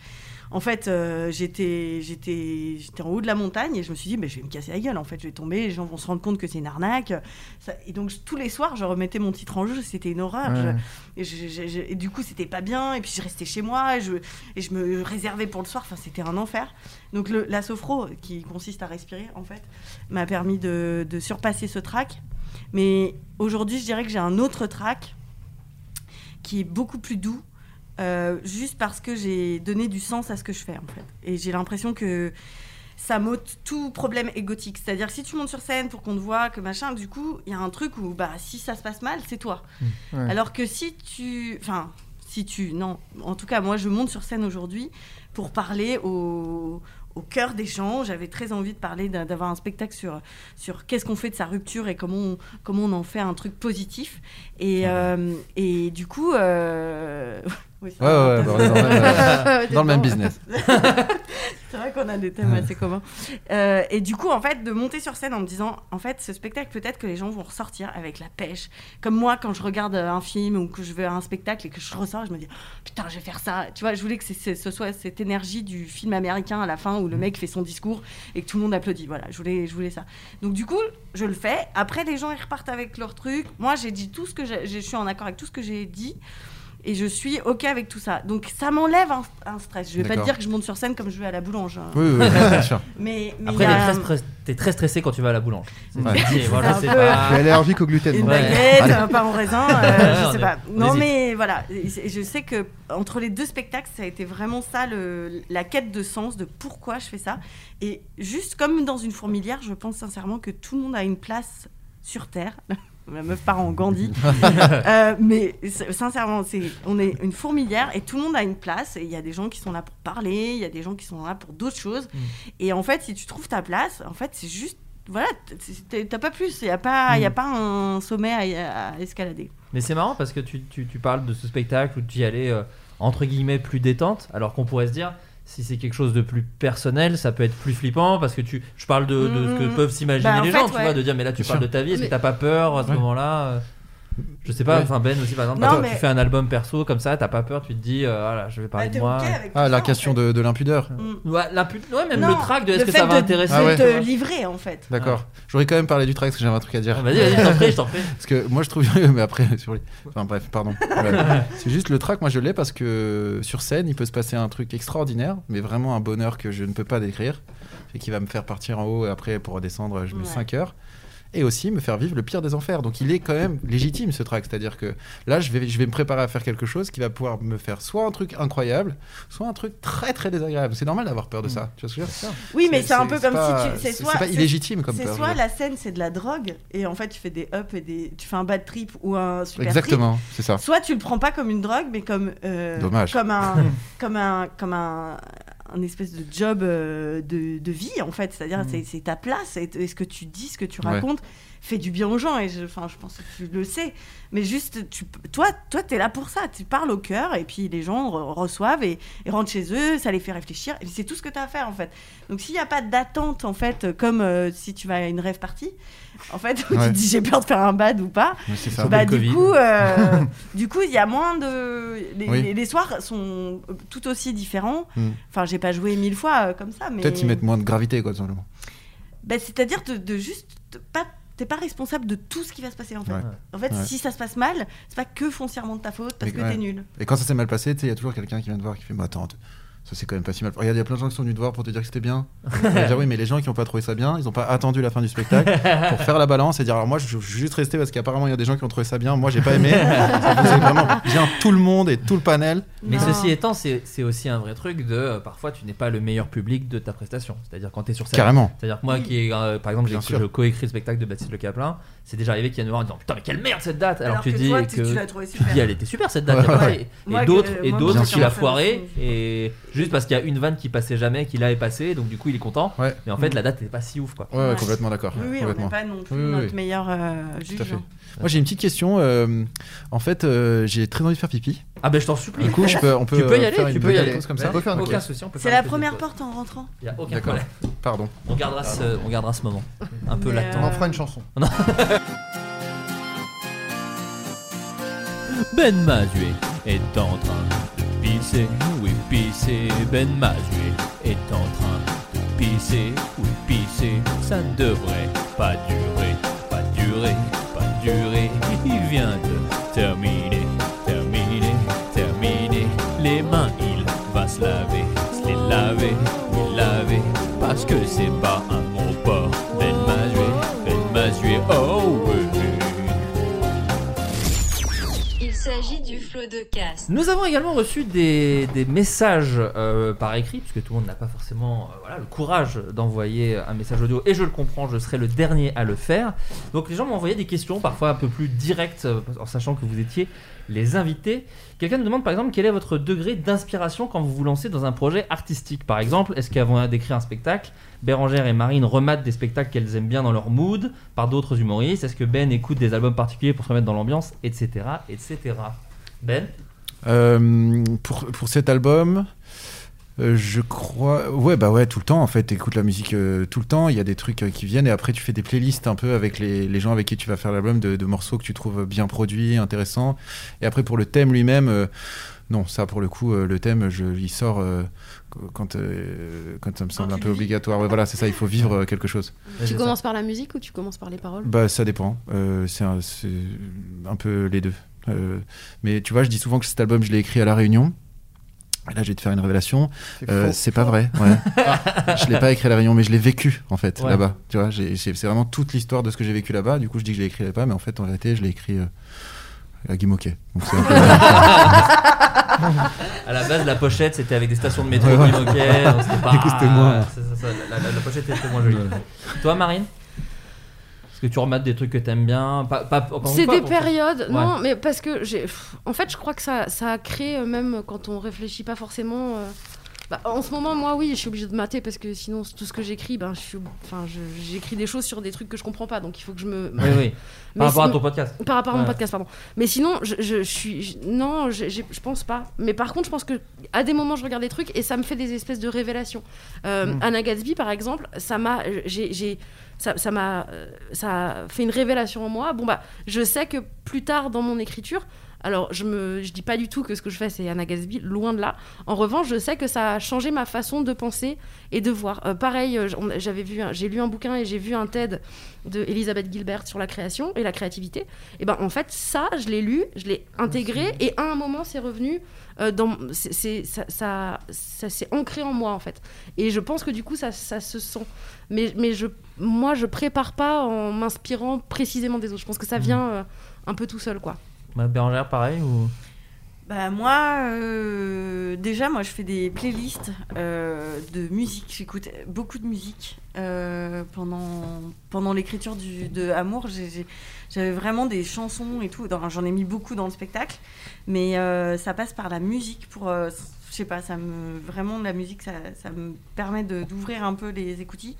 Speaker 9: en fait, euh, j'étais, j'étais, j'étais en haut de la montagne et je me suis dit, mais je vais me casser la gueule, en fait, je vais tomber, les gens vont se rendre compte que c'est une arnaque. Ça- et donc tous les soirs, je remettais mon titre en jeu, c'était une horreur.
Speaker 7: Ouais.
Speaker 9: Je- et, je- du coup, c'était pas bien. Et puis je restais chez moi et je, et je me réservais pour le soir. Enfin, c'était un enfer. Donc le, la sophro, qui consiste à respirer, en fait, m'a permis de, de surpasser ce trac. Mais aujourd'hui, je dirais que j'ai un autre track qui est beaucoup plus doux, euh, juste parce que j'ai donné du sens à ce que je fais, en fait. Et j'ai l'impression que ça m'ôte tout problème égotique. C'est-à-dire que si tu montes sur scène pour qu'on te voit, que machin, du coup, il y a un truc où, bah, si ça se passe mal, c'est toi.
Speaker 7: Ouais.
Speaker 9: Alors que si tu... Enfin, si tu... Non, en tout cas, moi, je monte sur scène aujourd'hui pour parler au, au cœur des gens. J'avais très envie de parler, d'avoir un spectacle sur, sur qu'est-ce qu'on fait de sa rupture et comment on, comment on en fait un truc positif. Et, euh, et du coup... euh, *laughs* oui,
Speaker 10: Ouais, ouais, bah, dans le même, euh,
Speaker 9: Ouais, *laughs*
Speaker 10: dans le même
Speaker 9: t'es
Speaker 10: business. *laughs*
Speaker 9: C'est vrai qu'on a des thèmes assez communs. Euh, et du coup, en fait, de monter sur scène en me disant, en fait, ce spectacle, peut-être que les gens vont ressortir avec la pêche. Comme moi, quand je regarde un film ou que je vais à un spectacle et que je ressors, je me dis, putain, je vais faire ça. Tu vois, je voulais que ce soit cette énergie du film américain à la fin où le mec fait son discours et que tout le monde applaudit. Voilà, je voulais, je voulais ça. Donc, du coup, je le fais. Après, les gens, ils repartent avec leur truc. Moi, j'ai dit tout ce que je suis en accord avec tout ce que j'ai dit. Et je suis OK avec tout ça. Donc ça m'enlève un, un stress. Je vais pas te dire que je monte sur scène comme je vais à la boulange. hein.
Speaker 10: Oui, oui, oui, bien sûr. *laughs*
Speaker 9: Mais, mais
Speaker 6: Après, t'es
Speaker 9: a-
Speaker 6: très, t'es très stressé quand tu vas à la boulange. C'est
Speaker 10: Ouais.
Speaker 6: voilà,
Speaker 9: peu-
Speaker 6: pas.
Speaker 7: Allergique au gluten.
Speaker 9: Une baguette,
Speaker 7: Allez.
Speaker 9: un pain au raisin, euh, *laughs* je sais pas.
Speaker 6: on
Speaker 9: Non
Speaker 6: hésite.
Speaker 9: mais voilà, Et je sais que entre les deux spectacles, ça a été vraiment ça, le, la quête de sens, de pourquoi je fais ça. Et juste comme dans une fourmilière, je pense sincèrement que tout le monde a une place sur Terre. *laughs* La meuf part en Gandhi. *laughs* Euh, mais sincèrement, c'est, on est une fourmilière et tout le monde a une place. Il y a des gens qui sont là pour parler, il y a des gens qui sont là pour d'autres choses. Et en fait, si tu trouves ta place, en fait, c'est juste. Voilà, t'as pas plus. Il n'y a, pas- y a pas un sommet à, à escalader.
Speaker 6: Mais c'est marrant parce que tu, tu- tu parles de ce spectacle où tu y allais euh, entre guillemets plus détente, alors qu'on pourrait se dire si c'est quelque chose de plus personnel, ça peut être plus flippant parce que tu, je parle de, de ce que
Speaker 9: Mhm.
Speaker 6: peuvent s'imaginer
Speaker 9: Bah,
Speaker 6: les
Speaker 9: fait,
Speaker 6: gens, tu
Speaker 9: ouais.
Speaker 6: vois, de dire mais là tu
Speaker 10: Bien
Speaker 6: parles
Speaker 10: sûr.
Speaker 6: de ta vie, est-ce
Speaker 8: Mais-
Speaker 6: que t'as pas peur à ce
Speaker 10: Ouais.
Speaker 6: moment-là euh, Je sais pas,
Speaker 10: Ouais.
Speaker 6: enfin Ben aussi par exemple,
Speaker 9: Non,
Speaker 6: quand
Speaker 9: mais-
Speaker 6: tu fais un album perso comme ça, t'as pas peur, tu te dis euh, voilà, je vais parler
Speaker 9: Bah,
Speaker 6: de moi.
Speaker 10: Ah, la
Speaker 9: ça, en
Speaker 10: question
Speaker 9: fait.
Speaker 10: de, de l'impudeur.
Speaker 9: Mm.
Speaker 6: Ouais, ouais, même
Speaker 9: Non,
Speaker 6: le track de est-ce
Speaker 9: le
Speaker 6: que ça va
Speaker 9: de-
Speaker 6: intéresser
Speaker 10: Ah ouais.
Speaker 9: te livrer en fait.
Speaker 10: D'accord. J'aurais quand même parlé du track parce que j'avais un truc à dire.
Speaker 6: Ah, Vas-y, vas-y, je t'en prie, je t'en prie.
Speaker 10: Parce que moi je trouve. mais après, sur les. Enfin bref, pardon. *laughs* C'est juste le track, moi je l'ai parce que sur scène il peut se passer un truc extraordinaire, mais vraiment un bonheur que je ne peux pas décrire. Et qui va me faire partir en haut et après pour redescendre, je mets
Speaker 9: Ouais.
Speaker 10: 5 heures. Et aussi me faire vivre le pire des enfers. Donc il est quand même légitime ce track. C'est-à-dire que là je vais, je vais me préparer à faire quelque chose qui va pouvoir me faire soit un truc incroyable, soit un truc très très désagréable. C'est normal d'avoir peur de ça. Tu vois ce que je veux dire?
Speaker 9: Oui, mais
Speaker 10: C'est-
Speaker 9: un peu comme
Speaker 10: pas-
Speaker 9: si tu.
Speaker 10: c'est-
Speaker 9: soit,
Speaker 10: pas illégitime comme
Speaker 9: C'est soit la scène, c'est de la drogue, et en fait, tu fais des up et des. Tu fais un bad trip ou un super
Speaker 10: Exactement, c'est ça.
Speaker 9: Soit tu le prends pas comme une drogue, mais comme. euh,
Speaker 10: Dommage.
Speaker 9: Comme un. *laughs* comme un. Comme un un espèce de job euh, de, de vie en fait c'est-à-dire
Speaker 10: Mm.
Speaker 9: c'est- ta place et, et ce que tu dis ce que tu
Speaker 10: Ouais.
Speaker 9: Fait du bien aux gens et je, enfin, je pense que tu le sais mais juste tu, toi toi t'es là pour ça tu parles au cœur et puis les gens re- reçoivent et, et rentrent chez eux ça les fait réfléchir et c'est tout ce que tu as à faire en fait donc s'il n'y a pas d'attente en fait comme euh, si tu vas à une rêve partie en fait *laughs* où
Speaker 10: Ouais.
Speaker 9: tu te dis j'ai peur de faire un bad ou pas
Speaker 10: ça.
Speaker 9: bah, du coup euh, *laughs* du coup il y a moins de les,
Speaker 10: Oui.
Speaker 9: les- les soirs sont tout aussi différents
Speaker 10: Hmm.
Speaker 9: enfin j'ai pas joué mille fois euh, comme ça mais
Speaker 10: Peut-être y mettre moins de gravité, quoi, tout simplement.
Speaker 9: bah, c'est-à-dire de, de juste de pas t'es pas responsable de tout ce qui va se passer en fait.
Speaker 10: Ouais.
Speaker 9: En fait,
Speaker 10: Ouais.
Speaker 9: si ça se passe mal, c'est pas que foncièrement de ta faute parce
Speaker 10: Mais
Speaker 9: que
Speaker 10: ouais.
Speaker 9: t'es nul.
Speaker 10: Et quand ça s'est mal passé, il y a toujours quelqu'un qui vient te voir qui fait Bah attends, ça c'est quand même pas si mal. Regarde, il y a plein de gens qui sont venus te voir pour te dire que c'était bien. *laughs* Dire oui, mais les gens qui ont pas trouvé ça bien, ils ont pas attendu la fin du spectacle pour faire la balance et dire alors moi je suis juste resté parce qu'apparemment il y a des gens qui ont trouvé ça bien, moi j'ai pas aimé. *laughs* Ça faisait vraiment bien tout le monde et tout le panel.
Speaker 6: Mais
Speaker 9: Non.
Speaker 6: ceci étant, c'est c'est aussi un vrai truc de euh, parfois tu n'es pas le meilleur public de ta prestation. C'est-à-dire quand tu es sur scène.
Speaker 10: Carrément.
Speaker 6: C'est-à-dire que moi qui est, euh, par exemple, j'ai coécris le spectacle de Baptiste Le Caplin, c'est déjà arrivé qu'il vienne me voir en disant putain mais quelle merde cette date alors,
Speaker 9: Alors
Speaker 6: tu
Speaker 9: que
Speaker 6: dis
Speaker 9: toi,
Speaker 6: que
Speaker 9: tu- tu l'as trouvé
Speaker 6: tu
Speaker 9: super.
Speaker 6: dis elle était super cette date
Speaker 10: Ouais,
Speaker 6: y a pas-
Speaker 10: ouais.
Speaker 6: et, d'autres et d'autres tu l'as
Speaker 9: Ça,
Speaker 6: foiré
Speaker 9: c'est-
Speaker 6: et juste parce qu'il y a une vanne qui passait jamais qu'il a passé donc du coup il est content
Speaker 10: Ouais.
Speaker 6: mais en fait la date n'est pas si ouf quoi
Speaker 10: Ouais, ouais,
Speaker 9: Ouais.
Speaker 10: complètement d'accord.
Speaker 9: Oui, oui, on n'est pas non plus
Speaker 10: Oui, oui,
Speaker 9: notre
Speaker 10: oui.
Speaker 9: meilleur euh, juge.
Speaker 10: Tout à fait.
Speaker 9: hein.
Speaker 10: Moi j'ai une petite question. euh, en fait, euh, j'ai très envie de faire pipi.
Speaker 6: ah ben je t'en supplie
Speaker 10: Du coup, je peux, on peut,
Speaker 6: tu peux y
Speaker 10: euh,
Speaker 6: aller tu peux y aller
Speaker 10: comme ça.
Speaker 7: On peut faire une
Speaker 6: aucun
Speaker 7: pause.
Speaker 6: souci on peut
Speaker 9: C'est la première porte en rentrant.
Speaker 6: il y a aucun
Speaker 10: D'accord.
Speaker 6: problème
Speaker 10: Pardon.
Speaker 6: on gardera ce on gardera ce moment un peu latent
Speaker 7: On en fera une chanson. *laughs*
Speaker 14: Ben Mazué est en train de pisser, oui pisser. Ben Mazué est en train de pisser, oui pisser. Ça ne devrait pas durer, pas durer, pas durer. Il vient de terminer, terminer, terminer. Les mains, il va se laver, se les laver, les laver. Parce que c'est pas un gros porc. Ben Mazué, Ben Mazué, oh oui.
Speaker 6: Nous avons également reçu des, messages euh, par écrit, puisque tout le monde n'a pas forcément euh, le courage d'envoyer un message audio, et je le comprends, je serai le dernier à le faire. Donc les gens m'ont envoyé des questions, parfois un peu plus directes, euh, en sachant que vous étiez les invités. Quelqu'un nous demande par exemple quel est votre degré d'inspiration quand vous vous lancez dans un projet artistique? Par exemple, est-ce qu'avant d'écrire un spectacle, Bérangère et Marine rematent des spectacles qu'elles aiment bien dans leur mood par d'autres humoristes? Est-ce que Ben écoute des albums particuliers pour se remettre dans l'ambiance, etc., etc. Ben
Speaker 10: Euh, pour, pour cet album, Euh, je crois. Ouais, bah ouais, tout le temps en fait. T'écoutes la musique euh, tout le temps. Il y a des trucs euh, qui viennent et après tu fais des playlists un peu avec les, les gens avec qui tu vas faire l'album de, de morceaux que tu trouves bien produits, intéressants. Et après pour le thème lui-même, euh, non, ça pour le coup, euh, le thème, je, il sort euh, quand, euh, quand ça me semble un peu obligatoire. Ouais, voilà, c'est ça, il faut vivre euh, quelque chose.
Speaker 8: Tu commences par la musique ou tu commences par les paroles?
Speaker 10: Bah ça dépend. Euh, c'est un, c'est un peu les deux. Euh, mais tu vois, je dis souvent que cet album, je l'ai écrit à la Réunion. Et là, je vais te faire une révélation.
Speaker 7: C'est
Speaker 10: Euh, pas vrai. Ouais. *laughs* je l'ai pas écrit à la Réunion, mais je l'ai vécu en fait
Speaker 6: Ouais.
Speaker 10: là-bas. Tu vois, c'est vraiment toute l'histoire de ce que j'ai vécu là-bas. Du coup, je dis que je l'ai écrit là-bas, mais en fait, en réalité, je l'ai écrit euh, à Guimauquet. Donc, c'est un peu- *laughs*
Speaker 6: À la base, la pochette c'était avec des stations de métro
Speaker 10: Ouais,
Speaker 6: c'était pas. *laughs*
Speaker 10: Du coup, c'était moi.
Speaker 6: c'est ça, ça, la, la- la pochette était moins jolie. Toi, Marine? Que tu remates des trucs que t'aimes bien pas, pas,
Speaker 8: C'est des périodes,
Speaker 6: Ouais.
Speaker 8: non, mais parce que j'ai. En fait, je crois que ça, ça a créé, euh, même quand on réfléchit pas forcément. euh, bah, en ce moment, moi, oui, je suis obligée de mater parce que sinon, tout ce que j'écris, ben, je suis, enfin, j'écris des choses sur des trucs que je comprends pas, donc il faut que je me.
Speaker 6: Oui, oui. *laughs* Par rapport à
Speaker 8: sinon-
Speaker 6: ton podcast.
Speaker 8: Par rapport à mon podcast, pardon. Mais sinon, je, je, je suis, je- non, je, pense pas. Mais par contre, je pense que à des moments, je regarde des trucs et ça me fait des espèces de révélations. Euh,
Speaker 6: Hmm.
Speaker 15: Mm.
Speaker 8: Anna Gatsby, par exemple, ça m'a, j'ai- ça, ça m'a, euh, ça fait une révélation en moi. Bon bah, je sais que plus tard dans mon écriture. Alors, je me, je dis pas du tout que ce que je fais c'est Anna Gatsby, loin de là. En revanche, je sais que ça a changé ma façon de penser et de voir. Euh, pareil, euh, j'avais vu, j'ai lu un bouquin et j'ai vu un TED de Elisabeth Gilbert sur la création et la créativité. Et ben, en fait, ça, je l'ai lu, je l'ai intégré et à un moment, c'est revenu euh, dans, c'est, c'est- ça, ça, ça s'est ancré en moi en fait. Et je pense que du coup, ça, ça se sent. Mais, mais je, moi, je prépare pas en m'inspirant précisément des autres. Je pense que ça vient euh, un peu tout seul, quoi.
Speaker 6: Bah, Bérangère, pareil ou...
Speaker 9: Bah moi, euh, déjà moi je fais des playlists euh, de musique. J'écoute beaucoup de musique euh, pendant pendant l'écriture du- de Amour. J'avais vraiment des chansons et tout. J'en ai mis beaucoup dans le spectacle, mais euh, ça passe par la musique pour. euh, je sais pas, ça me vraiment la musique, ça, ça me permet de- d'ouvrir un peu les écoutilles.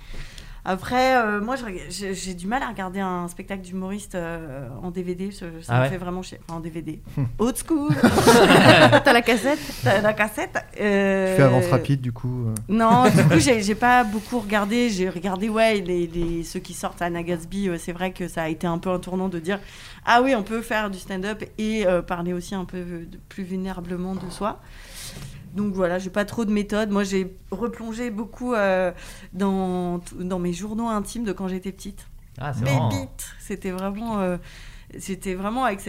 Speaker 9: Après, euh, moi, j'ai du mal à regarder un spectacle d'humoriste euh, en DVD. Ça, ça
Speaker 6: Ah
Speaker 9: me fait vraiment chier. Enfin, en DVD. Old school. *laughs*
Speaker 8: T'as la cassette?
Speaker 9: T'as la cassette? euh,
Speaker 7: Tu fais avance rapide du coup. euh.
Speaker 9: Non, du coup, *laughs* j'ai pas beaucoup regardé. J'ai regardé, ouais, les, les- ceux qui sortent à Nagasby. c'est vrai que ça a été un peu un tournant de dire Ah oui, on peut faire du stand-up et euh, parler aussi un peu de- plus vulnérablement de soi. Donc voilà, j'ai pas trop de méthode. Moi, j'ai replongé beaucoup euh, dans, dans mes journaux intimes de quand j'étais petite.
Speaker 6: Ah, c'est
Speaker 9: bites, c'était vraiment. euh, c'était vraiment avec,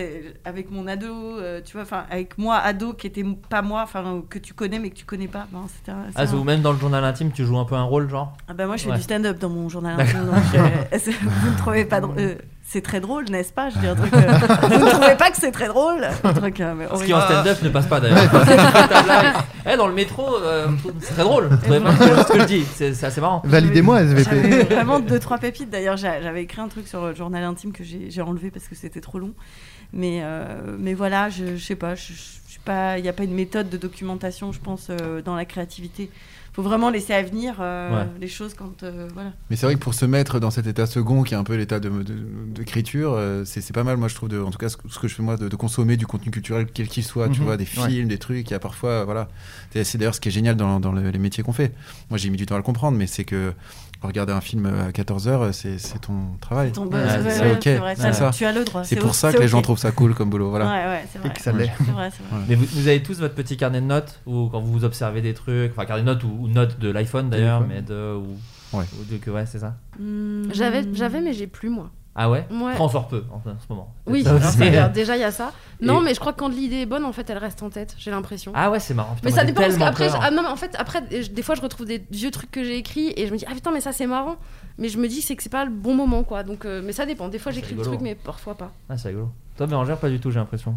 Speaker 9: avec mon ado, euh, tu vois, enfin, avec moi, ado, qui était pas moi, enfin, que tu connais mais que tu connais pas. Ben, un-
Speaker 6: Ah,
Speaker 9: un-
Speaker 6: ou même dans le journal intime, tu joues un peu un rôle, genre?
Speaker 9: Ah bah moi je fais
Speaker 6: Ouais.
Speaker 9: du stand-up dans mon journal intime, donc *laughs* vous ne trouvez pas drôle c'est très drôle n'est-ce pas? Je dis un *laughs* truc euh, vous ne trouvez pas que c'est très drôle? Truc euh, mais
Speaker 6: Ce qui en stand-up ne passe pas d'ailleurs. *laughs* Blague. Eh, dans le métro, euh, c'est très drôle. Vous pas ce que je dis C'est c'est assez marrant.
Speaker 7: Validez-moi, SVP.
Speaker 9: vraiment deux trois pépites d'ailleurs j'a- j'avais écrit un truc sur le journal intime que j'ai j'ai enlevé parce que c'était trop long mais euh, mais voilà je, je sais pas je, je suis pas il n'y a pas une méthode de documentation je pense euh, dans la créativité faut vraiment laisser à venir euh,
Speaker 10: Ouais.
Speaker 9: les choses quand euh, voilà
Speaker 10: Mais c'est vrai que pour se mettre dans cet état second, qui est un peu l'état de- de- d'écriture, euh, c'est c'est pas mal, moi je trouve, de, en tout cas ce, que- ce que je fais moi, de, de consommer du contenu culturel, quel qu'il soit, tu
Speaker 7: Mhm.
Speaker 10: vois, des
Speaker 7: Ouais.
Speaker 10: films, des trucs, il y a parfois, voilà. C'est c'est d'ailleurs ce qui est génial dans, dans le- les métiers qu'on fait. Moi j'ai mis du temps à le comprendre, mais c'est que regarder un film à 14h, c'est c'est ton travail.
Speaker 9: Ton
Speaker 10: ouais, c'est ok,
Speaker 9: c'est vrai,
Speaker 10: c'est
Speaker 9: ça,
Speaker 10: ça.
Speaker 9: tu as le droit,
Speaker 10: C'est pour ça que les gens trouvent ça cool comme boulot, voilà.
Speaker 9: Ouais, ouais, c'est vrai.
Speaker 7: Et que ça l'est.
Speaker 6: Mais vous, vous avez tous votre petit carnet de notes ou quand vous observez des trucs, enfin carnet de notes ou, ou notes de l'iPhone d'ailleurs, mais de ou,
Speaker 10: Ouais.
Speaker 6: ou de que ouais c'est ça.
Speaker 8: J'avais, j'avais, mais j'ai plus moi.
Speaker 6: Ah ouais.
Speaker 8: Ouais.
Speaker 6: On sort peu en, en ce moment.
Speaker 8: Oui,
Speaker 6: Ça
Speaker 8: déjà il y a ça. Non,
Speaker 6: Et-
Speaker 8: mais je crois que quand l'idée est bonne, en fait, elle reste en tête. J'ai l'impression.
Speaker 6: Ah ouais c'est marrant. Putain,
Speaker 8: mais ça dépend parce qu'après, je- ah non, mais en fait, après, je- des fois, je retrouve des vieux trucs que j'ai écrits et je me dis ah putain, mais ça c'est marrant. Mais je me dis c'est que c'est pas le bon moment, quoi. Donc, euh, mais ça dépend. Des fois, j'écris le truc, mais parfois pas.
Speaker 6: Ah c'est rigolo. Toi Bérangère pas du tout j'ai l'impression.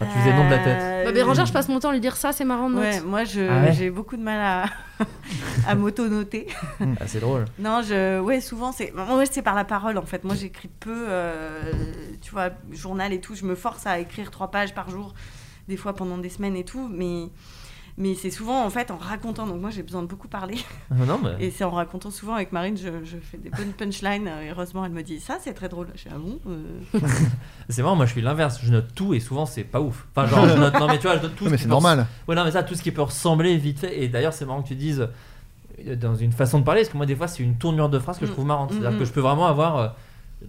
Speaker 6: Enfin, tu faisais nom de la tête.
Speaker 9: Euh,
Speaker 8: Bah, Bérangère, je passe mon temps à lui dire ça, c'est marrant. Note.
Speaker 9: Ouais, moi je-
Speaker 6: Ah ouais
Speaker 9: j'ai beaucoup de mal à, *laughs* à m'auto-noter.
Speaker 6: Ah, c'est drôle.
Speaker 9: Non, je, ouais, souvent c'est, moi c'est par la parole en fait. Moi j'écris peu, euh, tu vois, journal et tout. Je me force à écrire trois pages par jour, des fois pendant des semaines et tout, mais Mais c'est souvent en fait en racontant. Donc moi j'ai besoin de beaucoup parler.
Speaker 6: Ah, non, mais-
Speaker 9: Et c'est en racontant souvent avec Marine, je, je fais des bonnes punchlines. Et heureusement, elle me dit ça, c'est très drôle. Je suis ah bon euh. *laughs*
Speaker 6: C'est marrant, moi je suis l'inverse, je note tout et souvent c'est pas ouf. Enfin, genre, je note, non mais tu vois, je note tout *laughs*
Speaker 7: mais c'est
Speaker 6: peut
Speaker 7: normal.
Speaker 6: Ouais, non, mais ça, tout ce qui peut ressembler vite fait. Et d'ailleurs, c'est marrant que tu dises euh, dans une façon de parler, parce que moi, des fois, c'est une tournure de phrase que je trouve marrante.
Speaker 9: Mm,
Speaker 6: C'est-à-dire
Speaker 9: mm.
Speaker 6: que je peux vraiment avoir.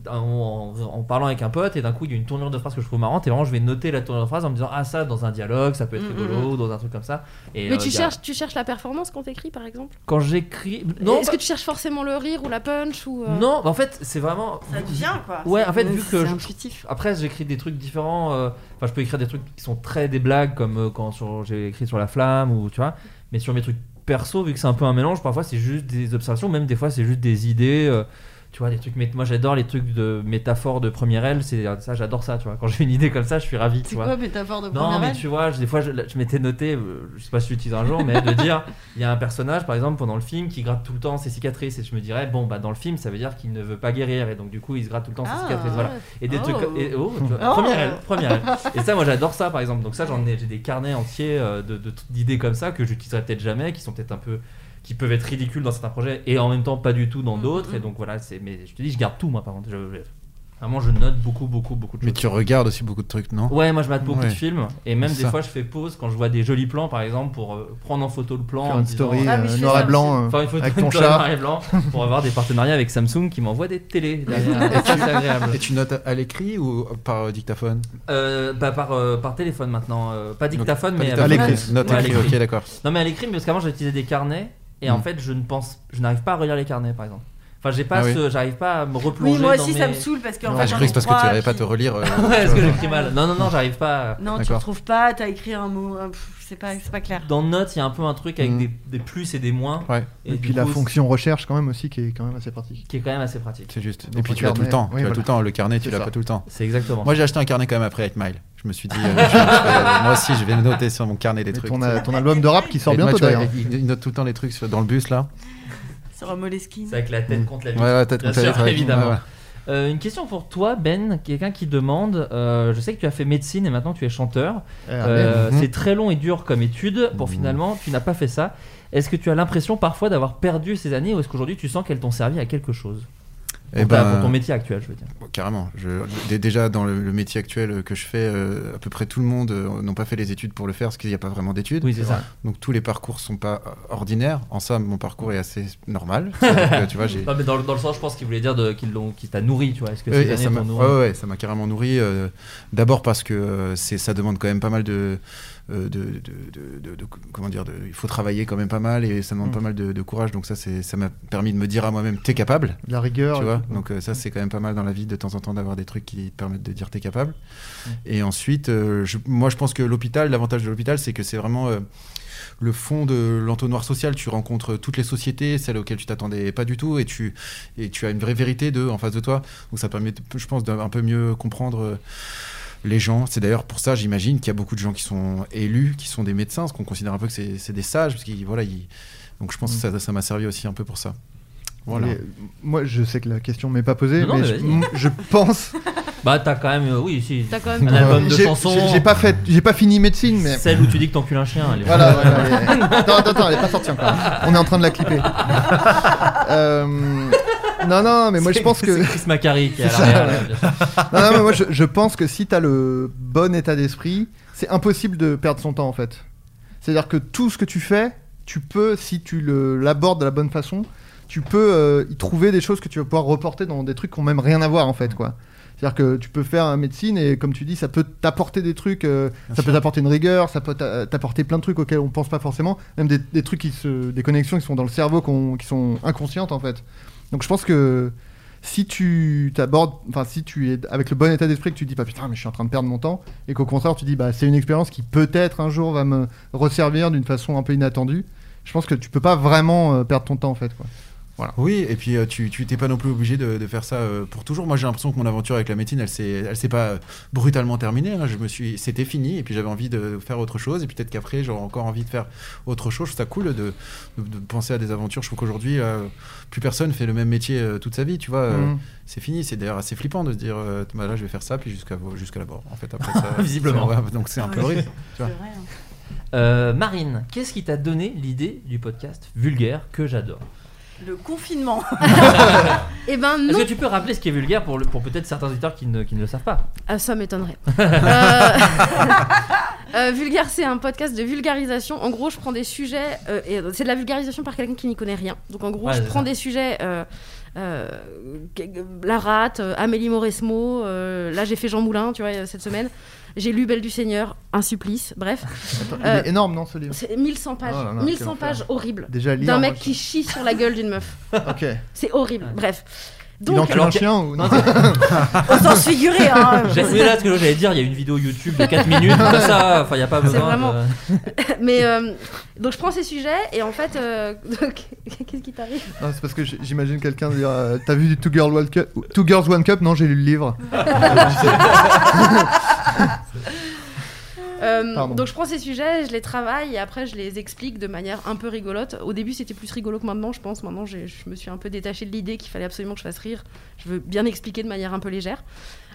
Speaker 6: En, en- en parlant avec un pote et d'un coup il y a une tournure de phrase que je trouve marrante et vraiment je vais noter la tournure de phrase en me disant ah ça dans un dialogue ça peut être
Speaker 9: Mm,
Speaker 6: rigolo
Speaker 9: mm,
Speaker 6: ou dans un truc comme ça et
Speaker 8: Mais
Speaker 6: euh,
Speaker 8: tu
Speaker 6: a-
Speaker 8: cherches, tu cherches la performance quand t'écris, par exemple?
Speaker 6: Quand j'écris non
Speaker 8: Est-ce
Speaker 6: bah-
Speaker 8: que tu cherches forcément le rire ou la punch ou euh,
Speaker 6: non, bah, en fait, c'est vraiment.
Speaker 9: Ça vient, quoi.
Speaker 6: Ouais,
Speaker 9: C'est-
Speaker 6: en fait, vu que. je-
Speaker 9: intuitif.
Speaker 6: Après, j'écris des trucs différents. euh, Enfin, je peux écrire des trucs qui sont très des blagues, comme euh, quand sur- j'ai écrit sur La Flamme, ou tu vois. Mais sur mes trucs perso, vu que c'est un peu un mélange, parfois c'est juste des observations, même des fois c'est juste des idées. Tu vois, des trucs. Moi, j'adore les trucs de métaphores de première aile. C'est ça, j'adore ça. Tu vois, quand j'ai une idée comme ça, je suis ravi.
Speaker 9: C'est
Speaker 6: vois.
Speaker 9: quoi, métaphore de
Speaker 6: Non,
Speaker 9: première
Speaker 6: mais
Speaker 9: aile
Speaker 6: tu vois, je- des fois, je, je m'étais noté, euh, je sais pas si tu l'utilises un jour, mais de dire, il y a un personnage, par exemple, pendant le film, qui gratte tout le temps ses cicatrices, et je me dirais, bon, bah, dans le film, ça veut dire qu'il ne veut pas guérir, et donc, du coup, il se gratte tout le temps
Speaker 9: Ah,
Speaker 6: ses cicatrices, voilà. Et des
Speaker 9: oh.
Speaker 6: trucs, et, oh, tu vois,
Speaker 9: Oh.
Speaker 6: première aile, première aile. *laughs* Et ça, moi, j'adore ça, par exemple. Donc ça, j'en ai, j'ai des carnets entiers euh, de- d'idées comme ça que j'utiliserai peut-être jamais, qui sont peut-être un peu qui peuvent être ridicules dans certains projets et en même temps pas du tout
Speaker 9: Mm,
Speaker 6: dans d'autres et donc voilà c'est mais je te dis je garde tout moi par contre Je- je- vraiment je note beaucoup beaucoup beaucoup de choses
Speaker 10: Mais tu regardes aussi beaucoup de trucs, non?
Speaker 6: Ouais, moi je mate beaucoup
Speaker 10: Ouais.
Speaker 6: de films et même des
Speaker 10: ça.
Speaker 6: fois je fais pause quand je vois des jolis plans par exemple pour euh, prendre en photo le plan.
Speaker 7: Faire une
Speaker 6: disant-
Speaker 7: story, Ah, euh, fais noir et blanc.
Speaker 6: Faire une photo
Speaker 7: avec ton
Speaker 6: noir
Speaker 7: chat.
Speaker 6: et blanc pour avoir des partenariats avec Samsung qui m'envoient des télés *laughs* derrière.
Speaker 10: Et tu-
Speaker 6: c'est agréable.
Speaker 10: Et tu notes à l'écrit ou par euh, dictaphone?
Speaker 6: Euh, bah, par, euh, par téléphone maintenant, euh, pas
Speaker 10: Donc,
Speaker 6: dictaphone
Speaker 10: pas
Speaker 6: mais
Speaker 10: dictaphone,
Speaker 6: avec-
Speaker 10: à l'écrit. Note
Speaker 6: Ouais, à
Speaker 10: écrit,
Speaker 6: l'écrit.
Speaker 10: ok, d'accord.
Speaker 6: Non mais à l'écrit mais parce qu'avant j'utilisais des carnets et en
Speaker 10: Mm.
Speaker 6: fait je ne pense, je n'arrive pas à relire les carnets par exemple. Enfin j'ai pas
Speaker 10: Ah oui.
Speaker 6: ce, j'arrive pas à me replonger.
Speaker 9: Oui, moi
Speaker 6: dans
Speaker 9: aussi,
Speaker 6: mes-
Speaker 9: ça me saoule parce qu'en
Speaker 10: Ah,
Speaker 9: fait,
Speaker 10: je que c'est parce que tu
Speaker 9: trois,
Speaker 10: n'arrivais pas à te relire. euh, *laughs*
Speaker 6: ouais,
Speaker 10: tu
Speaker 6: est-ce que j'écris mal Non non non j'arrive pas.
Speaker 9: Non, tu
Speaker 10: D'accord.
Speaker 9: retrouves pas, t'as écrit un mot, c'est pas, c'est pas clair.
Speaker 6: Dans Notes, il y a un peu un truc avec
Speaker 7: Mm.
Speaker 6: des, des plus et des moins.
Speaker 7: Et, puis la fonction recherche quand même aussi qui est quand même assez pratique.
Speaker 6: Qui est quand même assez pratique.
Speaker 10: C'est juste.
Speaker 7: Donc,
Speaker 10: Et puis tu l'as tout le
Speaker 7: carnet,
Speaker 10: temps.
Speaker 7: oui,
Speaker 10: tu l'as
Speaker 7: voilà.
Speaker 10: tout le temps. Le carnet, tu l'as pas tout le temps.
Speaker 6: C'est exactement
Speaker 10: Moi, j'ai acheté un carnet quand même après avec Mile. Je me suis dit, *laughs* euh, euh, moi aussi, je vais noter sur mon carnet des trucs.
Speaker 7: ton, euh, ton album de rap qui sort bientôt
Speaker 10: tu vois,
Speaker 7: d'ailleurs.
Speaker 10: il, note tout le temps les trucs dans le bus là.
Speaker 9: Sur un Moleskine.
Speaker 6: C'est avec la tête contre la
Speaker 10: Ouais,
Speaker 6: vitre.
Speaker 10: ouais, tête
Speaker 6: Bien
Speaker 10: contre la
Speaker 6: sûr,
Speaker 10: vitre, ouais.
Speaker 6: évidemment.
Speaker 10: Ouais, ouais.
Speaker 6: Euh, une question pour toi, Ben. Quelqu'un qui demande euh, Je sais que tu as fait médecine et maintenant tu es chanteur.
Speaker 7: Ah,
Speaker 6: Euh,
Speaker 7: ben.
Speaker 6: C'est très long et dur comme étude. Pour
Speaker 10: Mhm.
Speaker 6: finalement, tu n'as pas fait ça. Est-ce que tu as l'impression parfois d'avoir perdu ces années ou est-ce qu'aujourd'hui tu sens qu'elles t'ont servi à quelque chose?
Speaker 10: Eh
Speaker 6: ta-
Speaker 10: ben,
Speaker 6: pour ton métier actuel, je veux dire.
Speaker 10: Bon, carrément. Je, déjà, dans le, le métier actuel que je fais, euh, à peu près tout le monde euh, n'ont pas fait les études pour le faire parce qu'il n'y a pas vraiment d'études.
Speaker 6: Oui, c'est ça.
Speaker 10: Donc tous les parcours sont pas euh, ordinaires. En ça, mon parcours est assez normal. *laughs* Que, tu vois, j'ai.
Speaker 6: Non, mais dans, le- dans le sens, je pense qu'il voulait dire de- qu'ils l'ont, qu'il t'a nourri, tu vois. Est-ce que ces
Speaker 10: ça m'a
Speaker 6: t'ont nourri?
Speaker 10: ouais, ouais, ça m'a carrément nourri. euh, D'abord parce que c'est, ça demande quand même pas mal de, de, de, de- de- de- comment dire, de, il faut travailler quand même pas mal et ça demande
Speaker 7: Mm.
Speaker 10: pas mal de, de courage. Donc ça, c'est, ça m'a permis de me dire à moi-même, t'es capable.
Speaker 7: La rigueur.
Speaker 10: Tu vois, donc euh, ça c'est quand même pas mal dans la vie de temps en temps d'avoir des trucs qui te permettent de dire t'es capable.
Speaker 7: Mm.
Speaker 10: Et ensuite, euh, je- moi je pense que l'hôpital, l'avantage de l'hôpital, c'est que c'est vraiment euh, le fond de l'entonnoir social. Tu rencontres toutes les sociétés, celles auxquelles tu t'attendais pas du tout, et tu et tu as une vraie vérité de en face de toi. Donc ça permet, je pense, d'un peu mieux comprendre. euh, les gens, c'est d'ailleurs pour ça, j'imagine, qu'il y a beaucoup de gens qui sont élus, qui sont des médecins, parce qu'on considère un peu que c'est des sages, parce qu'ils voilà, ils- donc je pense que ça- ça m'a servi aussi un peu pour ça. Voilà.
Speaker 7: Et, moi, je sais que la question m'est pas posée,
Speaker 6: Non, non,
Speaker 7: mais, je, pense. *laughs*
Speaker 6: Bah, t'as quand même. euh, oui, si.
Speaker 8: T'as quand même-
Speaker 6: un album de
Speaker 7: J'ai-
Speaker 6: chansons.
Speaker 7: j'ai- pas fait, j'ai pas fini médecine, mais.
Speaker 6: Celle où tu dis que t'encules un chien. elle est-
Speaker 7: Voilà, *laughs* attends, attends, attends, elle est pas sortie encore. On est en train de la clipper. *laughs* Euh, Non, non, mais moi je pense que.
Speaker 6: c'est Chris Macari qui est à l'arrière.
Speaker 7: Non, non, mais moi je, je pense que si t'as le bon état d'esprit, c'est impossible de perdre son temps en fait. C'est-à-dire que tout ce que tu fais, tu peux, si tu l'abordes de la bonne façon, tu peux euh, y trouver des choses que tu vas pouvoir reporter dans des trucs qui ont même rien à voir en fait, quoi. C'est-à-dire que tu peux faire un médecine et comme tu dis, ça peut t'apporter des trucs, euh, ça peut t'apporter une rigueur, ça peut t'a- t'apporter plein de trucs auxquels on pense pas forcément, même des, des trucs qui se, des connexions qui sont dans le cerveau qui sont inconscientes en fait. Donc je pense que si tu t'abordes, enfin si tu es avec le bon état d'esprit que tu dis pas putain mais je suis en train de perdre mon temps et qu'au contraire tu dis bah c'est une expérience qui peut-être un jour va me resservir d'une façon un peu inattendue, je pense que tu peux pas vraiment euh, perdre ton temps en fait quoi. Voilà.
Speaker 10: Oui, et puis euh, tu t'es pas non plus obligé de, de faire ça euh, pour toujours. Moi, j'ai l'impression que mon aventure avec la médecine, elle s'est elle s'est pas euh, brutalement terminée. hein. Je me suis, c'était fini, et puis j'avais envie de faire autre chose, et puis peut-être qu'après j'aurai encore envie de faire autre chose. Je trouve ça cool de, de, de penser à des aventures. Je trouve qu'aujourd'hui, euh, plus personne fait le même métier euh, toute sa vie, tu vois. euh,
Speaker 7: Mhm.
Speaker 10: C'est fini. C'est d'ailleurs assez flippant de se dire, euh, bah, là, je vais faire ça, puis jusqu'à jusqu'à la mort. En fait, après ça, *laughs*
Speaker 6: Visiblement.
Speaker 10: ouais, donc c'est un peu horrible.
Speaker 9: c'est *laughs*
Speaker 10: tu vois.
Speaker 9: vrai, hein.
Speaker 6: Euh, Marine, qu'est-ce qui t'a donné l'idée du podcast vulgaire que j'adore?
Speaker 9: Le confinement. *laughs*
Speaker 8: Eh ben
Speaker 6: Est-ce
Speaker 8: non.
Speaker 6: que tu peux rappeler ce qui est vulgaire pour, le- pour peut-être certains auditeurs qui ne, qui ne le savent pas?
Speaker 8: Ah, ça m'étonnerait. *laughs* Euh, *laughs* euh, Vulgaire, c'est un podcast de vulgarisation. En gros, je prends des sujets. euh, et c'est de la vulgarisation par quelqu'un qui n'y connaît rien. Donc, en gros,
Speaker 6: Ouais,
Speaker 8: je prends
Speaker 6: ça.
Speaker 8: des sujets. euh, euh, la rate, euh, Amélie Mauresmo, euh, là j'ai fait Jean Moulin, tu vois, cette semaine. J'ai lu Belle du Seigneur, un supplice, bref. *laughs*
Speaker 7: Il est énorme, non, ce livre
Speaker 8: C'est 1100 pages,
Speaker 7: Oh là là,
Speaker 8: 1100
Speaker 7: quel
Speaker 8: pages
Speaker 7: enfer.
Speaker 8: horribles.
Speaker 7: Déjà, lire,
Speaker 8: D'un
Speaker 7: moi,
Speaker 8: mec
Speaker 7: je-
Speaker 8: qui chie sur la gueule d'une meuf. *laughs*
Speaker 7: Ok.
Speaker 8: C'est horrible, bref.
Speaker 7: Il
Speaker 8: Donc,
Speaker 7: encule un chien ou non *laughs*
Speaker 9: On s'en se figurer, hein.
Speaker 6: J'ai- Oui, là, ce que j'allais dire, il y a une vidéo YouTube de 4 minutes, comme ça, enfin, il n'y a pas
Speaker 8: C'est
Speaker 6: besoin.
Speaker 8: vraiment-
Speaker 6: de-
Speaker 8: Mais euh, donc je prends ces sujets et en fait, euh, donc, qu'est-ce qui t'arrive?
Speaker 7: Non, c'est parce que j- j'imagine quelqu'un dire euh, T'as vu du Two, Girl One Cup Two Girls One Cup? Non, j'ai lu le livre.
Speaker 8: Euh, donc je prends ces sujets, je les travaille et après je les explique de manière un peu rigolote. Au début c'était plus rigolo que maintenant, je pense. Maintenant je me suis un peu détachée de l'idée qu'il fallait absolument que je fasse rire. Je veux bien expliquer de manière un peu légère.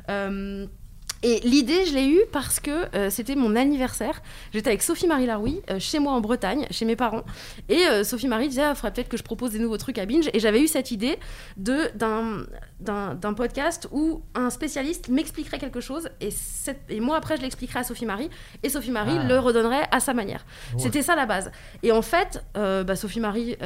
Speaker 8: Euh, et l'idée, je l'ai eue parce que euh, c'était mon anniversaire. J'étais avec Sophie-Marie Laroui, euh, chez moi en Bretagne, chez mes parents. Et euh, Sophie-Marie disait, il faudrait peut-être que je propose des nouveaux trucs à Binge. Et j'avais eu cette idée de- d'un d'un d'un podcast où un spécialiste m'expliquerait quelque chose. Et, cette- et moi, après, je l'expliquerais à Sophie-Marie. Et Sophie-Marie
Speaker 15: Ah.
Speaker 8: le redonnerait à sa manière.
Speaker 15: Ouais.
Speaker 8: C'était ça la base. Et en fait, bah, Sophie-Marie,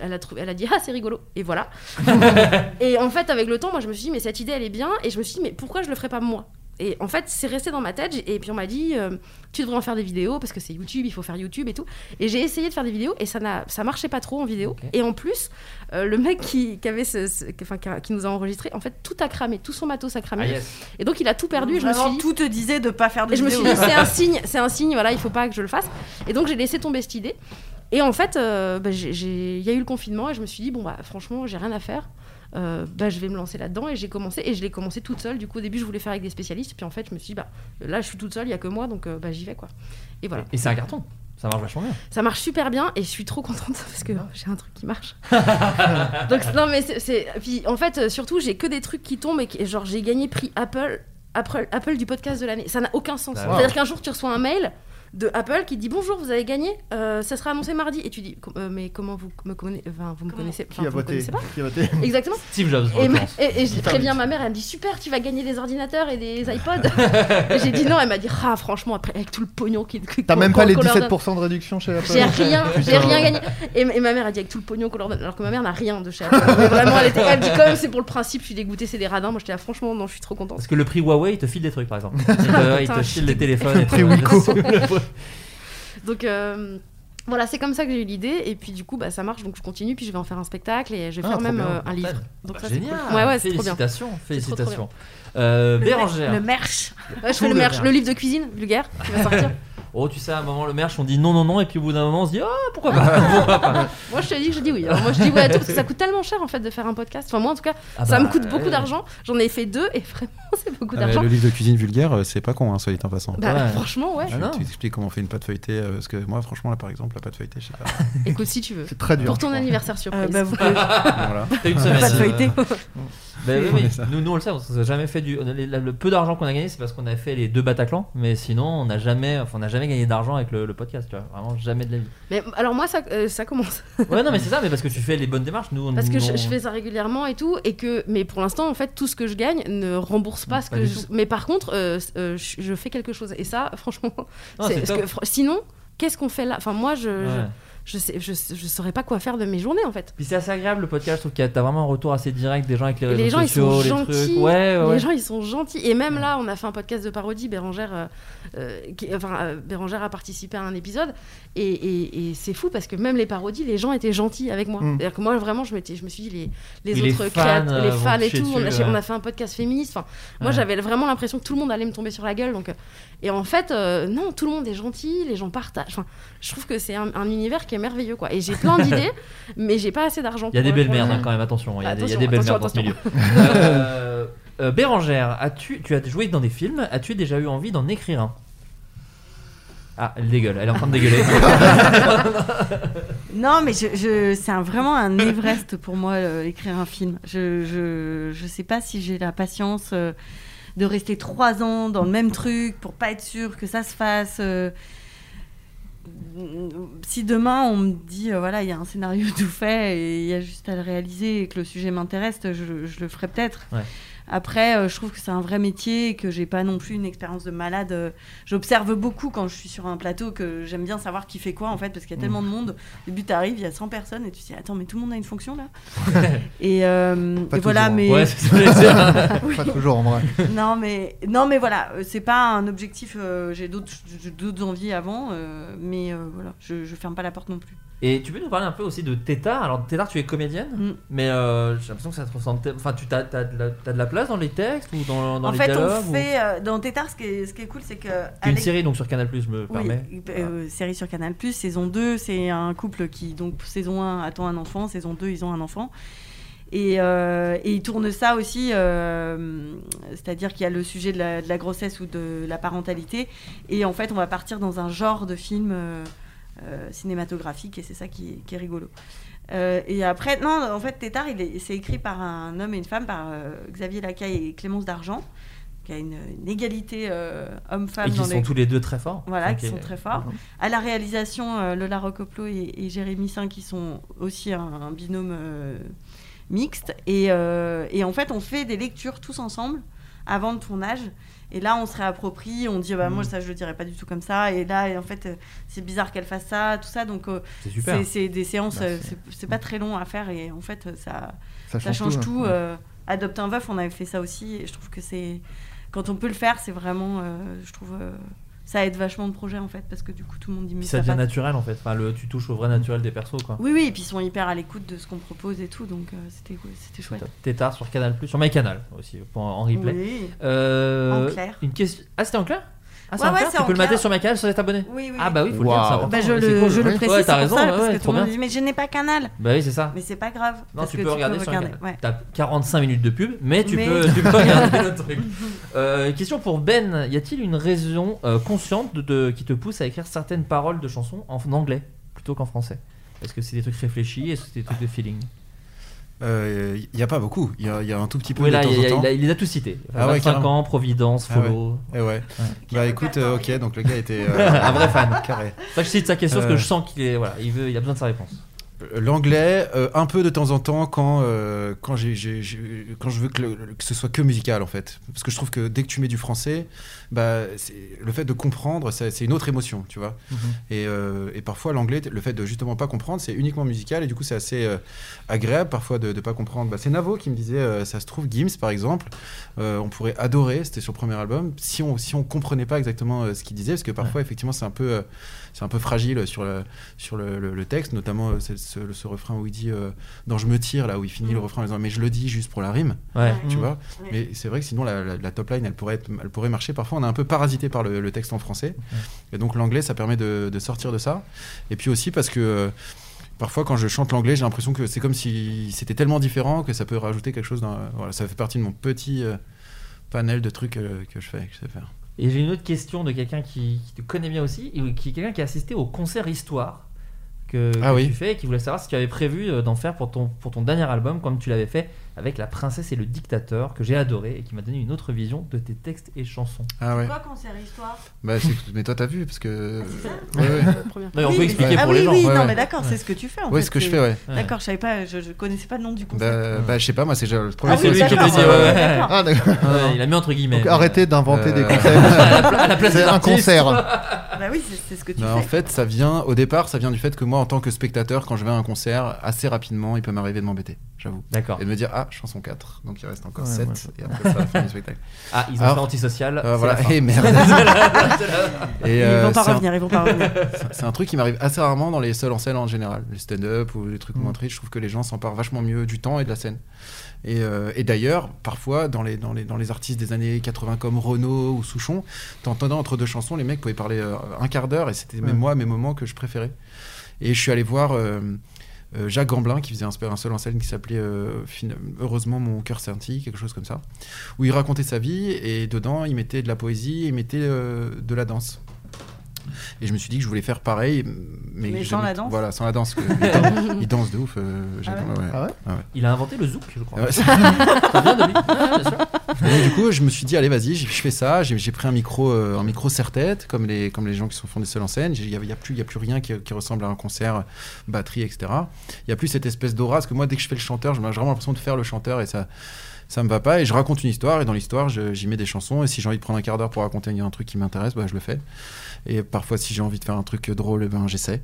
Speaker 8: elle, a trouvé- elle a dit, ah, c'est rigolo. Et voilà. *laughs* et en fait, avec le temps, moi, je me suis dit, mais cette idée, elle est bien. Et je me suis dit, mais pourquoi je le ferais pas moi? Et en fait, c'est resté dans ma tête. Et puis on m'a dit, euh, tu devrais en faire des vidéos parce que c'est YouTube, il faut faire YouTube et tout. Et j'ai essayé de faire des vidéos et ça n'a, ça marchait pas trop en vidéo. Et en plus, euh, le mec qui, qui avait ce, ce- qui- enfin, qui, a- qui nous a enregistré, en fait, tout a cramé, tout son matos a cramé.
Speaker 9: Ah, yes.
Speaker 8: Et donc il a tout perdu. et je me suis dit,
Speaker 9: tout te disait de pas faire de
Speaker 8: et je me suis dit,
Speaker 9: vidéos.
Speaker 8: c'est un signe, c'est un signe, voilà, il faut pas que je le fasse. Et donc j'ai laissé tomber cette idée. Et en fait, euh, bah, il y a eu le confinement et je me suis dit, bon, bah franchement, j'ai rien à faire. Euh, bah, je vais me lancer là-dedans et j'ai commencé et je l'ai commencé toute seule. Du coup, au début, je voulais faire avec des spécialistes, puis en fait, je me suis dit, bah là, je suis toute seule, il y a que moi, donc euh, bah, j'y vais quoi. Et voilà.
Speaker 6: Et c'est un carton, ça marche vachement bien.
Speaker 8: Ça marche super bien et je suis trop contente parce que j'ai un truc qui marche. *laughs* Donc non mais c'est- puis en fait euh, surtout j'ai que des trucs qui tombent et qui- genre j'ai gagné prix Apple Apple, Apple du podcast de l'année. Ça n'a aucun sens.
Speaker 15: Ah, wow.
Speaker 8: C'est-à-dire qu'un jour tu reçois un mail de Apple qui dit bonjour vous avez gagné euh, ça sera annoncé mardi et tu dis euh, mais comment vous me connaissez enfin vous me connaissez enfin,
Speaker 7: Qui a
Speaker 8: vous me
Speaker 7: voté
Speaker 8: connaissez pas
Speaker 7: Qui a voté *laughs*
Speaker 8: exactement
Speaker 6: Steve Jobs,
Speaker 8: et, ma- et, et je préviens ma mère elle me dit super tu vas gagner des ordinateurs et des iPods *laughs* et j'ai dit non elle m'a dit ah franchement après avec tout le pognon qui
Speaker 7: T'as même pas les
Speaker 8: qu'on leur donne.
Speaker 7: 17% de réduction chez Apple
Speaker 8: J'ai rien, j'ai rien gagné. Et, et ma mère a dit avec tout le pognon qu'on leur donne, alors que ma mère n'a rien de chez Apple. *laughs* Mais vraiment, elle, était, elle dit quand même c'est pour le principe, je suis dégoûtée, c'est des radins. Moi j'étais là, franchement, non, je suis trop contente.
Speaker 6: Parce que le prix Huawei, il te file des trucs, par exemple. Il te, il te
Speaker 8: Putain,
Speaker 6: file des téléphones.
Speaker 7: Prix.
Speaker 8: Donc euh, voilà, c'est comme ça que j'ai eu l'idée. Et puis du coup, bah, ça marche, donc je continue. Puis je vais en faire un spectacle et je vais
Speaker 6: Ah,
Speaker 8: faire même
Speaker 6: bien.
Speaker 8: euh, un livre. Donc
Speaker 6: Bah,
Speaker 8: ça,
Speaker 6: génial.
Speaker 8: cool. Ouais, ouais, c'est trop bien.
Speaker 6: Félicitations,
Speaker 8: C'est trop, trop bien.
Speaker 6: Euh,
Speaker 8: Le-
Speaker 6: Bérangère.
Speaker 8: Le merch. Ouais, je fais le
Speaker 6: le
Speaker 8: merch,
Speaker 6: merch.
Speaker 8: le livre de cuisine vulgaire qui va sortir. *laughs*
Speaker 6: Oh, tu sais, à un moment, le merch, on dit non, non, non, et puis au bout d'un moment, on se dit, ah, pourquoi pas, *laughs* pourquoi pas?
Speaker 8: moi je te dis que je dis oui. Alors, moi je dis oui à tout parce que ça coûte tellement cher en fait de faire un podcast. Enfin moi en tout cas,
Speaker 10: Ah
Speaker 8: ça
Speaker 10: bah,
Speaker 8: me coûte beaucoup
Speaker 10: ouais.
Speaker 8: d'argent. J'en ai fait deux et vraiment *laughs* c'est beaucoup
Speaker 10: Ah,
Speaker 8: d'argent.
Speaker 10: le livre de cuisine vulgaire, euh, c'est pas con, hein, soit dit en passant.
Speaker 8: Bah, franchement, ouais.
Speaker 10: Tu,
Speaker 8: Ah
Speaker 10: tu expliques comment on fait une pâte feuilletée, euh, parce que moi, franchement, là, par exemple, la pâte feuilletée, je sais pas.
Speaker 8: Écoute si tu veux.
Speaker 10: C'est très dur,
Speaker 8: Pour ton
Speaker 10: crois.
Speaker 8: anniversaire surprise.
Speaker 9: Euh, bah, vous pouvez-
Speaker 10: Voilà.
Speaker 6: T'as une semaine.
Speaker 9: Pas de feuilleté.
Speaker 6: Bah oui, oui.
Speaker 10: C'est ça.
Speaker 6: Nous, nous, on le sait, on s'est jamais fait du. on a- les- Le peu d'argent qu'on a gagné, c'est parce qu'on a fait les deux Bataclan, mais sinon, on n'a jamais, enfin, on n'a jamais gagné d'argent avec le, le podcast, tu vois. Vraiment, jamais de la vie.
Speaker 8: Mais alors moi ça, euh, ça commence. *laughs*
Speaker 6: Ouais, non, mais c'est ça, mais parce que tu fais les bonnes démarches. Nous, on-
Speaker 8: Parce que je, fais ça régulièrement et tout, et que, mais pour l'instant, en fait, tout ce que je gagne ne rembourse pas ce
Speaker 6: Pas
Speaker 8: que je. Mais par contre, euh, euh, je, je fais quelque chose. Et ça, *laughs* franchement, parce que sinon, qu'est-ce qu'on fait là? Enfin, moi, je,
Speaker 6: Ouais.
Speaker 8: je, je, sais, je, je saurais pas quoi faire de mes journées en fait.
Speaker 6: Puis c'est assez agréable le podcast, je trouve qu'il y a- t'as vraiment un retour assez direct des gens avec les réseaux
Speaker 8: les gens ils
Speaker 6: sociaux,
Speaker 8: sont
Speaker 6: les
Speaker 8: gentils.
Speaker 6: trucs. Ouais, ouais, ouais.
Speaker 8: Les gens ils sont gentils. Et même là, on a fait un podcast de parodie. Bérangère, euh, euh, qui- enfin, euh, Bérangère a participé à un épisode. Et, et- et c'est fou parce que même les parodies, les gens étaient gentils avec moi.
Speaker 7: Mm.
Speaker 8: C'est-à-dire que moi vraiment, je, je me suis dit les, les
Speaker 6: Oui, les
Speaker 8: autres
Speaker 6: fans, euh,
Speaker 8: les fans et tout. on, a, on fait un podcast féministe. Enfin, moi
Speaker 6: Ouais.
Speaker 8: j'avais vraiment l'impression que tout le monde allait me tomber sur la gueule. Donc, euh, et en fait, euh, non, tout le monde est gentil. Les gens partagent. Enfin, je trouve que c'est un, un univers qui est merveilleux quoi. Et j'ai plein d'idées, *laughs* mais j'ai pas assez d'argent.
Speaker 6: Il y a des belles merdes hein, quand même, attention. Il y a, des, il y a
Speaker 8: Attention,
Speaker 6: des belles merdes dans ce milieu. *laughs* Euh, euh, Bérangère, as-tu, tu as joué dans des films, as-tu déjà eu envie d'en écrire un? Ah, elle dégueule, elle est en train de dégueuler. *laughs*
Speaker 9: Non, mais je, je- c'est un- vraiment un Everest pour moi, euh, écrire un film. Je, je, je sais pas si j'ai la patience euh, de rester trois ans dans le même truc pour pas être sûr que ça se fasse. euh. Si demain on me dit, euh, voilà, il y a un scénario *laughs* tout fait et il y a juste à le réaliser et que le sujet m'intéresse, je, le ferai peut-être. Après, euh, je trouve que c'est un vrai métier et que j'ai pas non plus une expérience de malade. Euh, J'observe beaucoup quand je suis sur un plateau que j'aime bien savoir qui fait quoi en fait parce qu'il y a tellement de monde. Au début, tu arrives, il y a 100 personnes et tu te dis attends, mais tout le monde a une fonction là. *laughs* et, euh, et voilà, mais
Speaker 7: Ouais, dire. *laughs* Pas toujours, en vrai.
Speaker 9: Non, mais non, mais voilà, c'est pas un objectif. euh, j'ai d'autres envies avant, euh, mais voilà, je, je ferme pas la porte non plus.
Speaker 6: Et tu peux nous parler un peu aussi de Tétard Alors, Tétard, tu es comédienne,
Speaker 9: Mm.
Speaker 6: mais euh, j'ai l'impression que ça te ressemble. Enfin, tu as, de la, t'as de la place dans les textes ou dans, dans
Speaker 9: en
Speaker 6: les
Speaker 9: fait,
Speaker 6: dialogues
Speaker 9: on
Speaker 6: ou-
Speaker 9: fait euh, dans Tétard, ce qui est, ce qui est cool, c'est que
Speaker 6: Une série donc sur Canal Plus, je me
Speaker 9: Oui,
Speaker 6: permets.
Speaker 9: euh, série sur Canal saison 2, c'est un couple qui, donc, saison 1 attend un enfant, saison 2, ils ont un enfant. Et, euh, et ils tournent ça aussi, euh, c'est-à-dire qu'il y a le sujet de la, de la grossesse ou de la parentalité. Et en fait, on va partir dans un genre de film euh, cinématographique, et c'est ça qui est, qui est rigolo. Euh, et après, non, en fait, Tétard, c'est écrit par un homme et une femme, par euh, Xavier Lacaille et Clémence d'Argent, qui a une, une égalité euh, homme-femme.
Speaker 6: Et qui
Speaker 9: dans
Speaker 6: sont
Speaker 9: les-
Speaker 6: tous les deux très forts.
Speaker 9: Voilà, qui sont très forts. À la réalisation, euh, Lola Rocoplo et, et Jérémy Saint, qui sont aussi un, un binôme euh, mixte. Et, euh, et en fait, on fait des lectures tous ensemble avant le tournage. Et là, on se réapproprie, on dit, bah, moi,
Speaker 6: Mm.
Speaker 9: ça, je le dirais pas du tout comme ça. Et là, et en fait, euh, c'est bizarre qu'elle fasse ça, tout ça. Donc, euh,
Speaker 6: C'est
Speaker 9: des séances,
Speaker 6: Bah, c'est-
Speaker 9: pas très long à faire. Et en fait, ça,
Speaker 7: Ça
Speaker 9: ça,
Speaker 7: change
Speaker 9: change,
Speaker 7: tout,
Speaker 9: tout.
Speaker 7: ouais.
Speaker 9: euh, Adopte un veuf, on avait fait ça aussi. Et je trouve que c'est. Quand on peut le faire, c'est vraiment. euh, je trouve. Ça aide vachement le projet, en fait, parce que du coup, tout le monde dit, mais
Speaker 6: ça
Speaker 9: ça
Speaker 6: devient
Speaker 9: passe.
Speaker 6: naturel en fait. Enfin, le, tu touches au vrai naturel des persos quoi.
Speaker 9: Oui, oui, et puis ils sont hyper à l'écoute de ce qu'on propose et tout, donc euh, c'était c'était chouette.
Speaker 6: Tétard sur Canal Plus, sur MyCanal aussi pour- en replay.
Speaker 9: Oui.
Speaker 6: Euh,
Speaker 9: En clair.
Speaker 6: Une question. Ah, c'était en clair? Ah, c'est
Speaker 9: Ouais, ouais,
Speaker 6: Tu
Speaker 9: en
Speaker 6: peux le mater sur MyCanal sans être abonné
Speaker 9: Oui, oui.
Speaker 6: Ah, bah oui, faut le dire, c'est
Speaker 7: Waouh.
Speaker 6: important.
Speaker 9: Bah, je
Speaker 6: C'est
Speaker 9: le,
Speaker 6: cool.
Speaker 9: je le
Speaker 6: Ouais,
Speaker 9: précise,
Speaker 6: t'as
Speaker 9: c'est
Speaker 6: raison,
Speaker 9: ça,
Speaker 6: ouais,
Speaker 9: parce
Speaker 6: ouais,
Speaker 9: que
Speaker 6: trop
Speaker 9: tout le monde
Speaker 6: bien.
Speaker 9: dit, mais je n'ai pas Canal.
Speaker 6: Bah oui, c'est ça.
Speaker 9: Mais c'est pas grave.
Speaker 6: Non,
Speaker 9: parce
Speaker 6: tu
Speaker 9: que
Speaker 6: peux regarder sur
Speaker 9: regarder,
Speaker 6: Canal.
Speaker 9: ouais.
Speaker 6: T'as 45 minutes de pub, mais tu,
Speaker 9: Mais-
Speaker 6: Peux, *laughs* tu peux regarder le truc. Euh, question pour Ben y a-t-il une raison euh, consciente de, de- qui te pousse à écrire certaines paroles de chansons en anglais plutôt qu'en français? Est-ce que c'est des trucs réfléchis? Est-ce que c'est des trucs de feeling?
Speaker 10: Il n'y a pas beaucoup. Il y, a- il y a un tout petit peu
Speaker 6: Oui,
Speaker 10: de
Speaker 6: là,
Speaker 10: temps
Speaker 6: il, y a-
Speaker 10: en temps.
Speaker 6: il a- il les a tous cités.
Speaker 10: Ah ouais,
Speaker 6: 25
Speaker 10: carrément.
Speaker 6: ans, Providence,
Speaker 10: Ah ouais.
Speaker 6: Follow.
Speaker 10: Eh ouais. Bah écoute, euh, ok, donc le gars était euh, *laughs*
Speaker 6: un vrai fan.
Speaker 10: Carré.
Speaker 6: Que je cite sa question parce que
Speaker 10: Euh,
Speaker 6: je sens qu'il est, voilà, il veut, il a besoin de sa réponse.
Speaker 10: L'anglais, euh, un peu de temps en temps quand, euh, quand, je veux que, le- que ce soit que musical en fait. Parce que je trouve que dès que tu mets du français, bah, le fait de comprendre, c'est une autre émotion, tu vois.
Speaker 6: Mhm.
Speaker 10: Et, euh, et parfois l'anglais, le fait de justement pas comprendre, c'est uniquement musical et du coup c'est assez agréable parfois de ne pas comprendre. Bah, c'est Navo qui me disait, ça se trouve, Gims par exemple, on pourrait adorer, c'était sur le premier album, si on si on comprenait pas exactement ce qu'il disait, parce que parfois effectivement c'est un peu c'est un peu fragile sur le sur le, le- le texte, notamment ce, ce refrain où il dit euh, dans je me tire là où il finit le refrain en disant mais je le dis juste pour la rime,
Speaker 6: Ouais.
Speaker 10: tu
Speaker 6: Mhm.
Speaker 10: vois. Mais c'est vrai que sinon la, la- la top line elle pourrait être, elle pourrait marcher. Parfois on est un peu parasité par le, le texte en français, et donc l'anglais ça permet de, de sortir de ça. Et puis aussi parce que euh, Parfois, quand je chante l'anglais, j'ai l'impression que c'est comme si c'était tellement différent que ça peut rajouter quelque chose. Dans, voilà, ça fait partie de mon petit euh, panel de trucs euh, que je fais, que je sais faire.
Speaker 6: Et j'ai une autre question de quelqu'un qui, qui te connaît bien aussi, et qui est quelqu'un qui a assisté au concert Histoire que,
Speaker 10: Ah
Speaker 6: que
Speaker 10: oui.
Speaker 6: tu fais et qui voulait savoir si tu avais prévu euh, d'en faire pour ton, pour ton dernier album, comme tu l'avais fait avec La Princesse et le Dictateur, que j'ai adoré et qui m'a donné une autre vision de tes textes et chansons.
Speaker 10: Ah ouais.
Speaker 9: Quoi, concert histoire?
Speaker 10: Bah, mais toi, t'as vu parce que.
Speaker 9: c'est ça
Speaker 10: Ouais, *laughs*
Speaker 6: on
Speaker 9: Oui,
Speaker 6: peut expliquer
Speaker 9: ah
Speaker 6: pour
Speaker 9: oui,
Speaker 6: les gens.
Speaker 9: Oui,
Speaker 10: Ouais,
Speaker 9: non,
Speaker 10: ouais.
Speaker 9: mais d'accord,
Speaker 10: Ouais.
Speaker 9: c'est ce que tu fais en
Speaker 10: Ouais,
Speaker 9: fait.
Speaker 10: ce que je fais, ouais.
Speaker 9: D'accord, je savais pas, je, je connaissais pas le nom du concert.
Speaker 10: Bah, bah, je sais pas, moi, c'est le premier
Speaker 9: Ah oui,
Speaker 6: C'est lui qui dit.
Speaker 7: Ah, d'accord. *laughs*
Speaker 6: Ouais, il a mis entre guillemets.
Speaker 7: Donc arrêtez d'inventer des concepts. C'est un concert.
Speaker 9: Bah oui, c'est- ce que tu
Speaker 10: Non,
Speaker 9: fais.
Speaker 10: en fait, ça vient, au départ, ça vient du fait que moi, en tant que spectateur, quand je vais à un concert, assez rapidement, il peut m'arriver de m'embêter, j'avoue.
Speaker 6: D'accord.
Speaker 10: Et de me dire, ah, chanson 4, donc il reste encore
Speaker 6: Ouais,
Speaker 10: 7,
Speaker 6: ouais.
Speaker 10: et après, ça fin du spectacle. *laughs*
Speaker 6: Ah, ils ont
Speaker 10: Alors,
Speaker 6: fait antisocial.
Speaker 10: euh,
Speaker 6: c'est
Speaker 10: voilà, et merde. *laughs* Et,
Speaker 9: Ils
Speaker 10: euh,
Speaker 9: vont pas
Speaker 10: c'est un-
Speaker 9: revenir, ils vont pas revenir. *laughs*
Speaker 10: C'est- un truc qui m'arrive assez rarement dans les seuls en scène en général, les stand-up ou les trucs moins tristes. Je trouve que les gens s'emparent vachement mieux du temps et de la scène. Et, euh, et d'ailleurs, parfois, dans les, dans, les, dans les artistes des années 80 comme Renaud ou Souchon, t'entendais entre deux chansons, les mecs pouvaient parler euh, un quart d'heure et c'était
Speaker 7: Ouais.
Speaker 10: même moi mes moments que je préférais. Et je suis allé voir euh, Jacques Gamblin qui faisait un, un seul en scène qui s'appelait euh, Heureusement mon cœur scintille, quelque chose comme ça, où il racontait sa vie et dedans il mettait de la poésie et il mettait euh, de la danse. Et je me suis dit que je voulais faire pareil, mais,
Speaker 9: sans la danse
Speaker 10: Voilà, sans la danse. que- *laughs* il, danse, il danse de ouf. euh,
Speaker 9: Ah ouais
Speaker 7: Ah ouais
Speaker 10: Ah ouais.
Speaker 6: Il a inventé le zouk, je crois.
Speaker 10: Ouais, c'est-
Speaker 6: Ça vient de lui. *laughs*
Speaker 10: Et du coup, je me suis dit, allez, vas-y, je fais ça. J'ai pris un micro, euh, un micro serre-tête, comme les, comme les gens qui sont font des seuls en scène. Il n'y a, y a plus, il y a plus rien qui, qui ressemble à un concert, batterie, etc. Il n'y a plus cette espèce d'aura. Parce que moi, dès que je fais le chanteur, j'ai vraiment l'impression de faire le chanteur et ça. Ça me va pas et je raconte une histoire et dans l'histoire j'y mets des chansons et si j'ai envie de prendre un quart d'heure pour raconter un truc qui m'intéresse bah je le fais et parfois si j'ai envie de faire un truc drôle eh ben j'essaie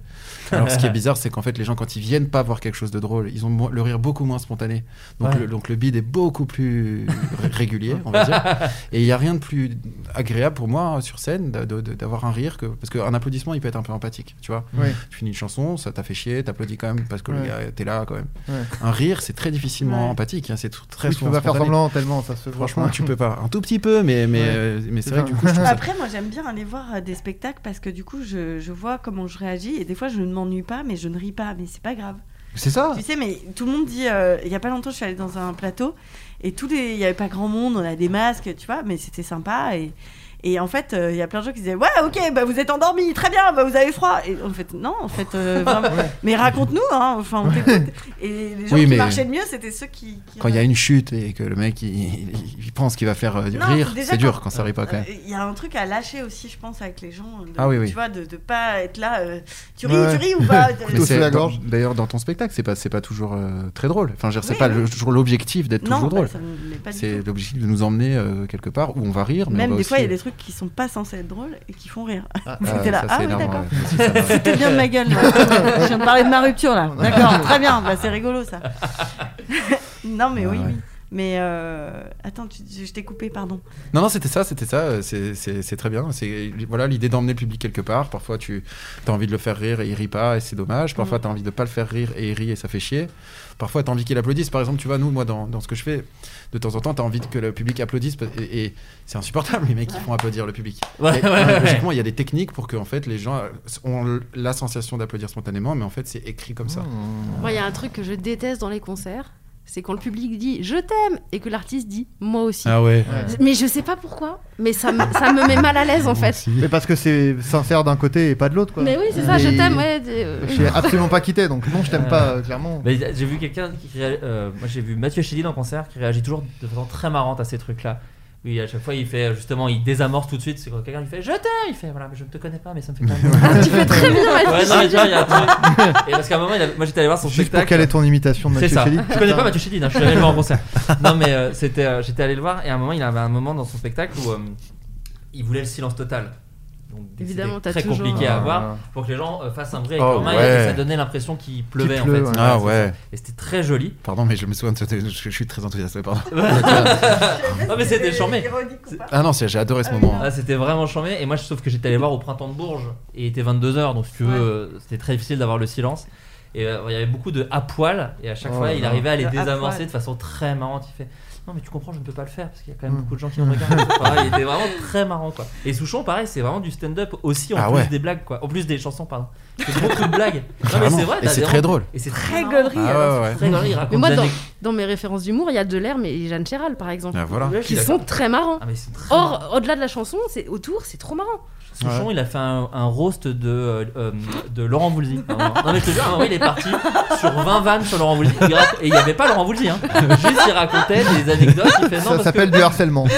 Speaker 10: alors ce qui est *laughs* bizarre c'est qu'en fait les gens quand ils viennent pas voir quelque chose de drôle ils ont le rire beaucoup moins spontané donc,
Speaker 6: Ouais.
Speaker 10: le, donc le bide est beaucoup plus ré- régulier on va dire *laughs* et il y a rien de plus agréable pour moi sur scène d'avoir un rire que parce qu'un applaudissement il peut être un peu empathique tu vois tu finis une chanson ça t'a fait chier t'applaudis quand même parce que le gars t'es là quand même
Speaker 7: Ouais.
Speaker 10: un rire c'est très difficilement
Speaker 7: Ouais.
Speaker 10: empathique hein, c'est tr- très
Speaker 7: Oui, tu peux pas faire semblant tellement ça se voit.
Speaker 10: Franchement, tu peux pas. Un tout petit peu, mais, mais,
Speaker 7: Ouais.
Speaker 10: euh, mais c'est vrai que du coup, je trouve ça-
Speaker 9: Après, moi, j'aime bien aller voir euh, des spectacles parce que du coup, je, je vois comment je réagis et des fois, je ne m'ennuie pas, mais je ne ris pas. Mais c'est pas grave.
Speaker 10: C'est ça.
Speaker 9: Tu sais, mais tout le monde dit. euh, Il y a pas longtemps, je suis allée dans un plateau et tous les, il y avait pas grand monde, on a des masques, tu vois, mais c'était sympa et. Et en fait, euh, il y a plein de gens qui disaient Ouais, ok, bah, vous êtes endormi, très bien, bah, vous avez froid. Et en fait, non, en fait, euh, *laughs* vraiment. Mais raconte-nous, hein, enfin, on t'écoute. *laughs* Et les gens
Speaker 10: Oui,
Speaker 9: qui
Speaker 10: mais-
Speaker 9: marchaient le mieux, c'était ceux qui. qui
Speaker 10: Quand il y a une chute et que le mec il, il- il pense qu'il va faire euh,
Speaker 9: Non,
Speaker 10: rire, c'est dur quand ça rit pas quand même.
Speaker 9: Il y a un truc à lâcher aussi, je pense, avec les gens. de-
Speaker 10: Ah oui, oui.
Speaker 9: Tu vois, de ne pas être là. euh, tu ris,
Speaker 10: Ouais.
Speaker 9: tu ris ou pas? *laughs*
Speaker 10: D'ailleurs, dans ton spectacle, c'est pas, c'est pas toujours euh, très drôle. Enfin, je c'est
Speaker 9: Oui,
Speaker 10: pas le- toujours l'objectif d'être toujours
Speaker 9: bah,
Speaker 10: drôle. C'est l'objectif de nous emmener quelque part où on va rire. Mais
Speaker 9: Même des fois, il y a des trucs qui sont pas censés être drôles et qui font rire.
Speaker 10: Ah, *laughs*
Speaker 9: C'était là.
Speaker 10: ça,
Speaker 9: Ah oui, d'accord.
Speaker 10: ouais.
Speaker 9: C'était bien de ma gueule. là. *laughs* Je viens de parler de ma rupture là. *laughs* D'accord, très bien. Bah, c'est rigolo ça. non, mais
Speaker 10: Ah,
Speaker 9: oui,
Speaker 10: ouais.
Speaker 9: oui. Mais euh, attends, tu- je t'ai coupé, pardon.
Speaker 10: Non, non, c'était ça, c'était ça. C'est, très bien. C'est voilà l'idée d'emmener le public quelque part. Parfois, tu as envie de le faire rire et il rit pas et c'est dommage. Parfois,
Speaker 9: Mm.
Speaker 10: tu as envie de pas le faire rire et il rit et ça fait chier. Parfois, tu as envie qu'il applaudisse. Par exemple, tu vois, nous, moi, dans, dans ce que je fais, de temps en temps, tu as envie que le public applaudisse et, et c'est insupportable les mecs qui font applaudir le public.
Speaker 6: Ouais,
Speaker 10: Et,
Speaker 6: ouais, ouais,
Speaker 10: logiquement,
Speaker 6: ouais.
Speaker 10: il y a des techniques pour que en fait les gens ont la sensation d'applaudir spontanément, mais en fait, c'est écrit comme ça.
Speaker 8: Moi, il y a un truc que je déteste dans les concerts, c'est quand le public dit je t'aime et que l'artiste dit moi aussi.
Speaker 10: Ah ouais.
Speaker 8: Mais je sais pas pourquoi, mais ça me, ça me met mal à l'aise en fait.
Speaker 7: Mais parce que c'est sincère d'un côté et pas de l'autre quoi.
Speaker 8: Mais oui, c'est ça, je t'aime, ouais, euh.
Speaker 7: Je sais absolument pas quitté donc non, je t'aime pas euh, clairement.
Speaker 6: Mais j'ai vu quelqu'un qui réa- euh, moi j'ai vu Mathieu Chédid en concert qui réagit toujours de façon très marrante à ces trucs-là. Oui, à chaque fois il fait justement, il désamorce tout de suite. C'est quand quelqu'un lui fait Je t'aime, il fait voilà, mais je ne te connais pas, mais ça me fait quand *laughs* même.
Speaker 8: Ah, tu fais très bien, Mathieu
Speaker 6: Ouais, non, mais tu vois, il y a un
Speaker 8: Chédid.
Speaker 6: truc. Et parce qu'à un moment, il a- moi j'étais allé voir son
Speaker 7: Juste pour
Speaker 6: spectacle.
Speaker 7: quelle est ton imitation de
Speaker 6: C'est
Speaker 7: Mathieu
Speaker 6: ça.
Speaker 7: Chédid
Speaker 6: Je connais pas Mathieu Chédid, hein, je suis allé le voir en concert. Non, mais euh, c'était, euh, j'étais allé le voir et à un moment, il avait un moment dans son spectacle où euh, il voulait le silence total. Donc,
Speaker 8: Évidemment,
Speaker 6: très
Speaker 8: toujours-
Speaker 6: compliqué à
Speaker 8: Ah.
Speaker 6: avoir pour que les gens euh, fassent un bruit avec
Speaker 10: Oh,
Speaker 6: leurs mains
Speaker 10: ouais.
Speaker 6: et ça donnait l'impression qu'il pleuvait en
Speaker 10: pleut,
Speaker 6: fait.
Speaker 10: ouais.
Speaker 6: Voilà,
Speaker 10: Ah ouais.
Speaker 6: Et c'était très joli.
Speaker 10: Pardon, mais je me souviens de ce- je, je suis très enthousiaste. Pardon. *laughs*
Speaker 6: non *laughs* mais c'était charmé.
Speaker 10: Ah non, c'est- j'ai adoré ce moment.
Speaker 6: Ah, c'était vraiment charmé et moi je sauf que j'étais allé voir au printemps de Bourges et il était 22h donc si tu veux euh, c'était très difficile d'avoir le silence et euh, il y avait beaucoup de à poil et à chaque
Speaker 7: Oh
Speaker 6: fois il arrivait à les désamorcer de façon très marrante il fait non mais tu comprends je ne peux pas le faire parce qu'il y a quand même
Speaker 7: Mm.
Speaker 6: beaucoup de gens qui me regardent *laughs* il était vraiment très marrant quoi et Souchon pareil c'est vraiment du stand-up aussi en
Speaker 10: Ah
Speaker 6: plus
Speaker 10: ouais.
Speaker 6: des blagues quoi en plus des chansons pardon c'est beaucoup de blagues non mais c'est vrai
Speaker 10: Et c'est très drôle.
Speaker 6: et c'est
Speaker 9: Très gaulerie.
Speaker 10: Ah ouais, ouais.
Speaker 8: Mais moi, dans, mes références d'humour, il y a Delair et Jeanne Chéral, par exemple.
Speaker 10: Ah, voilà.
Speaker 8: Qui sont très marrants.
Speaker 6: Ah, mais très
Speaker 8: Or, au-delà de la chanson, c'est autour, c'est trop marrant.
Speaker 6: Souchon, il a fait un, un roast de, euh, euh, de Laurent Voulzy. Non, non, non, mais je te jure, il est parti sur 20 vannes sur Laurent Voulzy. Et il n'y avait pas Laurent Voulzy. Hein. Juste, il racontait des anecdotes. Il fait non,
Speaker 7: Ça s'appelle
Speaker 6: que...
Speaker 7: du harcèlement.
Speaker 6: Oh,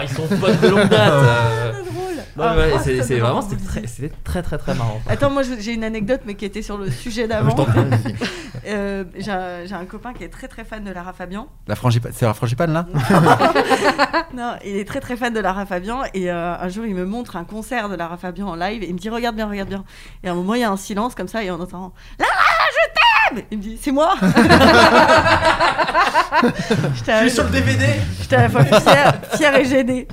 Speaker 6: *laughs* ils sont potes de longue date. euh. Non, mais
Speaker 9: Ah,
Speaker 6: ouais,
Speaker 9: ah,
Speaker 6: c'est vraiment, c'était très, c'était très, très, très marrant.
Speaker 9: Attends, moi j'ai une anecdote, mais qui était sur le sujet
Speaker 6: Je
Speaker 9: d'avant. *laughs* Euh, j'ai un, j'ai un copain qui est très très fan de Lara Fabian.
Speaker 10: La frangipane, c'est la frangipane là? *laughs*
Speaker 9: Non, il est très très fan de Lara Fabian et euh, un jour il me montre un concert de Lara Fabian en live et il me dit regarde bien, regarde bien. Et à un moment il y a un silence comme ça et on entend Lara, je t'aime. Il me dit c'est moi. *laughs*
Speaker 6: Je suis sur le DVD.
Speaker 9: J'étais à la fois fière, fière et gênée.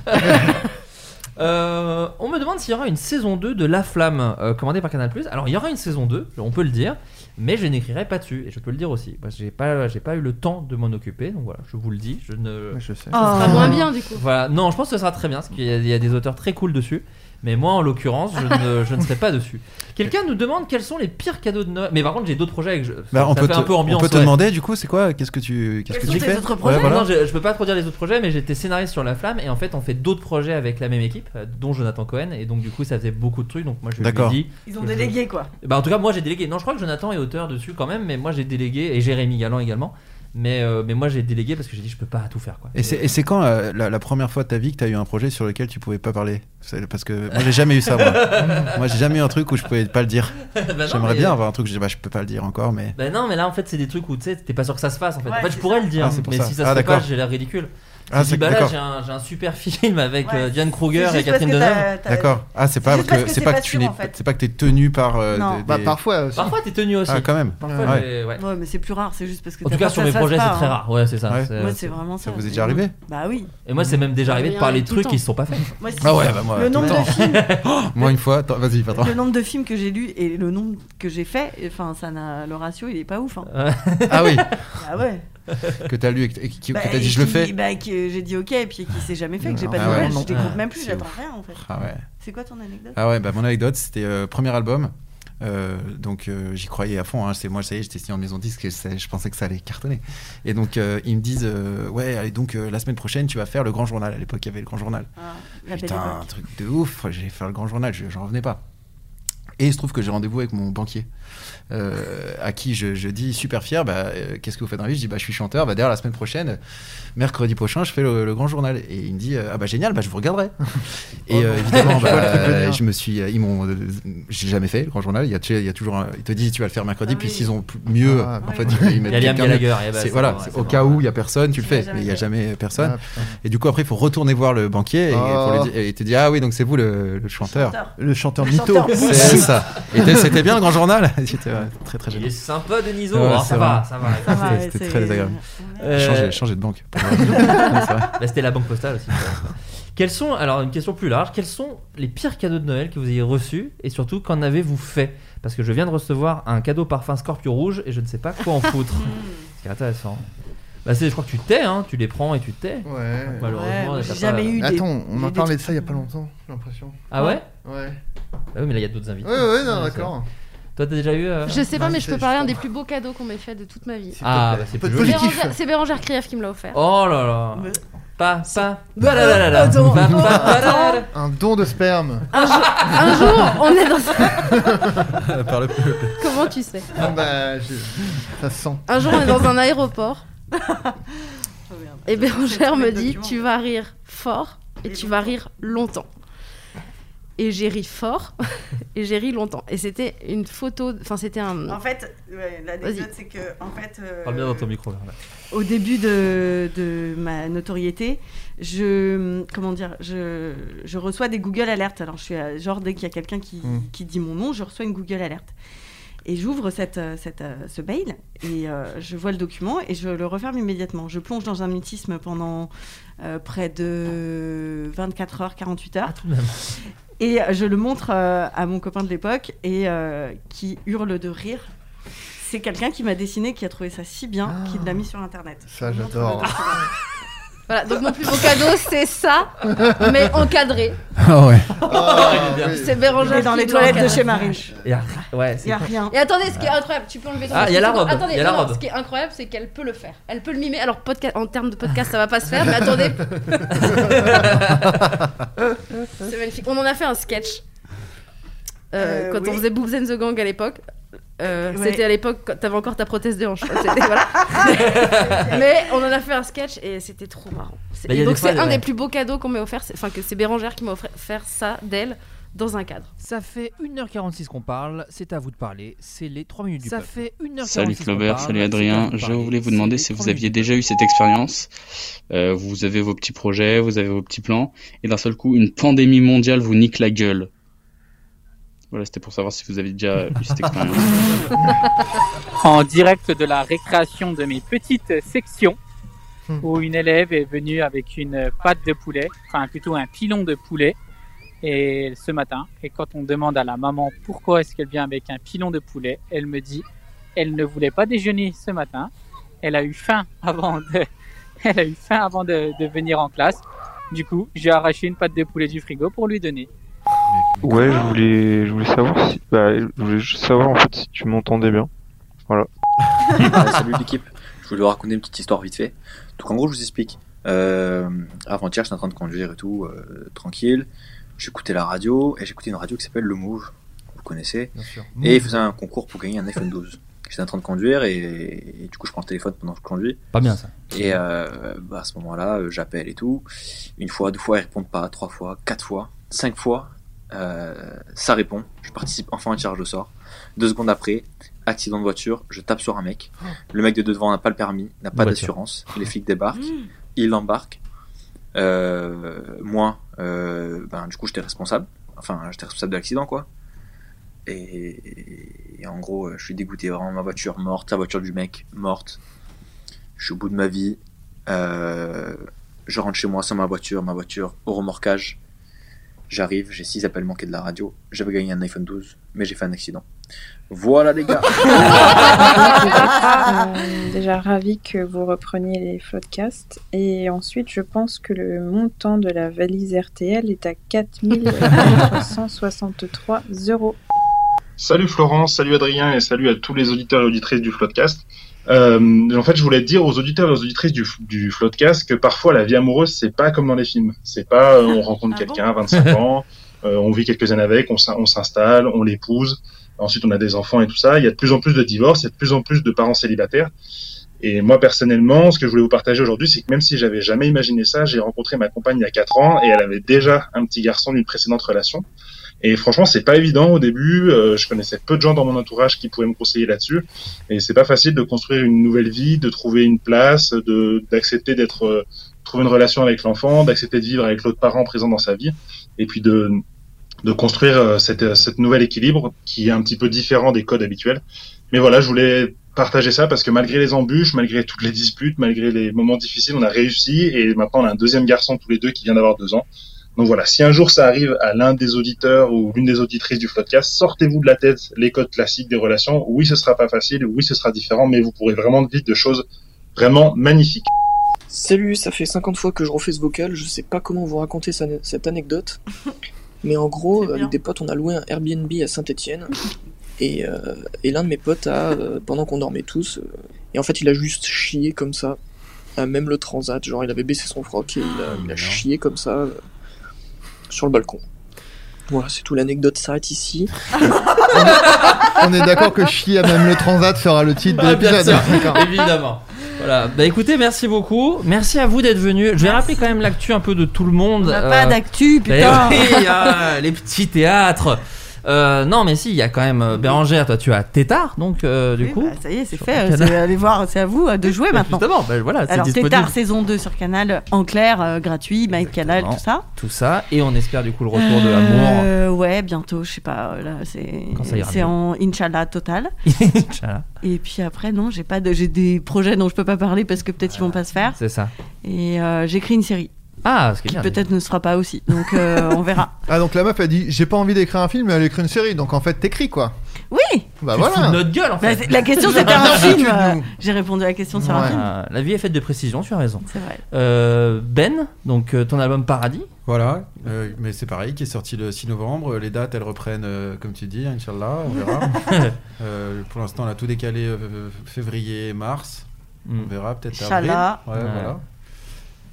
Speaker 6: Euh, on me demande s'il y aura une saison 2 de La Flamme euh, commandée par Canal+. Alors il y aura une saison 2, on peut le dire, mais je n'écrirai pas dessus et je peux le dire aussi parce que j'ai pas j'ai pas eu le temps de m'en occuper. Donc voilà, je vous le dis, je ne
Speaker 7: Je sais.
Speaker 8: Ce sera moins bien, du coup.
Speaker 6: Voilà, non, je pense que ce sera très bien parce qu'il y, a- il y a des auteurs très cool dessus. Mais moi, en l'occurrence, je ne, *laughs* je ne serai pas dessus. Quelqu'un nous demande quels sont les pires cadeaux de Noël. Mais par contre, j'ai d'autres projets. Avec, je-
Speaker 10: Bah,
Speaker 6: ça
Speaker 10: on, peut
Speaker 6: fait
Speaker 10: te,
Speaker 6: un peu ambiance.
Speaker 10: on peut te
Speaker 6: ouais.
Speaker 10: demander du coup, c'est quoi Qu'est-ce que tu, qu'est-ce que
Speaker 9: Quels
Speaker 10: tu fais
Speaker 9: autres projets
Speaker 10: Ouais, voilà.
Speaker 6: Non, je, je peux pas trop dire les autres projets, mais j'étais scénariste sur La Flamme et en fait, on fait d'autres projets avec la même équipe, euh, dont Jonathan Cohen. Et donc, du coup, ça faisait beaucoup de trucs. Donc, moi, je lui ai
Speaker 10: D'accord.
Speaker 6: dit.
Speaker 9: Ils ont
Speaker 6: je-
Speaker 9: délégué quoi.
Speaker 6: Bah, en tout cas, moi, j'ai délégué. Non, je crois que Jonathan est auteur dessus quand même, mais moi, j'ai délégué et Jérémy Galland également. Mais, euh, mais moi j'ai délégué parce que j'ai dit je peux pas tout faire quoi.
Speaker 10: Et c'est et c'est quand euh, la, la première fois de ta vie que tu as eu un projet sur lequel tu pouvais pas parler? Parce que moi j'ai jamais eu ça. Moi, *laughs* moi j'ai jamais eu un truc où je pouvais pas le dire.
Speaker 6: Bah
Speaker 10: J'aimerais
Speaker 6: mais-
Speaker 10: bien avoir un truc où je dis bah, je peux pas le dire encore, mais.
Speaker 6: Bah non mais là en fait c'est des trucs où tu sais t'es pas sûr que ça se fasse en fait.
Speaker 9: Ouais,
Speaker 6: en fait je pourrais
Speaker 9: ça.
Speaker 6: le dire
Speaker 10: Ah,
Speaker 6: mais
Speaker 10: ça.
Speaker 6: si ça
Speaker 10: Ah,
Speaker 6: se fait pas j'ai l'air ridicule.
Speaker 10: Ah, c'est-
Speaker 6: bah là
Speaker 10: d'accord.
Speaker 6: j'ai un, super *laughs* film avec
Speaker 9: Ouais,
Speaker 6: euh, Diane Kruger et Catherine Deneuve.
Speaker 10: D'accord. Ah c'est pas que c'est pas
Speaker 9: pas
Speaker 10: que tu n'es c'est pas que t'es tenu par. euh,
Speaker 9: Non.
Speaker 10: des-
Speaker 7: Bah, parfois aussi.
Speaker 6: Parfois t'es tenu aussi.
Speaker 10: Ah quand même.
Speaker 6: Parfois,
Speaker 10: Ouais.
Speaker 6: t'es- ouais.
Speaker 9: Ouais, mais c'est plus rare, c'est juste parce que
Speaker 6: En tout cas sur mes projets c'est très rare. Ouais c'est ça.
Speaker 10: Ouais.
Speaker 6: c'est-
Speaker 9: Moi, c'est vraiment ça.
Speaker 10: Ça vous est déjà arrivé?
Speaker 9: Bah oui.
Speaker 6: Et moi c'est même déjà arrivé de parler de trucs qui se sont pas faits.
Speaker 10: Ah ouais bah moi.
Speaker 9: le nombre de films, *laughs*
Speaker 10: Moi une fois. Vas-y pardon.
Speaker 9: le nombre de films que j'ai lus et le nombre que j'ai fait, enfin, ça n'a, le ratio, il est pas ouf. Hein.
Speaker 10: Ah oui.
Speaker 9: Ah ouais.
Speaker 10: Que t'as lu et que t'as
Speaker 9: et
Speaker 10: dit je le
Speaker 9: qui-
Speaker 10: fais.
Speaker 9: Que j'ai dit ok, et puis qui s'est jamais fait, que j'ai pas de
Speaker 10: Ah ouais.
Speaker 9: nouvelles, je décompte même plus,
Speaker 10: C'est
Speaker 9: j'attends
Speaker 10: ouf.
Speaker 9: rien en fait.
Speaker 10: Ah.
Speaker 9: C'est quoi ton anecdote?
Speaker 10: Ah ouais, bah mon anecdote, c'était euh, premier album. Euh, donc euh, j'y croyais à fond. Hein. C'est moi, ça y est, j'étais signé en maison disque. Et je pensais que ça allait cartonner. Et donc euh, ils me disent, ouais, allez donc la semaine prochaine, tu vas faire le Grand Journal. À l'époque, il y avait le Grand Journal.
Speaker 9: Ah,
Speaker 10: Putain, un truc de ouf. J'ai fait le Grand Journal, je- j'en revenais pas. Et il se trouve que j'ai rendez-vous avec mon banquier, à qui je, je dis super fier, bah, qu'est-ce que vous faites dans la vie? Je dis, bah, je suis chanteur, bah, d'ailleurs, la semaine prochaine, mercredi prochain, je fais le, le grand journal. Et il me dit, euh, ah bah génial, bah, je vous regarderai. *laughs* et euh, évidemment, *laughs*
Speaker 7: Je vois
Speaker 10: bah,
Speaker 7: le truc venir.
Speaker 10: je me suis, ils m'ont, euh, j'ai jamais fait le grand journal. Il y a, il y a toujours, un- ils te disent, tu vas le faire mercredi,
Speaker 9: Ah
Speaker 10: puis
Speaker 9: oui.
Speaker 10: s'ils ont mieux,
Speaker 7: Ah,
Speaker 10: en
Speaker 7: oui.
Speaker 10: fait, ils
Speaker 6: Il y
Speaker 10: mettent
Speaker 6: a Liam. Gallagher, bah,
Speaker 10: C'est-
Speaker 6: c'est
Speaker 10: voilà, au cas où il y a personne, tu le fais, mais il y a jamais personne.
Speaker 7: Ah.
Speaker 10: Et du coup, après, il faut retourner voir le banquier et,
Speaker 7: Oh.
Speaker 10: dire- il te dit, ah oui, donc c'est vous le, chanteur.
Speaker 7: Le chanteur mytho.
Speaker 10: C'est ça. Et c'était bien le grand journal *laughs* C'était très très
Speaker 6: Il
Speaker 10: gênant.
Speaker 6: est sympa Deniso.
Speaker 10: Ouais,
Speaker 6: Oh,
Speaker 10: c'est
Speaker 6: ça, va, ça va,
Speaker 9: Ça va,
Speaker 10: C'était- très désagréable.
Speaker 6: Euh,
Speaker 10: J'ai changé, changé de banque. *laughs*
Speaker 6: Bah, c'était la banque postale aussi. Quels sont, alors une question plus large, quels sont les pires cadeaux de Noël que vous ayez reçus et surtout qu'en avez-vous fait? Parce que je viens de recevoir un cadeau parfum Scorpio rouge et je ne sais pas quoi en foutre. *laughs* C'est intéressant. Bah c'est, je crois que tu tais, hein, tu les prends et tu tais.
Speaker 7: Ouais.
Speaker 6: Malheureusement,
Speaker 9: Ouais, j'ai
Speaker 6: pas-
Speaker 9: jamais eu des-
Speaker 7: Attends, on en
Speaker 9: des
Speaker 7: parlait de ça il y a pas longtemps, j'ai l'impression.
Speaker 6: Ah ouais?
Speaker 7: Ouais.
Speaker 6: Bah oui, mais là il y a d'autres invités.
Speaker 7: Ouais, ouais, non,
Speaker 6: Ouais, c'est
Speaker 7: d'accord.
Speaker 6: Toi t'as déjà eu euh,
Speaker 8: Je sais pas,
Speaker 7: Non,
Speaker 8: mais
Speaker 7: je
Speaker 8: peux parler un des plus beaux cadeaux qu'on m'ait fait de toute ma vie.
Speaker 6: Ah, bah, c'est
Speaker 7: Un peu de
Speaker 6: plus joli.
Speaker 7: positif.
Speaker 8: Bérangère- C'est Bérangère Krief qui me l'a offert.
Speaker 6: Oh là là.
Speaker 9: Mais-
Speaker 6: Pas, pas.
Speaker 9: Bah, attends.
Speaker 7: Un don de sperme.
Speaker 8: Un jour, un jour, on est dans. *laughs*
Speaker 10: Par le
Speaker 8: Comment tu sais?
Speaker 7: Ah bah, je- ça se sent.
Speaker 8: Un jour, on est dans un aéroport *laughs* et Bérangère me dit. Tu vas rire fort et tu vas rire longtemps. Et j'ai ri fort *laughs* et j'ai ri longtemps. Et c'était une photo, enfin, c'était un.
Speaker 9: En fait, ouais, l'anecdote, c'est que, en fait, euh,
Speaker 6: Parle bien dans ton micro. là.
Speaker 9: au début de, de ma notoriété, je comment dire, je, je reçois des Google Alerts. Alors, je suis à- genre dès qu'il y a quelqu'un qui,
Speaker 7: Mm.
Speaker 9: qui dit mon nom, je reçois une Google Alert. Et j'ouvre cette, euh, cette, euh, ce mail et euh, je vois le document et je le referme immédiatement. Je plonge dans un mutisme pendant euh, près de 24 heures, 48 heures.
Speaker 6: Ah, tout de même.
Speaker 9: Et je le montre euh, à mon copain de l'époque et euh, qui hurle de rire. C'est quelqu'un qui m'a dessiné, qui a trouvé ça si bien,
Speaker 7: Ah.
Speaker 9: qu'il l'a mis sur internet.
Speaker 7: Ça, j'adore. *laughs*
Speaker 8: Voilà, donc mon plus beau cadeau, c'est ça, mais encadré.
Speaker 10: Ah ouais.
Speaker 7: Ah.
Speaker 8: C'est Bérangère
Speaker 9: dans les toilettes de chez Marine.
Speaker 6: Il y a- Ouais,
Speaker 9: n'y a rien.
Speaker 8: Et attendez, ce qui est incroyable, tu peux enlever ton
Speaker 6: Ah, il y a la robe,
Speaker 8: Attendez,
Speaker 6: y la
Speaker 8: non, non,
Speaker 6: robe.
Speaker 8: ce qui est incroyable, c'est qu'elle peut le faire. Elle peut le mimer. Alors, podcast, en termes de podcast, ça va pas se faire, mais attendez. *laughs* c'est magnifique. On en a fait un sketch. Euh,
Speaker 9: Euh,
Speaker 8: quand on
Speaker 9: oui.
Speaker 8: faisait Boobs and the Gang à l'époque. Euh,
Speaker 9: Ouais.
Speaker 8: C'était à l'époque quand t'avais encore ta prothèse de hanche. *laughs* Voilà. *laughs* mais on en a fait un sketch et c'était trop marrant.
Speaker 6: Bah,
Speaker 8: donc c'est un
Speaker 6: ouais.
Speaker 8: des plus beaux cadeaux qu'on m'ait offert. Enfin que c'est Bérangère qui m'a offert faire ça d'elle dans un cadre.
Speaker 14: Ça fait 1h46 qu'on parle, c'est à vous de parler, c'est les 3 minutes du
Speaker 8: Ça
Speaker 14: peuple.
Speaker 8: fait
Speaker 14: 1h46
Speaker 15: Salut
Speaker 14: parle,
Speaker 15: salut Adrien. Je voulais vous demander si vous
Speaker 14: 3
Speaker 15: aviez déjà eu cette expérience. Euh, vous avez vos petits projets, vous avez vos petits plans, et d'un seul coup, une pandémie mondiale vous nique la gueule. Voilà, c'était pour savoir si vous avez déjà eu cette *laughs* expérience.
Speaker 16: en direct de la récréation de mes petites sections, où une élève est venue avec une pâte de poulet, enfin plutôt un pilon de poulet, et ce matin. Et quand on demande à la maman pourquoi est-ce qu'elle vient avec un pilon de poulet, elle me dit elle ne voulait pas déjeuner ce matin. Elle a eu faim avant de, *laughs* elle a eu faim avant de, de venir en classe. Du coup, j'ai arraché une pâte de poulet du frigo pour lui donner.
Speaker 17: Ouais, je voulais, je voulais savoir si, bah, je voulais juste savoir en fait si tu m'entendais bien. Voilà. *laughs*
Speaker 18: Euh, salut l'équipe, je voulais vous raconter une petite histoire vite fait. Donc en gros, je vous explique. Euh, avant-hier, j'étais en train de conduire et tout, euh, tranquille. J'écoutais la radio et j'écoutais une radio qui s'appelle Le Move. Vous connaissez
Speaker 7: Bien sûr.
Speaker 18: Et il faisait un concours pour gagner un iPhone 12. J'étais en train de conduire et, et du coup je prends le téléphone pendant que je conduis.
Speaker 6: Pas bien, ça.
Speaker 18: Et euh, bah, à ce moment-là, euh, j'appelle et tout. Une fois, deux fois, ils répondent pas. Trois fois, quatre fois, cinq fois, ça répond. Je participe enfin au tirage au sort. Deux secondes après, accident de voiture, je tape sur un mec. Le mec de devant n'a pas le permis, n'a pas d'assurance. Les flics débarquent, ils l'embarquent. Euh, moi, euh, ben, du coup, j'étais responsable. Enfin, j'étais responsable de l'accident, quoi. Et, et en gros, euh, je suis dégoûté. Vraiment, ma voiture morte, la voiture du mec morte. Je suis au bout de ma vie. Euh, je rentre chez moi sans ma voiture, ma voiture au remorquage. J'arrive, j'ai six appels manqués de la radio. J'avais gagné un iPhone 12, mais j'ai fait un accident. Voilà les gars.
Speaker 19: Euh, *laughs* déjà ravi que vous repreniez les podcasts. Et ensuite, je pense que le montant de la valise RTL est à 4363 euros.
Speaker 20: Salut Florence, salut Adrien et salut à tous les auditeurs et auditrices du Floodcast. Euh, en fait, je voulais dire aux auditeurs et aux auditrices du, du Floodcast que parfois la vie amoureuse, c'est pas comme dans les films. C'est pas euh, on rencontre quelqu'un à 25 *laughs* ans, euh, on vit quelques années avec, on s'installe, on l'épouse, ensuite on a des enfants et tout ça. Il y a de plus en plus de divorces, il y a de plus en plus de parents célibataires. Et moi personnellement, ce que je voulais vous partager aujourd'hui, c'est que même si j'avais jamais imaginé ça, j'ai rencontré ma compagne il y a 4 ans et elle avait déjà un petit garçon d'une précédente relation. Et franchement, c'est pas évident au début. Euh, je connaissais peu de gens dans mon entourage qui pouvaient me conseiller là-dessus. Et c'est pas facile de construire une nouvelle vie, de trouver une place, de d'accepter d'être, euh, trouver une relation avec l'enfant, d'accepter de vivre avec l'autre parent présent dans sa vie, et puis de de construire euh, cette, cette nouvel équilibre qui est un petit peu différent des codes habituels. Mais voilà, je voulais partager ça parce que malgré les embûches, malgré toutes les disputes, malgré les moments difficiles, on a réussi et maintenant on a un deuxième garçon tous les deux qui vient d'avoir deux ans. Donc voilà, si un jour ça arrive à l'un des auditeurs ou l'une des auditrices du podcast, sortez-vous de la tête les codes classiques des relations. Oui, ce sera pas facile, oui, ce sera différent, mais vous pourrez vraiment vivre de choses vraiment magnifiques.
Speaker 21: Salut, ça fait 50 fois que je refais ce vocal, je sais pas comment vous raconter cette anecdote. *laughs* Mais en gros, avec des potes, on a loué un Airbnb à Saint-Etienne. Et, euh, et l'un de mes potes a, euh, pendant qu'on dormait tous, euh, et en fait il a juste chié comme ça, même le transat, genre il avait baissé son froc et il a, il a chié comme ça euh, sur le balcon. Voilà, c'est tout, l'anecdote s'arrête ici.
Speaker 7: On est d'accord que chier à même le transat sera le titre de
Speaker 6: Ah,
Speaker 7: l'épisode. D'accord.
Speaker 6: évidemment. Voilà. Bah écoutez, merci beaucoup. Merci à vous d'être venus. Je vais rappeler quand même l'actu un peu de tout le monde.
Speaker 9: On n'a pas d'actu,
Speaker 6: bah
Speaker 9: putain. *laughs*
Speaker 6: oui, ah, les petits théâtres. Euh, non, mais si, il y a quand même euh, Bérangère. Toi, tu as Tétard, donc euh, du coup.
Speaker 9: Ça y est, c'est fait. euh, c'est- Allez voir, c'est à vous de jouer maintenant.
Speaker 6: Justement, bah, voilà, c'est
Speaker 9: Alors,
Speaker 6: disponible.
Speaker 9: Tétard saison 2 sur Canal, en clair, euh, gratuit, My Canal, tout ça.
Speaker 6: Tout ça, et on espère du coup le retour de l'amour.
Speaker 9: Ouais, bientôt, je sais pas. Là, c'est c'est en Inch'Allah total. *laughs*
Speaker 6: Inch'Allah.
Speaker 9: Et puis après, non, j'ai pas de, j'ai des projets dont je peux pas parler parce que peut-être ils vont pas se faire.
Speaker 6: C'est ça.
Speaker 9: Et j'écris une série.
Speaker 6: Ah, ce qui
Speaker 9: peut-être ne sera pas aussi. Donc euh, on verra. *laughs*
Speaker 7: Ah, donc la meuf a dit J'ai pas envie d'écrire un film, mais elle écrit une série. Donc en fait, t'écris quoi
Speaker 9: Oui
Speaker 7: Bah
Speaker 6: Tu
Speaker 7: voilà.
Speaker 6: notre gueule en
Speaker 9: Bah,
Speaker 6: fait.
Speaker 9: c'est- la question *laughs* c'était un film. J'ai répondu à la question sur un film.
Speaker 6: La vie est faite de précision, tu as raison.
Speaker 9: C'est vrai.
Speaker 6: Euh, ben, donc euh, ton album Paradis.
Speaker 10: Voilà, euh, mais c'est pareil, qui est sorti le 6 novembre. Les dates, elles reprennent, euh, comme tu dis, Inch'Allah, on verra. *laughs* Euh, pour l'instant, on a tout décalé euh, février, mars.
Speaker 6: Mm.
Speaker 10: On verra peut-être
Speaker 9: Inch'Allah.
Speaker 10: avril. Ouais,
Speaker 9: Ouais.
Speaker 10: voilà.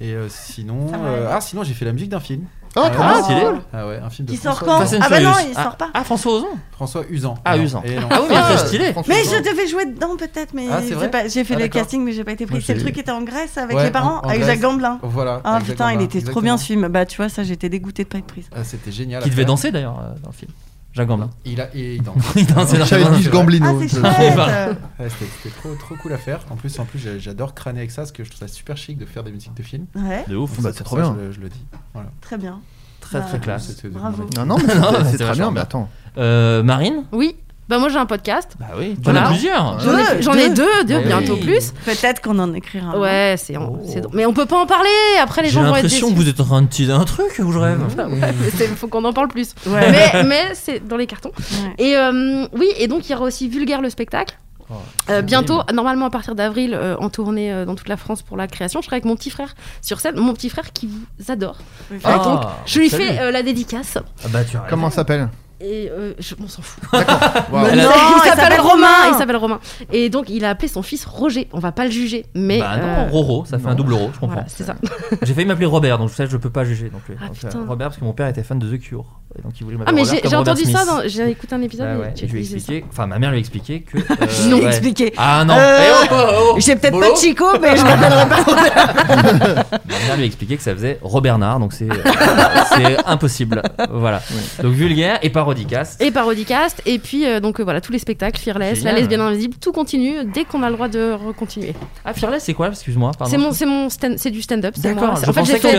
Speaker 10: Et euh, sinon, euh, ah sinon j'ai fait la musique d'un film.
Speaker 7: Ah,
Speaker 6: trop bien. stylé.
Speaker 10: Ah ouais, un film de
Speaker 9: Qui sort
Speaker 10: François
Speaker 9: quand. Ah bah non, il
Speaker 6: Ah,
Speaker 9: sort pas.
Speaker 6: Ah, François Ozon
Speaker 10: François Usan.
Speaker 6: Ah,
Speaker 10: Non,
Speaker 6: Usan.
Speaker 10: et non.
Speaker 6: Ah oui, mais très stylé.
Speaker 7: François
Speaker 9: Mais
Speaker 7: Ozon.
Speaker 9: je devais jouer dedans peut-être, mais
Speaker 10: Ah, c'est
Speaker 9: j'ai
Speaker 10: vrai
Speaker 9: pas- j'ai fait
Speaker 10: Ah,
Speaker 9: le
Speaker 10: d'accord.
Speaker 9: casting, mais j'ai pas été
Speaker 10: Moi,
Speaker 9: pris. C'est le
Speaker 10: j'ai-
Speaker 9: truc qui était en Grèce avec
Speaker 10: Ouais,
Speaker 9: les parents,
Speaker 10: en- en
Speaker 9: avec
Speaker 10: Grèce.
Speaker 9: Jacques Gamblin.
Speaker 10: Voilà,
Speaker 9: Ah putain, il était trop
Speaker 10: exactement.
Speaker 9: bien ce film. Bah tu vois, ça j'étais dégoûtée de pas être prise.
Speaker 10: Ah, c'était génial.
Speaker 6: Qui devait
Speaker 10: faire.
Speaker 6: danser d'ailleurs euh, dans le film. Jacques Gamblin.
Speaker 10: Il, a, et il danse. *laughs*
Speaker 6: Il dansait dans
Speaker 7: Childish
Speaker 6: le film.
Speaker 7: Gambino.
Speaker 9: Ah, c'est
Speaker 7: je-
Speaker 9: chouette.
Speaker 6: Voilà.
Speaker 10: Ouais, c'était c'était trop, trop cool à faire. En plus, en plus j'adore crâner avec ça parce que je trouve ça super chic de faire des musiques de films.
Speaker 9: Ouais,
Speaker 6: De ouf.
Speaker 7: Bah, c'est trop
Speaker 10: ça,
Speaker 7: bien.
Speaker 10: Je, le- je le dis. Voilà.
Speaker 9: très bien.
Speaker 6: Très
Speaker 9: Bah,
Speaker 6: très classe.
Speaker 10: C'était de
Speaker 9: Bravo.
Speaker 7: Non, non, mais *laughs* c'est très bien, mais attends.
Speaker 6: Euh, Marine?
Speaker 8: Oui, bah moi j'ai un podcast.
Speaker 6: Bah oui, tu en as plusieurs.
Speaker 8: J'en ai,
Speaker 9: Deux.
Speaker 8: j'en ai deux, deux,
Speaker 6: Oui.
Speaker 8: bientôt plus.
Speaker 9: Peut-être qu'on en écrira. un.
Speaker 8: Ouais, c'est,
Speaker 6: Oh.
Speaker 8: c'est- mais on peut pas en parler. Après les
Speaker 6: J'ai
Speaker 8: gens vont être
Speaker 6: l'impression que
Speaker 8: déçus.
Speaker 6: vous êtes en train de teaser un truc ou je rêve. *laughs*
Speaker 8: Il faut qu'on en parle plus.
Speaker 9: Ouais.
Speaker 8: Mais, mais c'est dans les cartons.
Speaker 9: Ouais.
Speaker 8: Et euh, oui, et donc il y aura aussi Vulgaire le spectacle.
Speaker 6: Oh,
Speaker 8: Euh, bientôt, normalement à partir d'avril, euh, en tournée euh, dans toute la France pour la création, je serai avec mon petit frère sur scène. Mon petit frère qui vous adore.
Speaker 6: Ah,
Speaker 8: donc, je lui
Speaker 6: salut.
Speaker 8: fais euh, la dédicace.
Speaker 6: Ah bah tu
Speaker 7: Comment ça s'appelle?
Speaker 8: Et euh, je, on s'en fout. *laughs*
Speaker 9: Non,
Speaker 8: non,
Speaker 9: il
Speaker 8: s'appelle Romain.
Speaker 9: Romain.
Speaker 8: Il s'appelle Romain. Et donc il a appelé son fils Roger. On va pas le juger, mais
Speaker 6: Bah non,
Speaker 8: euh,
Speaker 6: Roro, ça fait un double Roro, je comprends.
Speaker 8: voilà, c'est ça.
Speaker 6: J'ai failli m'appeler Robert, donc ça je peux pas juger non plus.
Speaker 8: Ah,
Speaker 6: Donc, euh,
Speaker 8: putain.
Speaker 6: Robert parce que mon père était fan de The Cure. Et donc il voulait
Speaker 8: Ah, mais
Speaker 6: Robert
Speaker 8: j'ai
Speaker 6: Robert
Speaker 8: entendu
Speaker 6: Smith.
Speaker 8: ça, dans- j'ai écouté un épisode. Et
Speaker 6: ouais,
Speaker 8: tu
Speaker 6: et je lui expliqué, enfin ma mère lui a expliqué que. *laughs* euh,
Speaker 9: Non
Speaker 6: ouais.
Speaker 9: expliqué.
Speaker 6: Ah non.
Speaker 9: Euh,
Speaker 6: Eh oh, oh, oh.
Speaker 9: J'ai peut-être pas Chico, mais je m'appellerai pas. *laughs*
Speaker 6: Ma mère lui a expliqué que ça faisait Robernard, donc c'est euh, impossible. Voilà. Donc vulgaire et parodicast.
Speaker 8: Et parodicast, et puis euh, donc euh, voilà, tous les spectacles, Fearless,
Speaker 6: Génial.
Speaker 8: La lesbienne invisible, tout continue dès qu'on a le droit de recontinuer.
Speaker 6: Ah, Fearless, c'est quoi? Excuse-moi. pardon.
Speaker 8: C'est mon, c'est du stand-up.
Speaker 6: D'accord,
Speaker 8: En fait, j'ai fait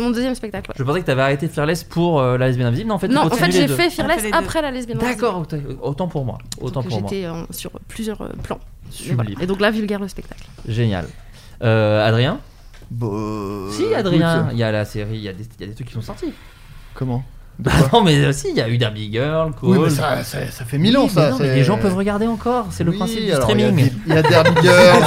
Speaker 8: mon deuxième spectacle.
Speaker 6: Je pensais que tu avais arrêté Fearless pour la lesbienne invisible. Non, en fait,
Speaker 8: Non, en j'ai fait Fearless après la lesbienne.
Speaker 6: D'accord, autant- pour moi. Autant
Speaker 8: Donc,
Speaker 6: pour moi.
Speaker 8: J'étais euh, sur plusieurs euh, plans.
Speaker 6: Sublime.
Speaker 8: Voilà. Et donc là, vulgaire le spectacle.
Speaker 6: Génial. Euh, Adrien
Speaker 7: Bon,
Speaker 6: Si, Adrien. Il y a la série, il y, a des- il y a des trucs qui sont sortis.
Speaker 7: Comment? *laughs*
Speaker 6: Bah non, mais aussi, il y a eu Derby Girl.
Speaker 7: Oui, mais ça, ça, ça fait mille ans,
Speaker 6: Oui,
Speaker 7: ça.
Speaker 6: mais non, mais
Speaker 7: c'est-
Speaker 6: les gens peuvent regarder encore. C'est le
Speaker 7: Oui,
Speaker 6: principe du
Speaker 7: alors, il y
Speaker 6: streaming.
Speaker 7: y a Derby Girl.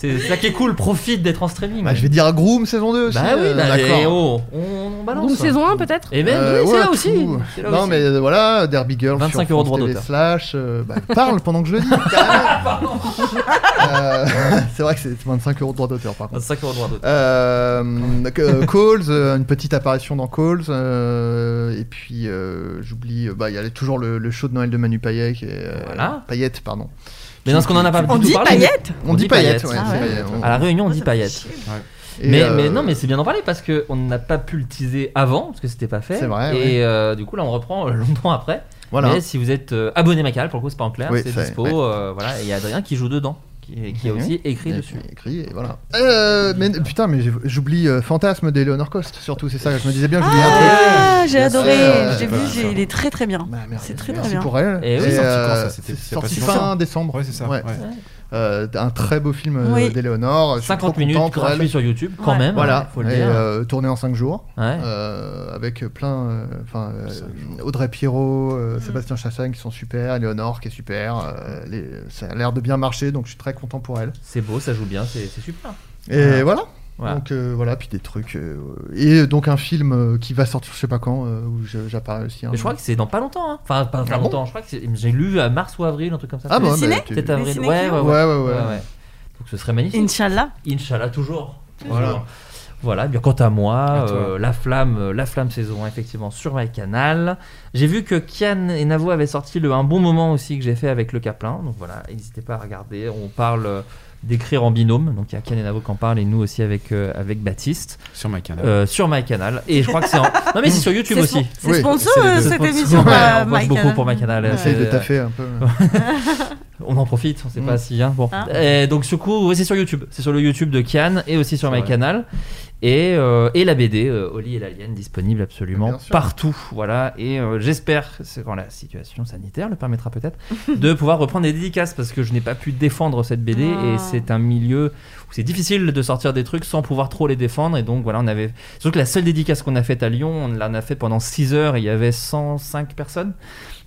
Speaker 6: C'est ça qui est cool, profite d'être en streaming.
Speaker 7: Bah, je vais dire Groom saison 2 aussi.
Speaker 6: Bah oui,
Speaker 7: euh,
Speaker 6: bah,
Speaker 7: d'accord.
Speaker 6: eh oh, on, on balance.
Speaker 8: Groom saison 1 peut-être
Speaker 6: Et même,
Speaker 7: Euh,
Speaker 6: oui, c'est là aussi.
Speaker 7: non,
Speaker 6: aussi.
Speaker 7: mais euh, voilà, Derby Girl.
Speaker 6: 25
Speaker 7: sur
Speaker 6: euros droit
Speaker 7: TV
Speaker 6: d'auteur.
Speaker 7: Slash. euh, bah, *laughs* parle pendant que je le dis. *laughs* *laughs* c'est vrai que c'est 25 euros de droit d'auteur, par contre.
Speaker 6: 25 euros de droit d'auteur.
Speaker 7: Euh, euh, Calls, euh, une petite apparition dans Calls. euh, et puis, euh, j'oublie, bah, il y a toujours le, le show de Noël de Manu Payet. Qui est, euh,
Speaker 6: Voilà.
Speaker 7: Payette, pardon.
Speaker 6: Mais dans ce qu'on en a pas
Speaker 9: On dit
Speaker 6: parlé.
Speaker 9: paillettes
Speaker 7: On dit paillettes, ouais,
Speaker 6: Ah ouais.
Speaker 7: paillettes, on-
Speaker 6: À la réunion, on dit paillettes.
Speaker 7: Et,
Speaker 6: Mais,
Speaker 7: euh,
Speaker 6: mais non, mais c'est bien d'en parler parce qu'on n'a pas pu le teaser avant parce que c'était pas fait.
Speaker 7: C'est vrai,
Speaker 6: Et
Speaker 7: ouais.
Speaker 6: euh, du coup, là, on reprend euh, longtemps après.
Speaker 7: Voilà.
Speaker 6: Mais si vous êtes euh, abonné Macal, pour le coup, c'est pas en clair,
Speaker 7: Oui,
Speaker 6: c'est
Speaker 7: c'est-
Speaker 6: dispo.
Speaker 7: ouais.
Speaker 6: euh, voilà, et il y a Adrien qui joue dedans, qui, qui a
Speaker 7: Mhm.
Speaker 6: aussi écrit
Speaker 7: Et
Speaker 6: dessus.
Speaker 7: écrit, et voilà. Euh, mais putain, mais j'oublie euh, Fantasme d'Eleanor Cost, surtout, c'est ça que je me disais bien, j'oubliais un truc.
Speaker 9: Ah, j'ai adoré.
Speaker 7: euh,
Speaker 9: J'ai vu, j'ai- il est très très bien. C'est très très
Speaker 7: Merci
Speaker 9: bien.
Speaker 7: pour elle.
Speaker 6: Et oui,
Speaker 7: Et,
Speaker 6: sorti
Speaker 7: euh,
Speaker 10: quand, ça C'était-
Speaker 7: sorti fin décembre.
Speaker 10: Ouais, c'est ça, ouais.
Speaker 7: Euh, un très beau film euh,
Speaker 9: Oui.
Speaker 7: suis
Speaker 6: 50
Speaker 7: trop
Speaker 6: minutes gratuit sur YouTube, quand
Speaker 9: Ouais.
Speaker 6: même.
Speaker 7: Voilà,
Speaker 6: hein, faut le
Speaker 7: et,
Speaker 6: dire.
Speaker 7: euh, tourné en 5 jours,
Speaker 6: Ouais.
Speaker 7: euh, avec plein, enfin euh, Audrey Pirot,
Speaker 9: Mm.
Speaker 7: Sébastien Chassagne qui sont super, Eleonore qui est super, euh, les- ça a l'air de bien marcher, donc je suis très content pour elle.
Speaker 6: C'est beau, ça joue bien, c'est c'est super.
Speaker 7: Et voilà.
Speaker 6: Voilà.
Speaker 7: Donc euh, voilà, puis des trucs. euh, et donc un film euh, qui va sortir, je sais pas quand, euh, où j'apparais aussi. un
Speaker 6: Mais je crois que c'est dans pas longtemps. Hein. Enfin, pas, pas
Speaker 7: Ah bon
Speaker 6: longtemps. je crois que j'ai lu à mars ou avril, un truc comme ça.
Speaker 7: Ah bon,
Speaker 6: c'est-
Speaker 7: bah,
Speaker 6: c'est avril. Ouais, ouais,
Speaker 7: Ouais, ouais, ouais.
Speaker 6: Donc ce serait magnifique.
Speaker 9: Inch'Allah.
Speaker 6: Inch'Allah, toujours.
Speaker 7: Voilà.
Speaker 6: Toujours. Voilà, bien quant à moi,
Speaker 10: À
Speaker 6: euh, la flamme, la flamme saison 1, effectivement sur MyCanal. J'ai vu que Kian et Navo avaient sorti le un bon moment aussi que j'ai fait avec le Caplin. Donc voilà, n'hésitez pas à regarder. On parle euh, d'écrire en binôme. Donc il y a Kian et Navo qui en parlent et nous aussi avec euh, avec Baptiste
Speaker 10: Sur ma canal.
Speaker 6: Euh, sur MyCanal. Et je crois que c'est en... *laughs* non mais c'est sur YouTube aussi.
Speaker 9: c'est
Speaker 7: Oui.
Speaker 9: sponsor euh, cette
Speaker 6: Sponsor.
Speaker 9: émission.
Speaker 6: Ouais,
Speaker 9: euh,
Speaker 6: on bosse beaucoup pour MyCanal.
Speaker 9: Ouais.
Speaker 7: Essaye de taffer un peu. *laughs*
Speaker 6: on en profite, on sait
Speaker 7: Mm.
Speaker 6: pas si hein, bon.
Speaker 9: Hein
Speaker 6: Et donc ce coup, ouais, c'est sur YouTube, c'est sur le YouTube de Kian et aussi sur. MyCanal et euh, et la BD euh, Oli et l'alien disponible absolument partout, voilà. Et euh, j'espère, c'est quand la situation sanitaire le permettra peut-être, *laughs* de pouvoir reprendre des dédicaces parce que je n'ai pas pu défendre cette BD et
Speaker 9: Ah.
Speaker 6: c'est un milieu où c'est difficile de sortir des trucs sans pouvoir trop les défendre et donc voilà, on avait surtout que la seule dédicace qu'on a faite à Lyon, on l'en a fait pendant 6 heures et il y avait 105 personnes.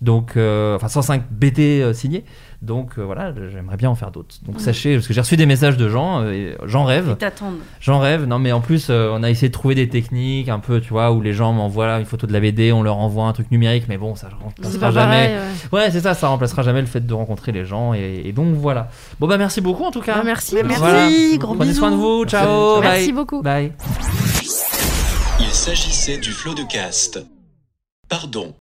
Speaker 6: Donc, euh, enfin 105 BD euh, signés. Donc euh, voilà, j'aimerais bien en faire d'autres. Donc sachez, parce que j'ai reçu des messages de gens, euh, j'en rêve.
Speaker 9: Ils t'attendent.
Speaker 6: J'en rêve. Non, mais en plus, euh, on a essayé de trouver des techniques un peu, tu vois, où les gens m'envoient une photo de la BD, on leur envoie un truc numérique, mais bon, ça
Speaker 8: C'est
Speaker 6: remplacera
Speaker 8: pas
Speaker 6: jamais.
Speaker 8: pareil, ouais.
Speaker 6: Ouais, c'est ça, ça remplacera jamais le fait de rencontrer les gens. Et, et donc voilà. Bon bah merci beaucoup en tout cas.
Speaker 8: Bah, merci.
Speaker 9: Merci,
Speaker 6: Voilà.
Speaker 9: gros
Speaker 6: Prenez soin de vous. Ciao.
Speaker 8: Merci
Speaker 6: bye.
Speaker 8: beaucoup.
Speaker 6: Bye.
Speaker 22: Il s'agissait du flot de cast. Pardon,